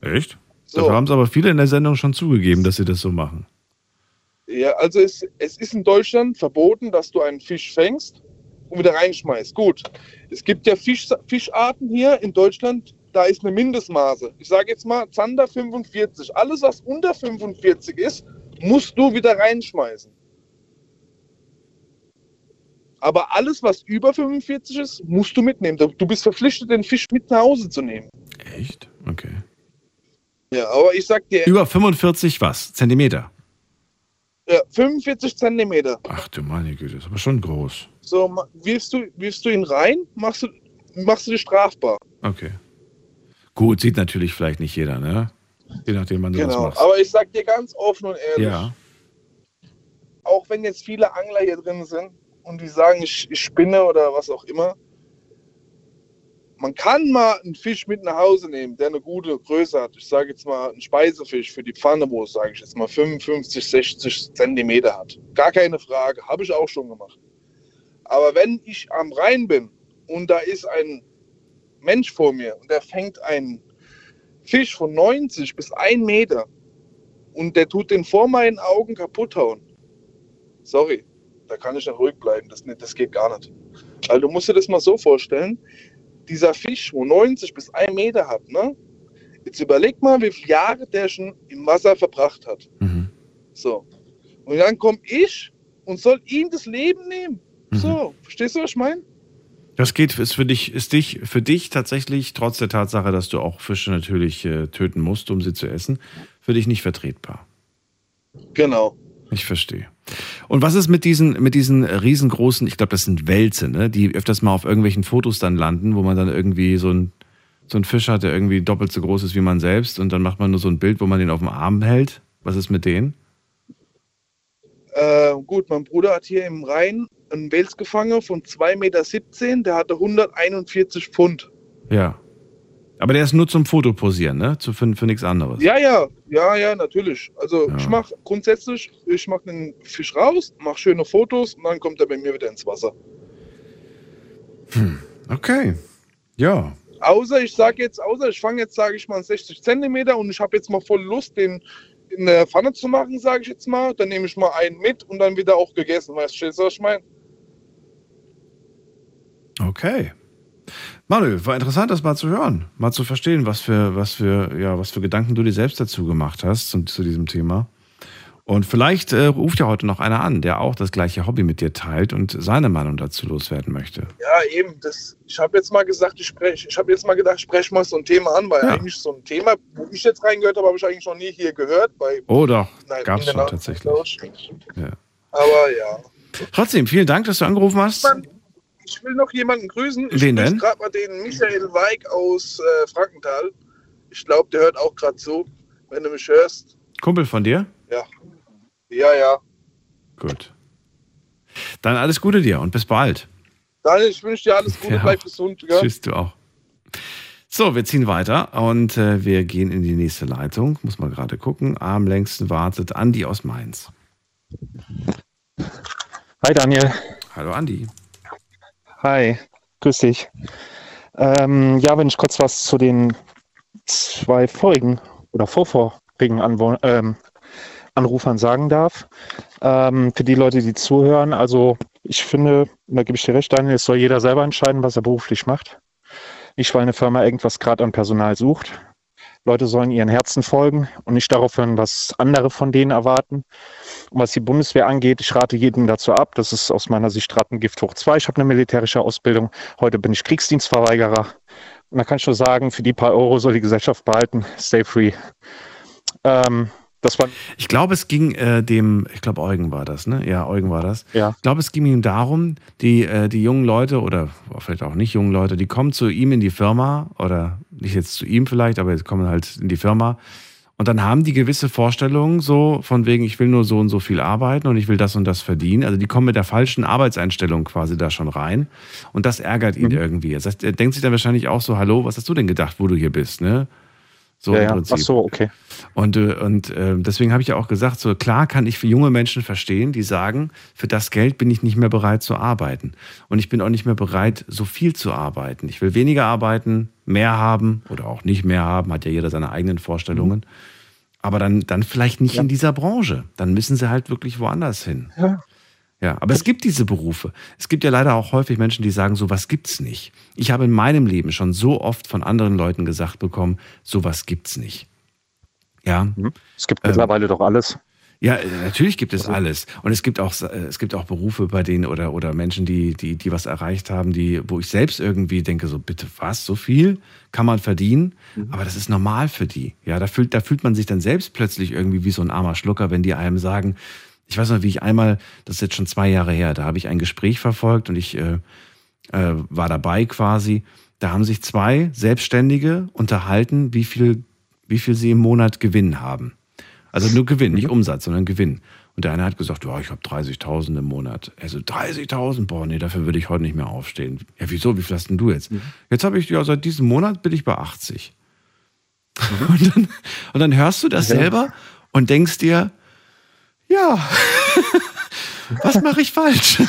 S3: Echt?
S16: So.
S3: Dafür haben es aber viele in der Sendung schon zugegeben, dass sie das so machen.
S16: Ja, also es, es ist in Deutschland verboten, dass du einen Fisch fängst und wieder reinschmeißt. Gut, es gibt ja Fisch, Fischarten hier in Deutschland, da ist eine Mindestmaße. Ich sage jetzt mal Zander 45. Alles, was unter 45 ist, musst du wieder reinschmeißen. Aber alles, was über 45 ist, musst du mitnehmen. Du bist verpflichtet, den Fisch mit nach Hause zu nehmen.
S3: Echt? Okay.
S16: Ja, aber ich sag dir,
S3: Über 45 was? Zentimeter?
S16: ja, 45 Zentimeter.
S3: Ach du meine Güte, ist aber schon groß.
S16: So, wirfst du, wirfst du ihn rein, machst du, machst du dich strafbar.
S3: Okay. Gut, sieht natürlich vielleicht nicht jeder, ne? Je nachdem, wann du das
S16: Genau.
S3: machst.
S16: Aber ich sag dir ganz offen und ehrlich,
S3: ja.
S16: auch wenn jetzt viele Angler hier drin sind und die sagen, ich, ich spinne oder was auch immer, man kann mal einen Fisch mit nach Hause nehmen, der eine gute Größe hat. Ich sage jetzt mal einen Speisefisch für die Pfanne, wo es, sage ich jetzt mal, 55, 60 Zentimeter hat. Gar keine Frage, habe ich auch schon gemacht. Aber wenn ich am Rhein bin und da ist ein Mensch vor mir und der fängt einen Fisch von 90 bis 1 Meter und der tut den vor meinen Augen kaputt hauen. Sorry, da kann ich nicht ruhig bleiben. Das, nicht, das geht gar nicht. Also du musst dir das mal so vorstellen, dieser Fisch, wo 90 bis 1 Meter hat, ne? Jetzt überleg mal, wie viele Jahre der schon im Wasser verbracht hat. So. Und dann komme ich und soll ihm das Leben nehmen. So, verstehst du, was ich meine?
S3: Das geht, ist für dich, ist dich, für dich tatsächlich, trotz der Tatsache, dass du auch Fische natürlich äh, töten musst, um sie zu essen, für dich nicht vertretbar.
S16: Genau.
S3: Ich verstehe. Und was ist mit diesen, mit diesen riesengroßen, ich glaube, das sind Wälze, ne, die öfters mal auf irgendwelchen Fotos dann landen, wo man dann irgendwie so ein, so ein Fisch hat, der irgendwie doppelt so groß ist wie man selbst und dann macht man nur so ein Bild, wo man den auf dem Arm hält. Was ist mit denen?
S16: Äh, gut, mein Bruder hat hier im Rhein einen Wels gefangen von 2,17 Meter, der hatte 141 Pfund.
S3: Ja. Aber der ist nur zum Fotoposieren, ne? Zu, für, für nichts anderes.
S16: Ja, ja, ja, ja, natürlich. Also ich mache grundsätzlich, ich mache den Fisch raus, mache schöne Fotos und dann kommt er bei mir wieder ins Wasser.
S3: Okay. Ja.
S16: Außer ich sage jetzt, außer ich fange jetzt, sage ich mal, 60 Zentimeter und ich habe jetzt mal voll Lust, den in der Pfanne zu machen, sage ich jetzt mal. Dann nehme ich mal einen mit und dann wieder auch gegessen. Weißt du, was ich meine?
S3: Okay. Manuel, war interessant, das mal zu hören, mal zu verstehen, was für, was für, ja, was für Gedanken du dir selbst dazu gemacht hast zu, zu diesem Thema. Und vielleicht äh, ruft ja heute noch einer an, der auch das gleiche Hobby mit dir teilt und seine Meinung dazu loswerden möchte.
S16: Ja, eben. Das, ich habe jetzt mal gesagt, ich spreche. Ich habe jetzt mal gedacht, ich spreche mal so ein Thema an, weil
S3: Ja.
S16: eigentlich so ein Thema, wo ich jetzt reingehört habe, habe ich eigentlich noch nie hier gehört. Bei,
S3: Oh doch, gab's
S16: in
S3: schon tatsächlich. Ja.
S16: Aber ja.
S3: Trotzdem, vielen Dank, dass du angerufen hast.
S16: Ich will noch jemanden grüßen. Ich
S3: Wen denn?
S16: gerade mal den Michael Weig aus äh, Frankenthal. Ich glaube, der hört auch gerade zu. Wenn du mich hörst.
S3: Kumpel von dir?
S16: Ja. Ja, ja.
S3: Gut. Dann alles Gute dir und bis bald.
S16: Daniel, ich wünsche dir alles Gute,
S3: Ja.
S16: bleib gesund. Gell?
S3: Tschüss, du auch. So, wir ziehen weiter und äh, wir gehen in die nächste Leitung. Muss mal gerade gucken. Am längsten wartet Andi aus Mainz.
S17: Hi Daniel.
S3: Hallo Andi.
S17: Hi, grüß dich. Ähm, ja, wenn ich kurz was zu den zwei vorigen oder vorvorigen Anwo ähm, Anrufern sagen darf. Ähm, für die Leute, die zuhören, also ich finde, da gebe ich dir recht, Daniel, es soll jeder selber entscheiden, was er beruflich macht. Nicht, weil eine Firma irgendwas gerade an Personal sucht. Leute sollen ihren Herzen folgen und nicht darauf hören, was andere von denen erwarten. Was die Bundeswehr angeht, ich rate jedem dazu ab. Das ist aus meiner Sicht Rattengift hoch zwei. Ich habe eine militärische Ausbildung. Heute bin ich Kriegsdienstverweigerer. Und da kann ich nur sagen, für die paar Euro soll die Gesellschaft behalten. Stay free. Ähm, das war
S3: Ich glaube, es ging äh, dem, ich glaube, Eugen war das, ne? Ja, Eugen war das.
S17: Ja.
S3: Ich glaube, es ging ihm darum, die, äh, die jungen Leute oder vielleicht auch nicht jungen Leute, die kommen zu ihm in die Firma oder nicht jetzt zu ihm vielleicht, aber jetzt kommen halt in die Firma und dann haben die gewisse Vorstellungen so von wegen, ich will nur so und so viel arbeiten und ich will das und das verdienen. Also die kommen mit der falschen Arbeitseinstellung quasi da schon rein und das ärgert
S17: Mhm.
S3: ihn irgendwie. Das heißt, er denkt sich dann wahrscheinlich auch so, hallo, was hast du denn gedacht, wo du hier bist, ne? So
S17: Ja,
S3: im
S17: ja.
S3: Prinzip.
S17: Ach so, okay.
S3: Und, äh, und äh, deswegen habe ich ja auch gesagt, so klar kann ich für junge Menschen verstehen, die sagen, für das Geld bin ich nicht mehr bereit zu arbeiten. Und ich bin auch nicht mehr bereit, so viel zu arbeiten. Ich will weniger arbeiten, mehr haben oder auch nicht mehr haben, hat ja jeder seine eigenen Vorstellungen. Aber dann, dann vielleicht nicht in dieser Branche. Dann müssen sie halt wirklich woanders hin.
S17: Ja.
S3: Ja, aber es gibt diese Berufe. Es gibt ja leider auch häufig Menschen, die sagen, sowas gibt's nicht. Ich habe in meinem Leben schon so oft von anderen Leuten gesagt bekommen, sowas gibt's nicht. Ja.
S17: Es gibt mittlerweile doch alles.
S3: Ja, äh, natürlich gibt es alles. Und es gibt auch, äh, es gibt auch Berufe bei denen oder, oder Menschen, die, die, die was erreicht haben, die, wo ich selbst irgendwie denke, so bitte was, so viel kann man verdienen? Aber das ist normal für die. Ja, da fühlt, da fühlt man sich dann selbst plötzlich irgendwie wie so ein armer Schlucker, wenn die einem sagen, ich weiß noch, wie ich einmal, das ist jetzt schon zwei Jahre her, da habe ich ein Gespräch verfolgt und ich äh, äh, war dabei quasi. Da haben sich zwei Selbstständige unterhalten, wie viel, wie viel sie im Monat Gewinn haben. Also nur Gewinn, nicht Umsatz, sondern Gewinn. Und der eine hat gesagt, ja, ich habe 30.000 im Monat. Also 30.000, boah, nee, dafür würde ich heute nicht mehr aufstehen. Ja, wieso? Wie viel hast denn du jetzt? Jetzt habe ich, ja, seit diesem Monat bin ich bei 80. Und, dann, und dann hörst du das
S17: Ja.
S3: selber und denkst dir, ja. Was mache ich falsch?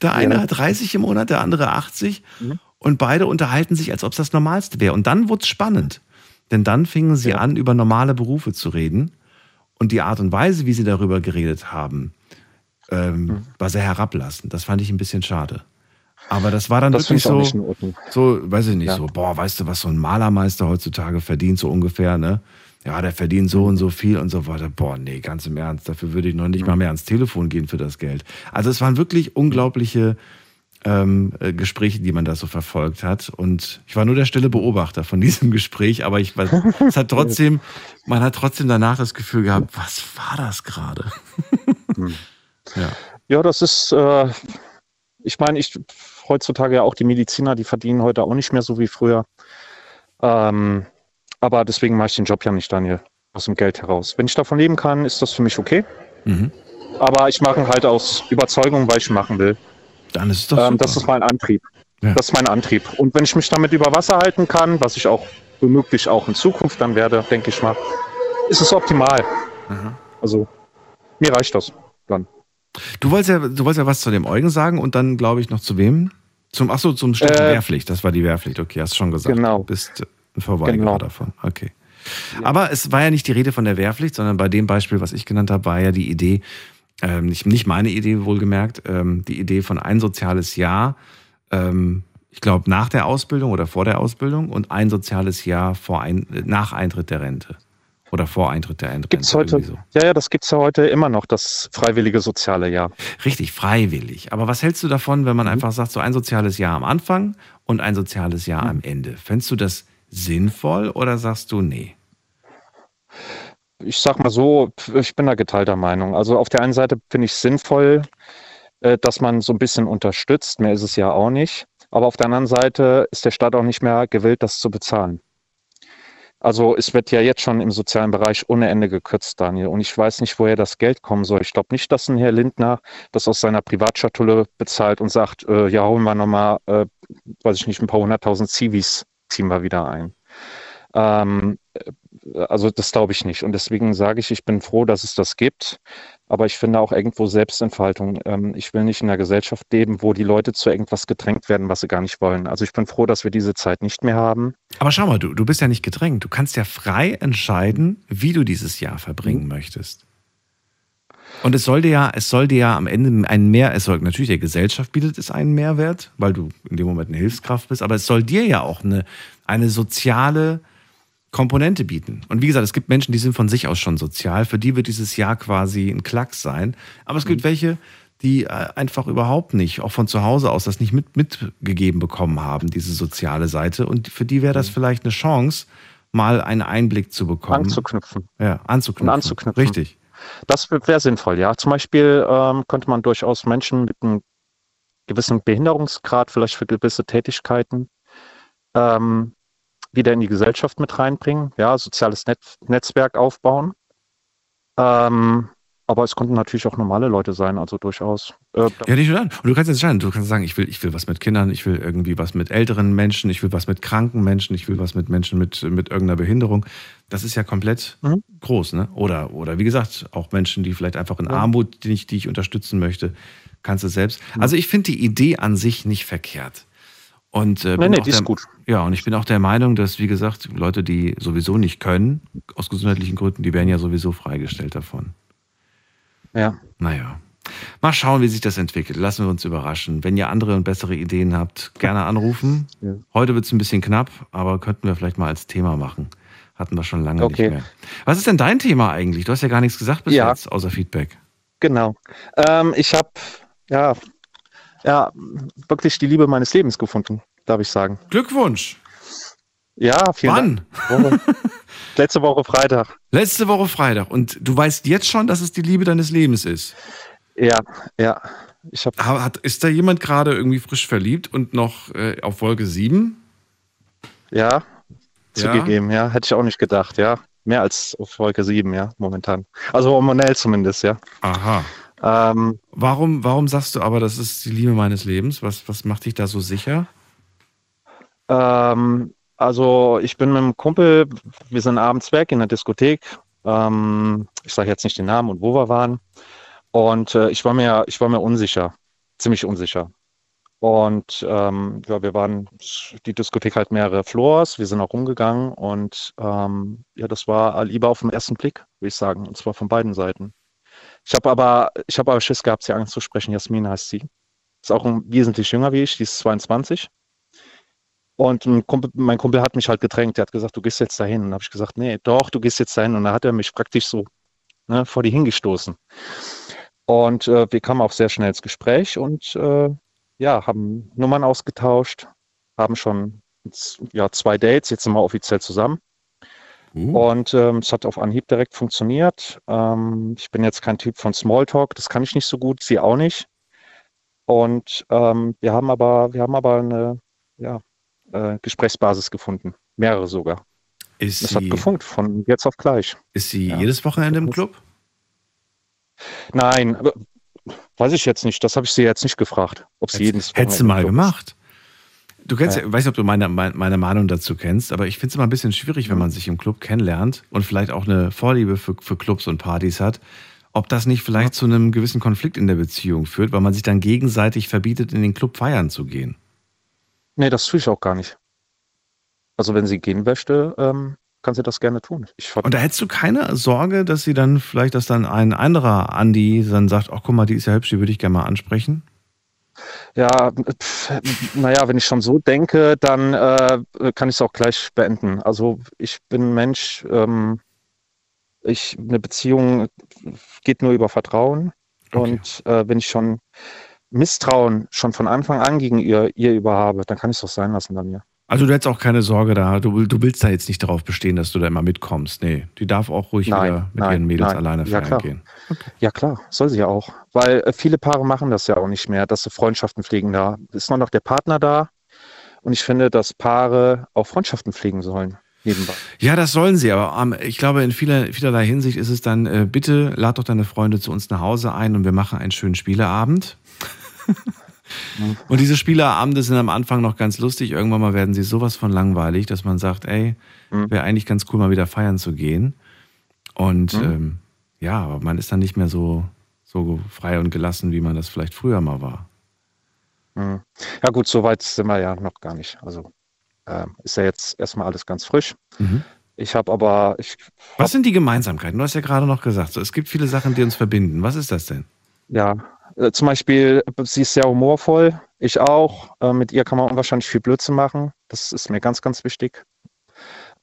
S3: Der eine hat 30 im Monat, der andere 80 und beide unterhalten sich, als ob es das Normalste wäre. Und dann wurde es spannend. Denn dann fingen sie an, über normale Berufe zu reden. Und die Art und Weise, wie sie darüber geredet haben, ähm, war sehr herablassend. Das fand ich ein bisschen schade. Aber das war dann
S17: Das
S3: wirklich so, so, weiß ich nicht,
S17: Ja.
S3: so, boah, weißt du, was so ein Malermeister heutzutage verdient, so ungefähr, ne? Ja, der verdient so und so viel und so weiter. Boah, nee, ganz im Ernst, dafür würde ich noch nicht mal mehr ans Telefon gehen für das Geld. Also es waren wirklich unglaubliche ähm, äh, Gespräche, die man da so verfolgt hat. Und ich war nur der stille Beobachter von diesem Gespräch, aber ich war, es hat trotzdem, man hat trotzdem danach das Gefühl gehabt, was war das gerade? ja.
S17: Ja, das ist, äh, ich meine, ich heutzutage ja auch die Mediziner, die verdienen heute auch nicht mehr so wie früher. Ähm, aber deswegen mache ich den Job ja nicht, Daniel, aus dem Geld heraus. Wenn ich davon leben kann, ist das für mich okay.
S3: Mhm.
S17: Aber ich mache ihn halt aus Überzeugung, weil ich machen will.
S3: Dann ist es doch
S17: ähm,
S3: super.
S17: Das ist mein Antrieb.
S3: Ja.
S17: Das ist mein Antrieb. Und wenn ich mich damit über Wasser halten kann, was ich auch womöglich auch in Zukunft dann werde, denke ich mal, ist es optimal. Also mir reicht das dann.
S3: Du wolltest ja, du wolltest ja was zu dem Eugen sagen und dann glaube ich noch zu wem? Zum, ach so, zum Stück
S17: Äh,
S3: Wehrpflicht. Das war die Wehrpflicht. Okay, hast schon gesagt.
S17: Genau.
S3: Du bist ein Verweigerer
S17: Genau.
S3: davon. Okay. Aber es war ja nicht die Rede von der Wehrpflicht, sondern bei dem Beispiel, was ich genannt habe, war ja die Idee, ähm, nicht, nicht meine Idee wohlgemerkt, ähm, die Idee von ein soziales Jahr, ähm, ich glaube nach der Ausbildung oder vor der Ausbildung und ein soziales Jahr vor ein, nach Eintritt der Rente. Oder vor Eintritt der Rente.
S17: Gibt's heute,
S3: so.
S17: ja, ja, das gibt's ja heute immer noch, das freiwillige soziale Jahr.
S3: Richtig, freiwillig. Aber was hältst du davon, wenn man einfach sagt, so ein soziales Jahr am Anfang und ein soziales Jahr am Ende? Fändest du das sinnvoll oder sagst du nee?
S17: Ich sag mal so, ich bin da geteilter Meinung. Also auf der einen Seite finde ich sinnvoll, äh, dass man so ein bisschen unterstützt. Mehr ist es ja auch nicht. Aber auf der anderen Seite ist der Staat auch nicht mehr gewillt, das zu bezahlen. Also es wird ja jetzt schon im sozialen Bereich ohne Ende gekürzt, Daniel. Und ich weiß nicht, woher das Geld kommen soll. Ich glaube nicht, dass ein Herr Lindner das aus seiner Privatschatulle bezahlt und sagt, äh, ja, holen wir nochmal, äh, weiß ich nicht, ein paar hunderttausend Zivis ziehen wir wieder ein. Ähm, äh, also das glaube ich nicht. Und deswegen sage ich, ich bin froh, dass es das gibt. Aber ich finde auch irgendwo Selbstentfaltung. Ähm, ich will nicht in einer Gesellschaft leben, wo die Leute zu irgendwas gedrängt werden, was sie gar nicht wollen. Also ich bin froh, dass wir diese Zeit nicht mehr haben.
S3: Aber schau mal, du, du bist ja nicht gedrängt. Du kannst ja frei entscheiden, wie du dieses Jahr verbringen möchtest. Und es soll dir ja, es soll dir ja am Ende einen Mehr, es soll natürlich der Gesellschaft bietet es einen Mehrwert, weil du in dem Moment eine Hilfskraft bist, aber es soll dir ja auch eine, eine soziale Komponente bieten. Und wie gesagt, es gibt Menschen, die sind von sich aus schon sozial, für die wird dieses Jahr quasi ein Klacks sein. Aber es gibt welche, die äh, einfach überhaupt nicht, auch von zu Hause aus, das nicht mit, mitgegeben bekommen haben, diese soziale Seite. Und für die wäre das vielleicht eine Chance, mal einen Einblick zu bekommen.
S17: Anzuknüpfen.
S3: Ja, anzuknüpfen.
S17: Und anzuknüpfen.
S3: Richtig.
S17: Das wäre sinnvoll, ja. Zum Beispiel ähm, könnte man durchaus Menschen mit einem gewissen Behinderungsgrad, vielleicht für gewisse Tätigkeiten, ähm, wieder in die Gesellschaft mit reinbringen, ja, soziales Netz Netzwerk aufbauen. Ähm, aber es konnten natürlich auch normale Leute sein, also durchaus. Äh,
S3: Ja, nicht nur dann. Und du kannst entscheiden. Du kannst sagen, ich will, ich will was mit Kindern, ich will irgendwie was mit älteren Menschen, ich will was mit kranken Menschen, ich will was mit Menschen mit, mit irgendeiner Behinderung. Das ist ja komplett
S17: Mhm.
S3: groß, ne? Oder, oder wie gesagt, auch Menschen, die vielleicht einfach in
S17: Ja.
S3: Armut, die ich, die ich unterstützen möchte, kannst du selbst. Also ich finde die Idee an sich nicht verkehrt. Und, äh,
S17: Nee, nee, die ist
S3: der,
S17: gut.
S3: Ja, und ich bin auch der Meinung, dass, wie gesagt, Leute, die sowieso nicht können, aus gesundheitlichen Gründen, die werden ja sowieso freigestellt davon.
S17: Ja.
S3: Naja. Mal schauen, wie sich das entwickelt. Lassen wir uns überraschen. Wenn ihr andere und bessere Ideen habt, gerne anrufen.
S17: Ja.
S3: Heute wird es ein bisschen knapp, aber könnten wir vielleicht mal als Thema machen. Hatten wir schon lange
S17: Okay.
S3: nicht mehr. Was ist denn dein Thema eigentlich? Du hast ja gar nichts gesagt bis
S17: Ja.
S3: jetzt, außer Feedback.
S17: Genau. Ähm, ich habe ja, ja wirklich die Liebe meines Lebens gefunden, darf ich sagen.
S3: Glückwunsch.
S17: Ja, vielen
S3: Wann?
S17: Dank. Letzte Woche Freitag.
S3: Letzte Woche Freitag. Und du weißt jetzt schon, dass es die Liebe deines Lebens ist.
S17: Ja, ja. Ich hab,
S3: Hat, ist da jemand gerade irgendwie frisch verliebt und noch äh, auf Wolke 7?
S17: Ja, zugegeben, ja. Hätte ich auch nicht gedacht, ja. Mehr als auf Wolke 7, ja, momentan. Also hormonell zumindest, ja.
S3: Aha.
S17: Ähm,
S3: Warum, warum sagst du aber, das ist die Liebe meines Lebens? Was, was macht dich da so sicher?
S17: ähm, also ich bin mit einem Kumpel, wir sind abends weg in der Diskothek. Ähm, ich sage jetzt nicht den Namen und wo wir waren. Und äh, ich war mir, ich war mir unsicher, ziemlich unsicher. Und ähm, ja, wir waren, die Diskothek halt mehrere Floors, wir sind auch rumgegangen und ähm, ja, das war lieber auf den ersten Blick, würde ich sagen, und zwar von beiden Seiten. Ich habe aber, habe aber Schiss gehabt, sie anzusprechen. Jasmin heißt sie. Ist auch wesentlich jünger wie ich, die ist 22. Und Kumpel, mein Kumpel hat mich halt gedrängt. Der hat gesagt, du gehst jetzt dahin. Und dann habe ich gesagt, nee, doch, du gehst jetzt dahin. Und dann hat er mich praktisch so ne, vor die hingestoßen. Und äh, wir kamen auch sehr schnell ins Gespräch und äh, ja, haben Nummern ausgetauscht, haben schon ja, zwei Dates, jetzt sind wir offiziell zusammen. Uh. Und ähm, es hat auf Anhieb direkt funktioniert. Ähm, ich bin jetzt kein Typ von Smalltalk, das kann ich nicht so gut, sie auch nicht. Und ähm, wir haben aber, wir haben aber eine ja, äh, Gesprächsbasis gefunden, mehrere sogar.
S3: Ist
S17: das
S3: sie,
S17: hat gefunkt, von jetzt auf gleich.
S3: Ist sie ja. jedes Wochenende im Club?
S17: Nein, aber weiß ich jetzt nicht. Das habe ich sie jetzt nicht gefragt, ob sie jedes
S3: Wochenende. Hättest du mal gemacht. Du kennst ja, ich weiß nicht, ob du meine, meine Meinung dazu kennst, aber ich finde es immer ein bisschen schwierig, wenn man sich im Club kennenlernt und vielleicht auch eine Vorliebe für, für Clubs und Partys hat, ob das nicht vielleicht zu einem gewissen Konflikt in der Beziehung führt, weil man sich dann gegenseitig verbietet, in den Club feiern zu gehen.
S17: Nee, das tue ich auch gar nicht. Also wenn sie gehen möchte, ähm, kann sie das gerne tun.
S3: und da hättest du keine Sorge, dass sie dann vielleicht, dass dann ein anderer Andi dann sagt, ach guck mal, die ist ja hübsch, die würde ich gerne mal ansprechen?
S17: Ja, naja, wenn ich schon so denke, dann äh, kann ich es auch gleich beenden. Also ich bin ein Mensch, ähm, ich, eine Beziehung geht nur über Vertrauen. Okay. Und äh, wenn ich schon Misstrauen schon von Anfang an gegen ihr, ihr über habe, dann kann ich es auch sein lassen bei mir.
S3: Also du hättest auch keine Sorge da, du, du willst da jetzt nicht darauf bestehen, dass du da immer mitkommst. Nee, die darf auch ruhig nein, wieder mit nein, ihren Mädels nein. alleine feiern
S17: ja,
S3: gehen.
S17: Okay. Ja klar, soll sie ja auch. Weil äh, viele Paare machen das ja auch nicht mehr, dass sie Freundschaften pflegen. Da ist nur noch der Partner da. Und ich finde, dass Paare auch Freundschaften pflegen sollen. Nebenbei.
S3: Ja, das sollen sie, aber ähm, ich glaube, in vieler, vielerlei Hinsicht ist es dann, äh, bitte lad doch deine Freunde zu uns nach Hause ein und wir machen einen schönen Spieleabend. Und diese Spielerabende sind am Anfang noch ganz lustig. Irgendwann mal werden sie sowas von langweilig, dass man sagt, ey, mhm. wäre eigentlich ganz cool, mal wieder feiern zu gehen. Und mhm. ähm, ja, aber man ist dann nicht mehr so, so frei und gelassen, wie man das vielleicht früher mal war.
S17: Mhm. Ja gut, so weit sind wir ja noch gar nicht. Also äh, ist ja jetzt erstmal alles ganz frisch. Mhm. Ich habe aber. Ich hab
S3: Was sind die Gemeinsamkeiten? Du hast ja gerade noch gesagt, so, es gibt viele Sachen, die uns verbinden. Was ist das denn?
S17: Ja, äh, zum Beispiel, sie ist sehr humorvoll, ich auch. Äh, mit ihr kann man unwahrscheinlich viel Blödsinn machen. Das ist mir ganz, ganz wichtig.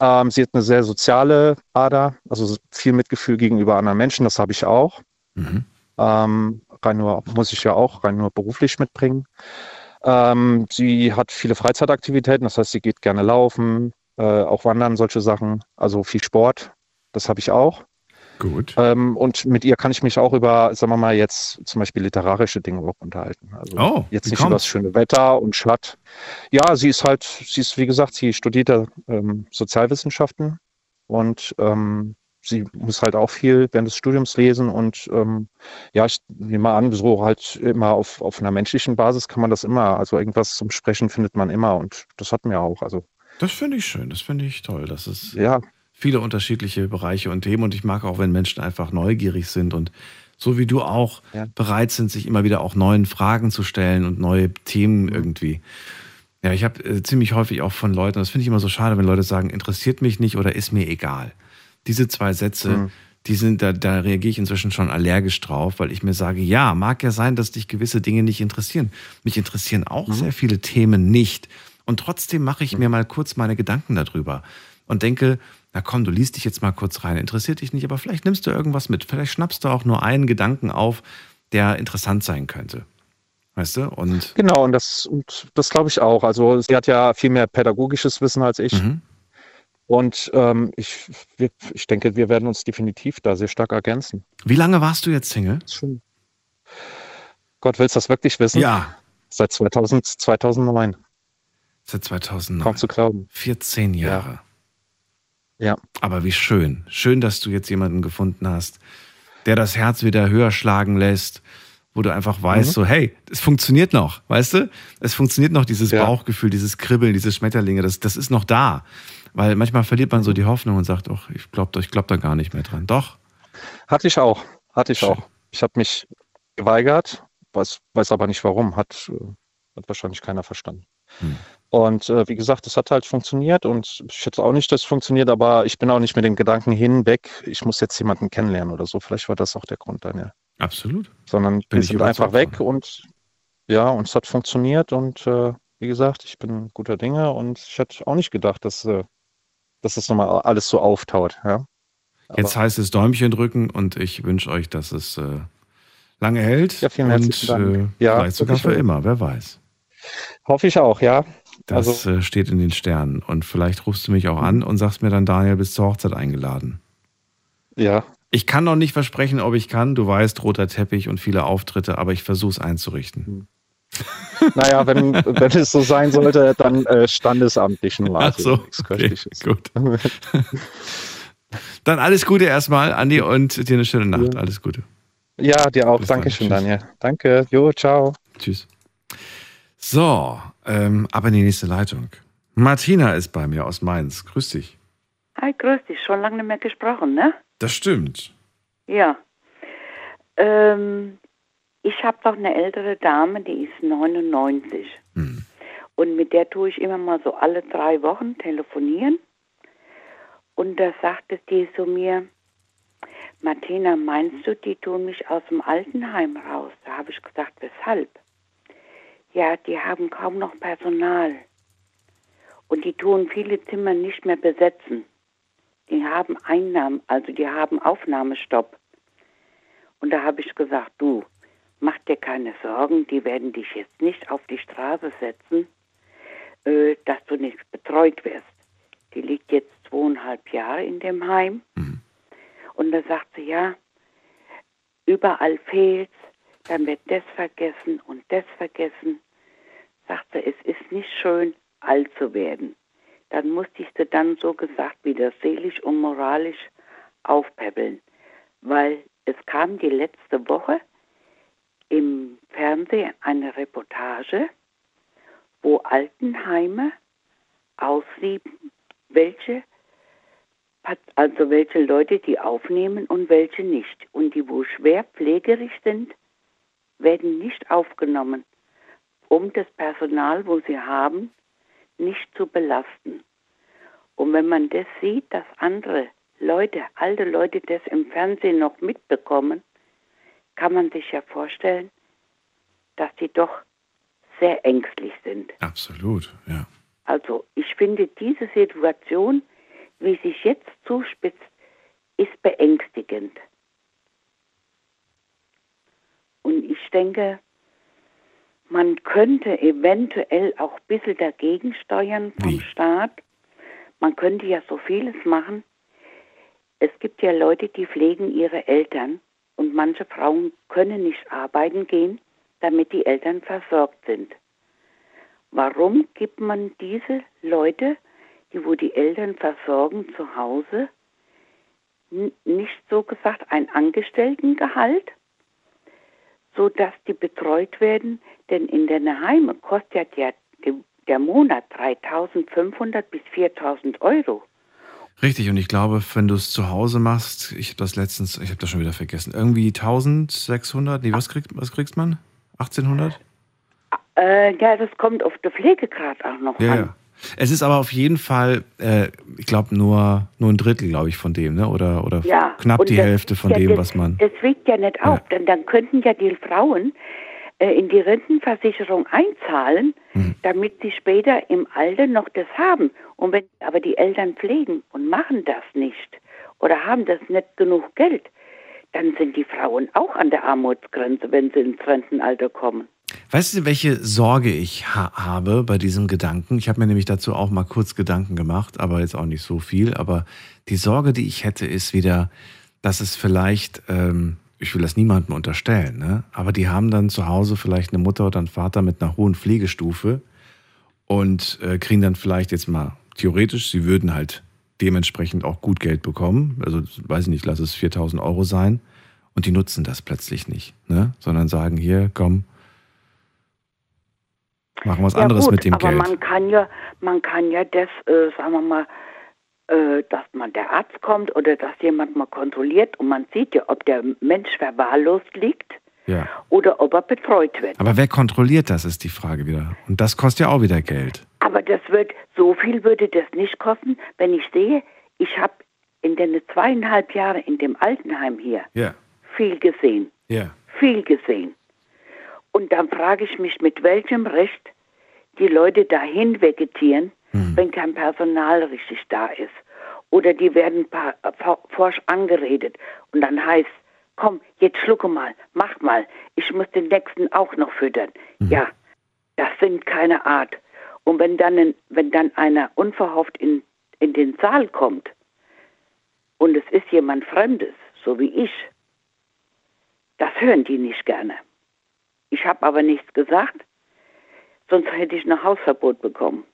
S17: Ähm, sie hat eine sehr soziale Ader, also viel Mitgefühl gegenüber anderen Menschen, das habe ich auch. Mhm. Ähm, rein nur, muss ich ja auch rein nur beruflich mitbringen. Ähm, sie hat viele Freizeitaktivitäten, das heißt, sie geht gerne laufen, äh, auch wandern, solche Sachen, also viel Sport, das habe ich auch.
S3: Gut.
S17: Ähm, und mit ihr kann ich mich auch über, sagen wir mal, jetzt zum Beispiel literarische Dinge auch unterhalten. Also
S3: oh,
S17: jetzt nicht über das schöne Wetter und Stadt. Ja, sie ist halt, sie ist, wie gesagt, sie studiert ähm, Sozialwissenschaften und ähm, sie muss halt auch viel während des Studiums lesen und ähm, ja, ich nehme an, so halt immer auf, auf einer menschlichen Basis kann man das immer, also irgendwas zum Sprechen findet man immer und das hat mir auch. Also
S3: das finde ich schön, das finde ich toll. Das ist
S17: ja
S3: viele unterschiedliche Bereiche und Themen und ich mag auch, wenn Menschen einfach neugierig sind und so wie du auch ja. bereit sind, sich immer wieder auch neuen Fragen zu stellen und neue Themen mhm. irgendwie. Ja, ich habe äh, ziemlich häufig auch von Leuten, das finde ich immer so schade, wenn Leute sagen, interessiert mich nicht oder ist mir egal. Diese zwei Sätze, mhm. die sind, da, da reagiere ich inzwischen schon allergisch drauf, weil ich mir sage, ja, mag ja sein, dass dich gewisse Dinge nicht interessieren. Mich interessieren auch mhm. sehr viele Themen nicht. Und trotzdem mache ich mhm. mir mal kurz meine Gedanken darüber und denke, na komm, du liest dich jetzt mal kurz rein, interessiert dich nicht, aber vielleicht nimmst du irgendwas mit. Vielleicht schnappst du auch nur einen Gedanken auf, der interessant sein könnte. Weißt du? Und
S17: genau, und das, und das glaube ich auch. Also sie hat ja viel mehr pädagogisches Wissen als ich. Mhm. Und ähm, ich, wir, ich denke, wir werden uns definitiv da sehr stark ergänzen.
S3: Wie lange warst du jetzt Single?
S17: Schon. Gott, willst du das wirklich wissen?
S3: Ja.
S17: Seit 2000, 2009.
S3: Seit 2009.
S17: Kaum zu glauben.
S3: 14 Jahre.
S17: Ja. Ja.
S3: Aber wie schön. Schön, dass du jetzt jemanden gefunden hast, der das Herz wieder höher schlagen lässt, wo du einfach weißt, mhm. so, hey, es funktioniert noch, weißt du? Es funktioniert noch, dieses ja. Bauchgefühl, dieses Kribbeln, diese Schmetterlinge, das, das ist noch da. Weil manchmal verliert man so die Hoffnung und sagt, ach, ich glaube ich glaub da gar nicht mehr dran. Doch.
S17: Hatte ich auch. Hatte ich
S3: schön.
S17: auch. Ich habe mich geweigert, weiß, weiß aber nicht warum, hat, äh, hat wahrscheinlich keiner verstanden.
S3: Hm.
S17: Und äh, wie gesagt, es hat halt funktioniert und ich schätze auch nicht, dass es funktioniert, aber ich bin auch nicht mit dem Gedanken hinweg, ich muss jetzt jemanden kennenlernen oder so. Vielleicht war das auch der Grund, Daniel.
S3: Absolut.
S17: Sondern
S3: Bin
S17: wir
S3: ich
S17: sind einfach weg und ja, und es hat funktioniert und äh, wie gesagt, ich bin guter Dinge und ich hätte auch nicht gedacht, dass, äh, dass das nochmal alles so auftaut. Ja?
S3: Jetzt heißt es Däumchen drücken und ich wünsche euch, dass es äh, lange hält.
S17: Ja, vielen
S3: und
S17: herzlichen Dank.
S3: Äh,
S17: Ja,
S3: vielleicht sogar für immer, wer weiß.
S17: Hoffe ich auch, ja.
S3: Das
S17: Also-
S3: äh, steht in den Sternen. Und vielleicht rufst du mich auch an und sagst mir dann, Daniel, bis zur Hochzeit eingeladen.
S17: Ja.
S3: Ich kann noch nicht versprechen, ob ich kann. Du weißt, roter Teppich und viele Auftritte, aber ich versuche es einzurichten.
S17: Naja, wenn, wenn es so sein sollte, dann äh, standesamtlich nur.
S3: Ach so, okay, gut. Dann alles Gute erstmal, Andi, und dir eine schöne Nacht. Alles Gute.
S17: Ja, dir auch.
S3: Bis.
S17: Dankeschön. Daniel. Danke. Jo, ciao.
S3: Tschüss. So, ähm, ab in die nächste Leitung. Martina ist bei mir aus Mainz. Grüß dich.
S18: Hi, grüß dich. Schon lange nicht mehr gesprochen, ne?
S3: Das stimmt.
S18: Ja. Ähm, ich habe doch eine ältere Dame, die ist 99. Und mit der tue ich immer mal so alle drei Wochen telefonieren. Und da sagte die zu mir, Martina, meinst du, die tun mich aus dem Altenheim raus? Da habe ich gesagt, weshalb? Ja, die haben kaum noch Personal. Und die tun viele Zimmer nicht mehr besetzen. Die haben Einnahmen, also die haben Aufnahmestopp. Und da habe ich gesagt, du, mach dir keine Sorgen, die werden dich jetzt nicht auf die Straße setzen, äh, dass du nicht betreut wirst. Die liegt jetzt zweieinhalb Jahre in dem Heim. Und da sagt sie, ja, überall fehlt's, dann wird das vergessen und das vergessen. Sagt sie, es ist nicht schön, alt zu werden. Dann musste ich sie dann so gesagt wieder seelisch und moralisch aufpäppeln. Weil es kam die letzte Woche im Fernsehen eine Reportage, wo Altenheime aussieben, welche also welche Leute die aufnehmen und welche nicht. Und die, wo schwer pflegerig sind, werden nicht aufgenommen, um das Personal, wo sie haben, nicht zu belasten. Und wenn man das sieht, dass andere Leute, alte Leute das im Fernsehen noch mitbekommen, kann man sich ja vorstellen, dass die doch sehr ängstlich sind.
S3: Absolut, ja.
S18: Also ich finde diese Situation, wie sich jetzt zuspitzt, ist beängstigend. Und ich denke, man könnte eventuell auch ein bisschen dagegen steuern vom Staat. Man könnte ja so vieles machen. Es gibt ja Leute, die pflegen ihre Eltern und manche Frauen können nicht arbeiten gehen, damit die Eltern versorgt sind. Warum gibt man diese Leute, die wo die Eltern versorgen zu Hause, nicht so gesagt ein Angestelltengehalt, so dass die betreut werden? Denn in den Heimen kostet ja der Monat 3.500 bis 4.000 Euro.
S3: Richtig, und ich glaube, wenn du es zu Hause machst, ich habe das letztens, ich habe das schon wieder vergessen, irgendwie 1600, nee, was kriegt, was kriegst man? 1800?
S18: Äh, ja, das kommt auf den Pflegegrad auch noch
S3: Ja,
S18: an.
S3: ja. Es ist aber auf jeden Fall, äh, ich glaube, nur, nur ein Drittel, glaube ich, von dem, ne? Oder, oder
S18: Ja,
S3: knapp die
S18: das-
S3: Hälfte von
S18: ja,
S3: dem,
S18: das,
S3: was man.
S18: Das wiegt ja nicht auf, denn dann könnten ja die Frauen äh, in die Rentenversicherung einzahlen,
S3: Mhm.
S18: damit sie später im Alter noch das haben. Und wenn aber die Eltern pflegen und machen das nicht oder haben das nicht genug Geld, dann sind die Frauen auch an der Armutsgrenze, wenn sie ins Rentenalter kommen.
S3: Weißt du, welche Sorge ich ha habe bei diesem Gedanken? Ich habe mir nämlich dazu auch mal kurz Gedanken gemacht, aber jetzt auch nicht so viel. Aber die Sorge, die ich hätte, ist wieder, dass es vielleicht, ähm, ich will das niemandem unterstellen, ne? aber die haben dann zu Hause vielleicht eine Mutter oder einen Vater mit einer hohen Pflegestufe und äh, kriegen dann vielleicht jetzt mal theoretisch, sie würden halt dementsprechend auch gut Geld bekommen. Also, weiß ich nicht, lass es 4000 Euro sein. Und die nutzen das plötzlich nicht, ne? sondern sagen, hier, komm, machen wir was
S18: ja
S3: anderes
S18: gut,
S3: mit dem
S18: aber
S3: Geld.
S18: man kann ja, man kann ja das, äh, sagen wir mal, äh, dass man der Arzt kommt oder dass jemand mal kontrolliert und man sieht ja, ob der Mensch verwahrlost liegt
S3: Ja.
S18: oder ob er betreut wird.
S3: Aber wer kontrolliert das, ist die Frage wieder. Und das kostet ja auch wieder Geld.
S18: Aber das wird, so viel würde das nicht kosten, wenn ich sehe, ich habe in den zweieinhalb Jahren in dem Altenheim hier
S3: Ja.
S18: viel gesehen,
S3: Ja.
S18: viel gesehen. Und dann frage ich mich, mit welchem Recht die Leute dahin vegetieren, wenn kein Personal richtig da ist. Oder die werden forsch angeredet und dann heißt, komm, jetzt schlucke mal, mach mal, ich muss den nächsten auch noch füttern. Ja, das sind keine Art. Und wenn dann, wenn dann einer unverhofft in, in den Saal kommt und es ist jemand Fremdes, so wie ich, das hören die nicht gerne. Ich habe aber nichts gesagt, sonst hätte ich ein Hausverbot bekommen.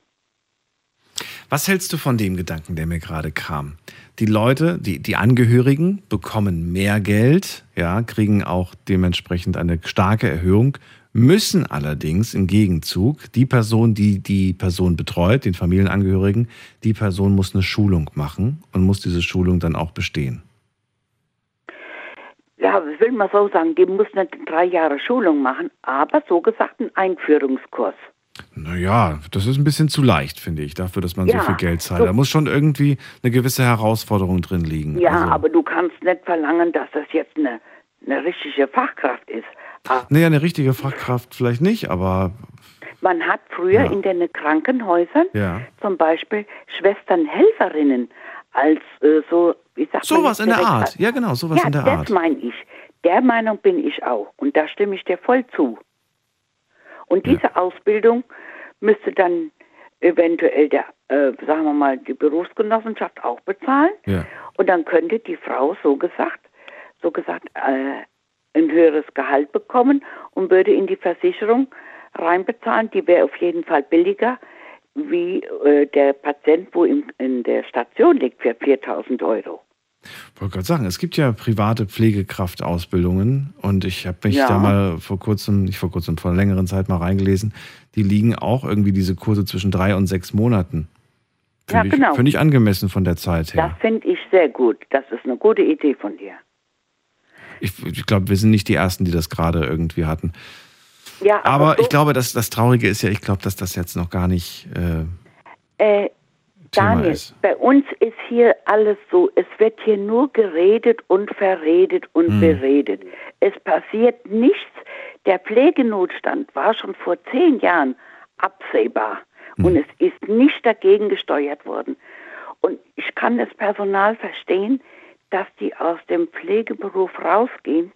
S3: Was hältst du von dem Gedanken, der mir gerade kam? Die Leute, die, die Angehörigen bekommen mehr Geld, ja, kriegen auch dementsprechend eine starke Erhöhung, müssen allerdings im Gegenzug die Person, die die Person betreut, den Familienangehörigen, die Person muss eine Schulung machen und muss diese Schulung dann auch bestehen.
S18: Ja, ich will mal so sagen, die muss nicht drei Jahre Schulung machen, aber so gesagt ein Einführungskurs.
S3: Naja, das ist ein bisschen zu leicht, finde ich, dafür, dass man
S18: Ja,
S3: so viel Geld zahlt.
S18: so-
S3: Da muss schon irgendwie eine gewisse Herausforderung drin liegen.
S18: Ja,
S3: also,
S18: aber du kannst nicht verlangen, dass das jetzt eine, eine richtige Fachkraft ist. Ah,
S3: naja, eine richtige Fachkraft vielleicht nicht, aber
S18: Man hat früher
S3: Ja.
S18: in den Krankenhäusern
S3: ja.
S18: zum Beispiel Schwesternhelferinnen als äh, so, wie sagt man
S3: Sowas in der Art.
S18: als-
S3: Ja, genau, sowas
S18: ja,
S3: in der
S18: das
S3: Art.
S18: meine ich. Der Meinung bin ich auch. Und da stimme ich dir voll zu. Und diese Ausbildung müsste dann eventuell der, äh, sagen wir mal, die Berufsgenossenschaft auch bezahlen.
S3: Ja.
S18: Und dann könnte die Frau so gesagt, so gesagt, äh, ein höheres Gehalt bekommen und würde in die Versicherung reinbezahlen. Die wäre auf jeden Fall billiger wie äh, der Patient, wo im, in der Station liegt, für 4000 Euro.
S3: Ich wollte gerade sagen, es gibt ja private Pflegekraftausbildungen und ich habe mich
S18: Ja.
S3: da mal vor kurzem, nicht vor kurzem, vor einer längeren Zeit mal reingelesen. Die liegen auch irgendwie diese Kurse zwischen drei und sechs Monaten.
S18: Ja,
S3: Finde
S18: genau.
S3: ich, ich angemessen von der Zeit
S18: Das
S3: her.
S18: finde ich sehr gut. Das ist eine gute Idee von dir.
S3: Ich, ich glaube, wir sind nicht die Ersten, die das gerade irgendwie hatten.
S18: Ja, aber,
S3: Aber
S18: so,
S3: ich glaube, dass das Traurige ist ja, ich glaube, dass das jetzt noch gar nicht äh,
S18: äh, Daniel,
S3: ist.
S18: bei uns ist hier alles so, es wird hier nur geredet und verredet und
S3: Hm.
S18: beredet. Es passiert nichts. Der Pflegenotstand war schon vor zehn Jahren absehbar
S3: Hm.
S18: und es ist nicht dagegen gesteuert worden. Und ich kann das Personal verstehen, dass die aus dem Pflegeberuf rausgehen,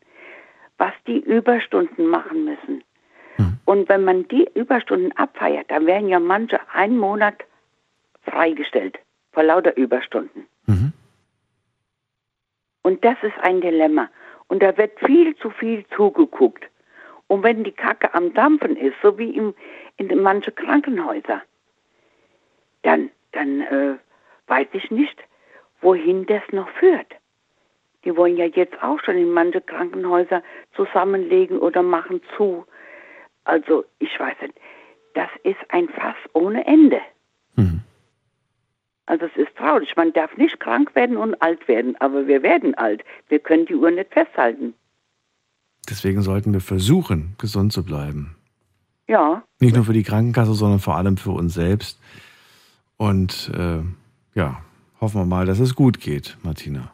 S18: was die Überstunden machen müssen. Und wenn man die Überstunden abfeiert, dann werden ja manche einen Monat freigestellt vor lauter Überstunden. Und das ist ein Dilemma. Und da wird viel zu viel zugeguckt. Und wenn die Kacke am Dampfen ist, so wie im, in den manchen Krankenhäuser, dann, dann äh, weiß ich nicht, wohin das noch führt. Die wollen ja jetzt auch schon in manche Krankenhäuser zusammenlegen oder machen zu. Also ich weiß nicht, das ist ein Fass ohne Ende. Also es ist traurig. Man darf nicht krank werden und alt werden, aber wir werden alt. Wir können die Uhr nicht festhalten.
S3: Deswegen sollten wir versuchen, gesund zu bleiben.
S18: Ja,
S3: Nicht nur für die Krankenkasse, sondern vor allem für uns selbst. Und äh, ja, hoffen wir mal, dass es gut geht, Martina.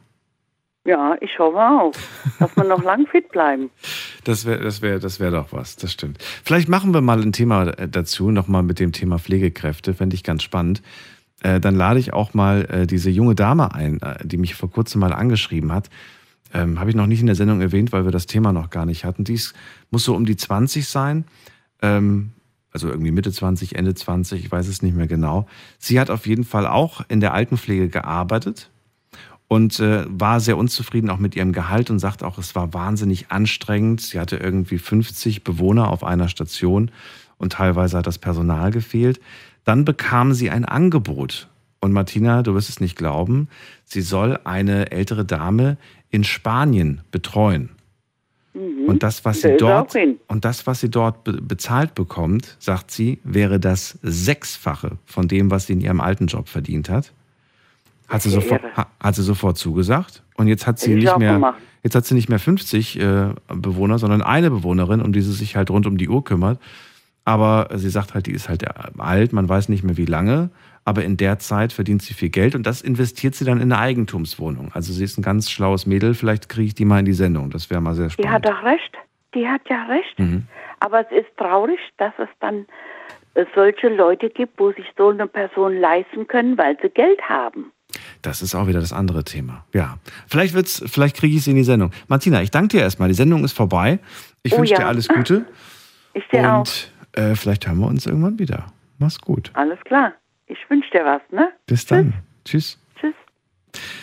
S18: Ja, ich hoffe auch, dass wir noch lang fit bleiben.
S3: Das wäre das wär, das wär doch was, das stimmt. Vielleicht machen wir mal ein Thema äh, dazu, nochmal mit dem Thema Pflegekräfte, fände ich ganz spannend. Äh, dann lade ich auch mal äh, diese junge Dame ein, die mich vor kurzem mal angeschrieben hat. Ähm, Habe ich noch nicht in der Sendung erwähnt, weil wir das Thema noch gar nicht hatten. Dies muss so um die 20 sein. Ähm, also irgendwie Mitte 20, Ende 20, ich weiß es nicht mehr genau. Sie hat auf jeden Fall auch in der Altenpflege gearbeitet und äh, war sehr unzufrieden auch mit ihrem Gehalt und sagt auch, es war wahnsinnig anstrengend. Sie hatte irgendwie 50 Bewohner auf einer Station und teilweise hat das Personal gefehlt. Dann bekam sie ein Angebot. Und Martina, du wirst es nicht glauben, sie soll eine ältere Dame in Spanien betreuen.
S18: Mhm.
S3: Und das, was sie dort und das, was sie dort be bezahlt bekommt, sagt sie, wäre das Sechsfache von dem, was sie in ihrem alten Job verdient hat. Hat sie, sofort, ha, hat sie sofort zugesagt und jetzt hat sie
S18: ich
S3: nicht mehr,
S18: gemacht.
S3: jetzt hat sie nicht mehr 50 äh, Bewohner, sondern eine Bewohnerin, um die sie sich halt rund um die Uhr kümmert. Aber sie sagt halt, die ist halt alt, man weiß nicht mehr wie lange, aber in der Zeit verdient sie viel Geld und das investiert sie dann in eine Eigentumswohnung. Also sie ist ein ganz schlaues Mädel, vielleicht kriege ich die mal in die Sendung, das wäre mal sehr
S18: Die
S3: spannend.
S18: hat doch recht. Die hat ja recht.
S3: Mhm.
S18: Aber es ist traurig, dass es dann äh, solche Leute gibt, wo sich so eine Person leisten können, weil sie Geld haben.
S3: Das ist auch wieder das andere Thema. Ja, vielleicht wird's, vielleicht kriege ich sie in die Sendung. Martina, ich danke dir erstmal. Die Sendung ist vorbei. Ich
S18: Oh
S3: wünsche
S18: ja.
S3: dir alles Gute
S18: Ich dir auch.
S3: und äh, vielleicht hören wir uns irgendwann wieder. Mach's gut.
S18: Alles klar. Ich wünsche dir was, ne?
S3: Bis dann. Tschüss.
S18: Tschüss.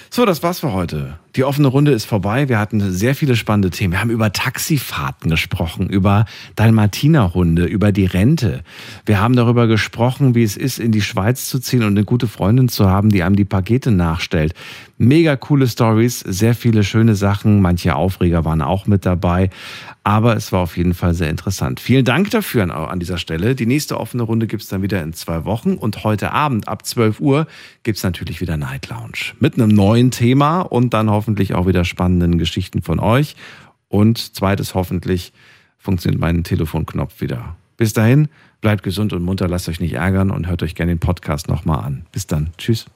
S3: So, das war's für heute. Die offene Runde ist vorbei. Wir hatten sehr viele spannende Themen. Wir haben über Taxifahrten gesprochen, über Dalmatinerhunde, über die Rente. Wir haben darüber gesprochen, wie es ist, in die Schweiz zu ziehen und eine gute Freundin zu haben, die einem die Pakete nachstellt. Mega coole Stories, sehr viele schöne Sachen. Manche Aufreger waren auch mit dabei. Aber es war auf jeden Fall sehr interessant. Vielen Dank dafür an, an dieser Stelle. Die nächste offene Runde gibt's dann wieder in zwei Wochen. Und heute Abend ab 12 Uhr gibt's natürlich wieder Night Lounge. Mit einem neuen Thema und dann hoffentlich auch wieder spannenden Geschichten von euch. Und zweites hoffentlich funktioniert mein Telefonknopf wieder. Bis dahin, bleibt gesund und munter, lasst euch nicht ärgern und hört euch gerne den Podcast nochmal an. Bis dann. Tschüss.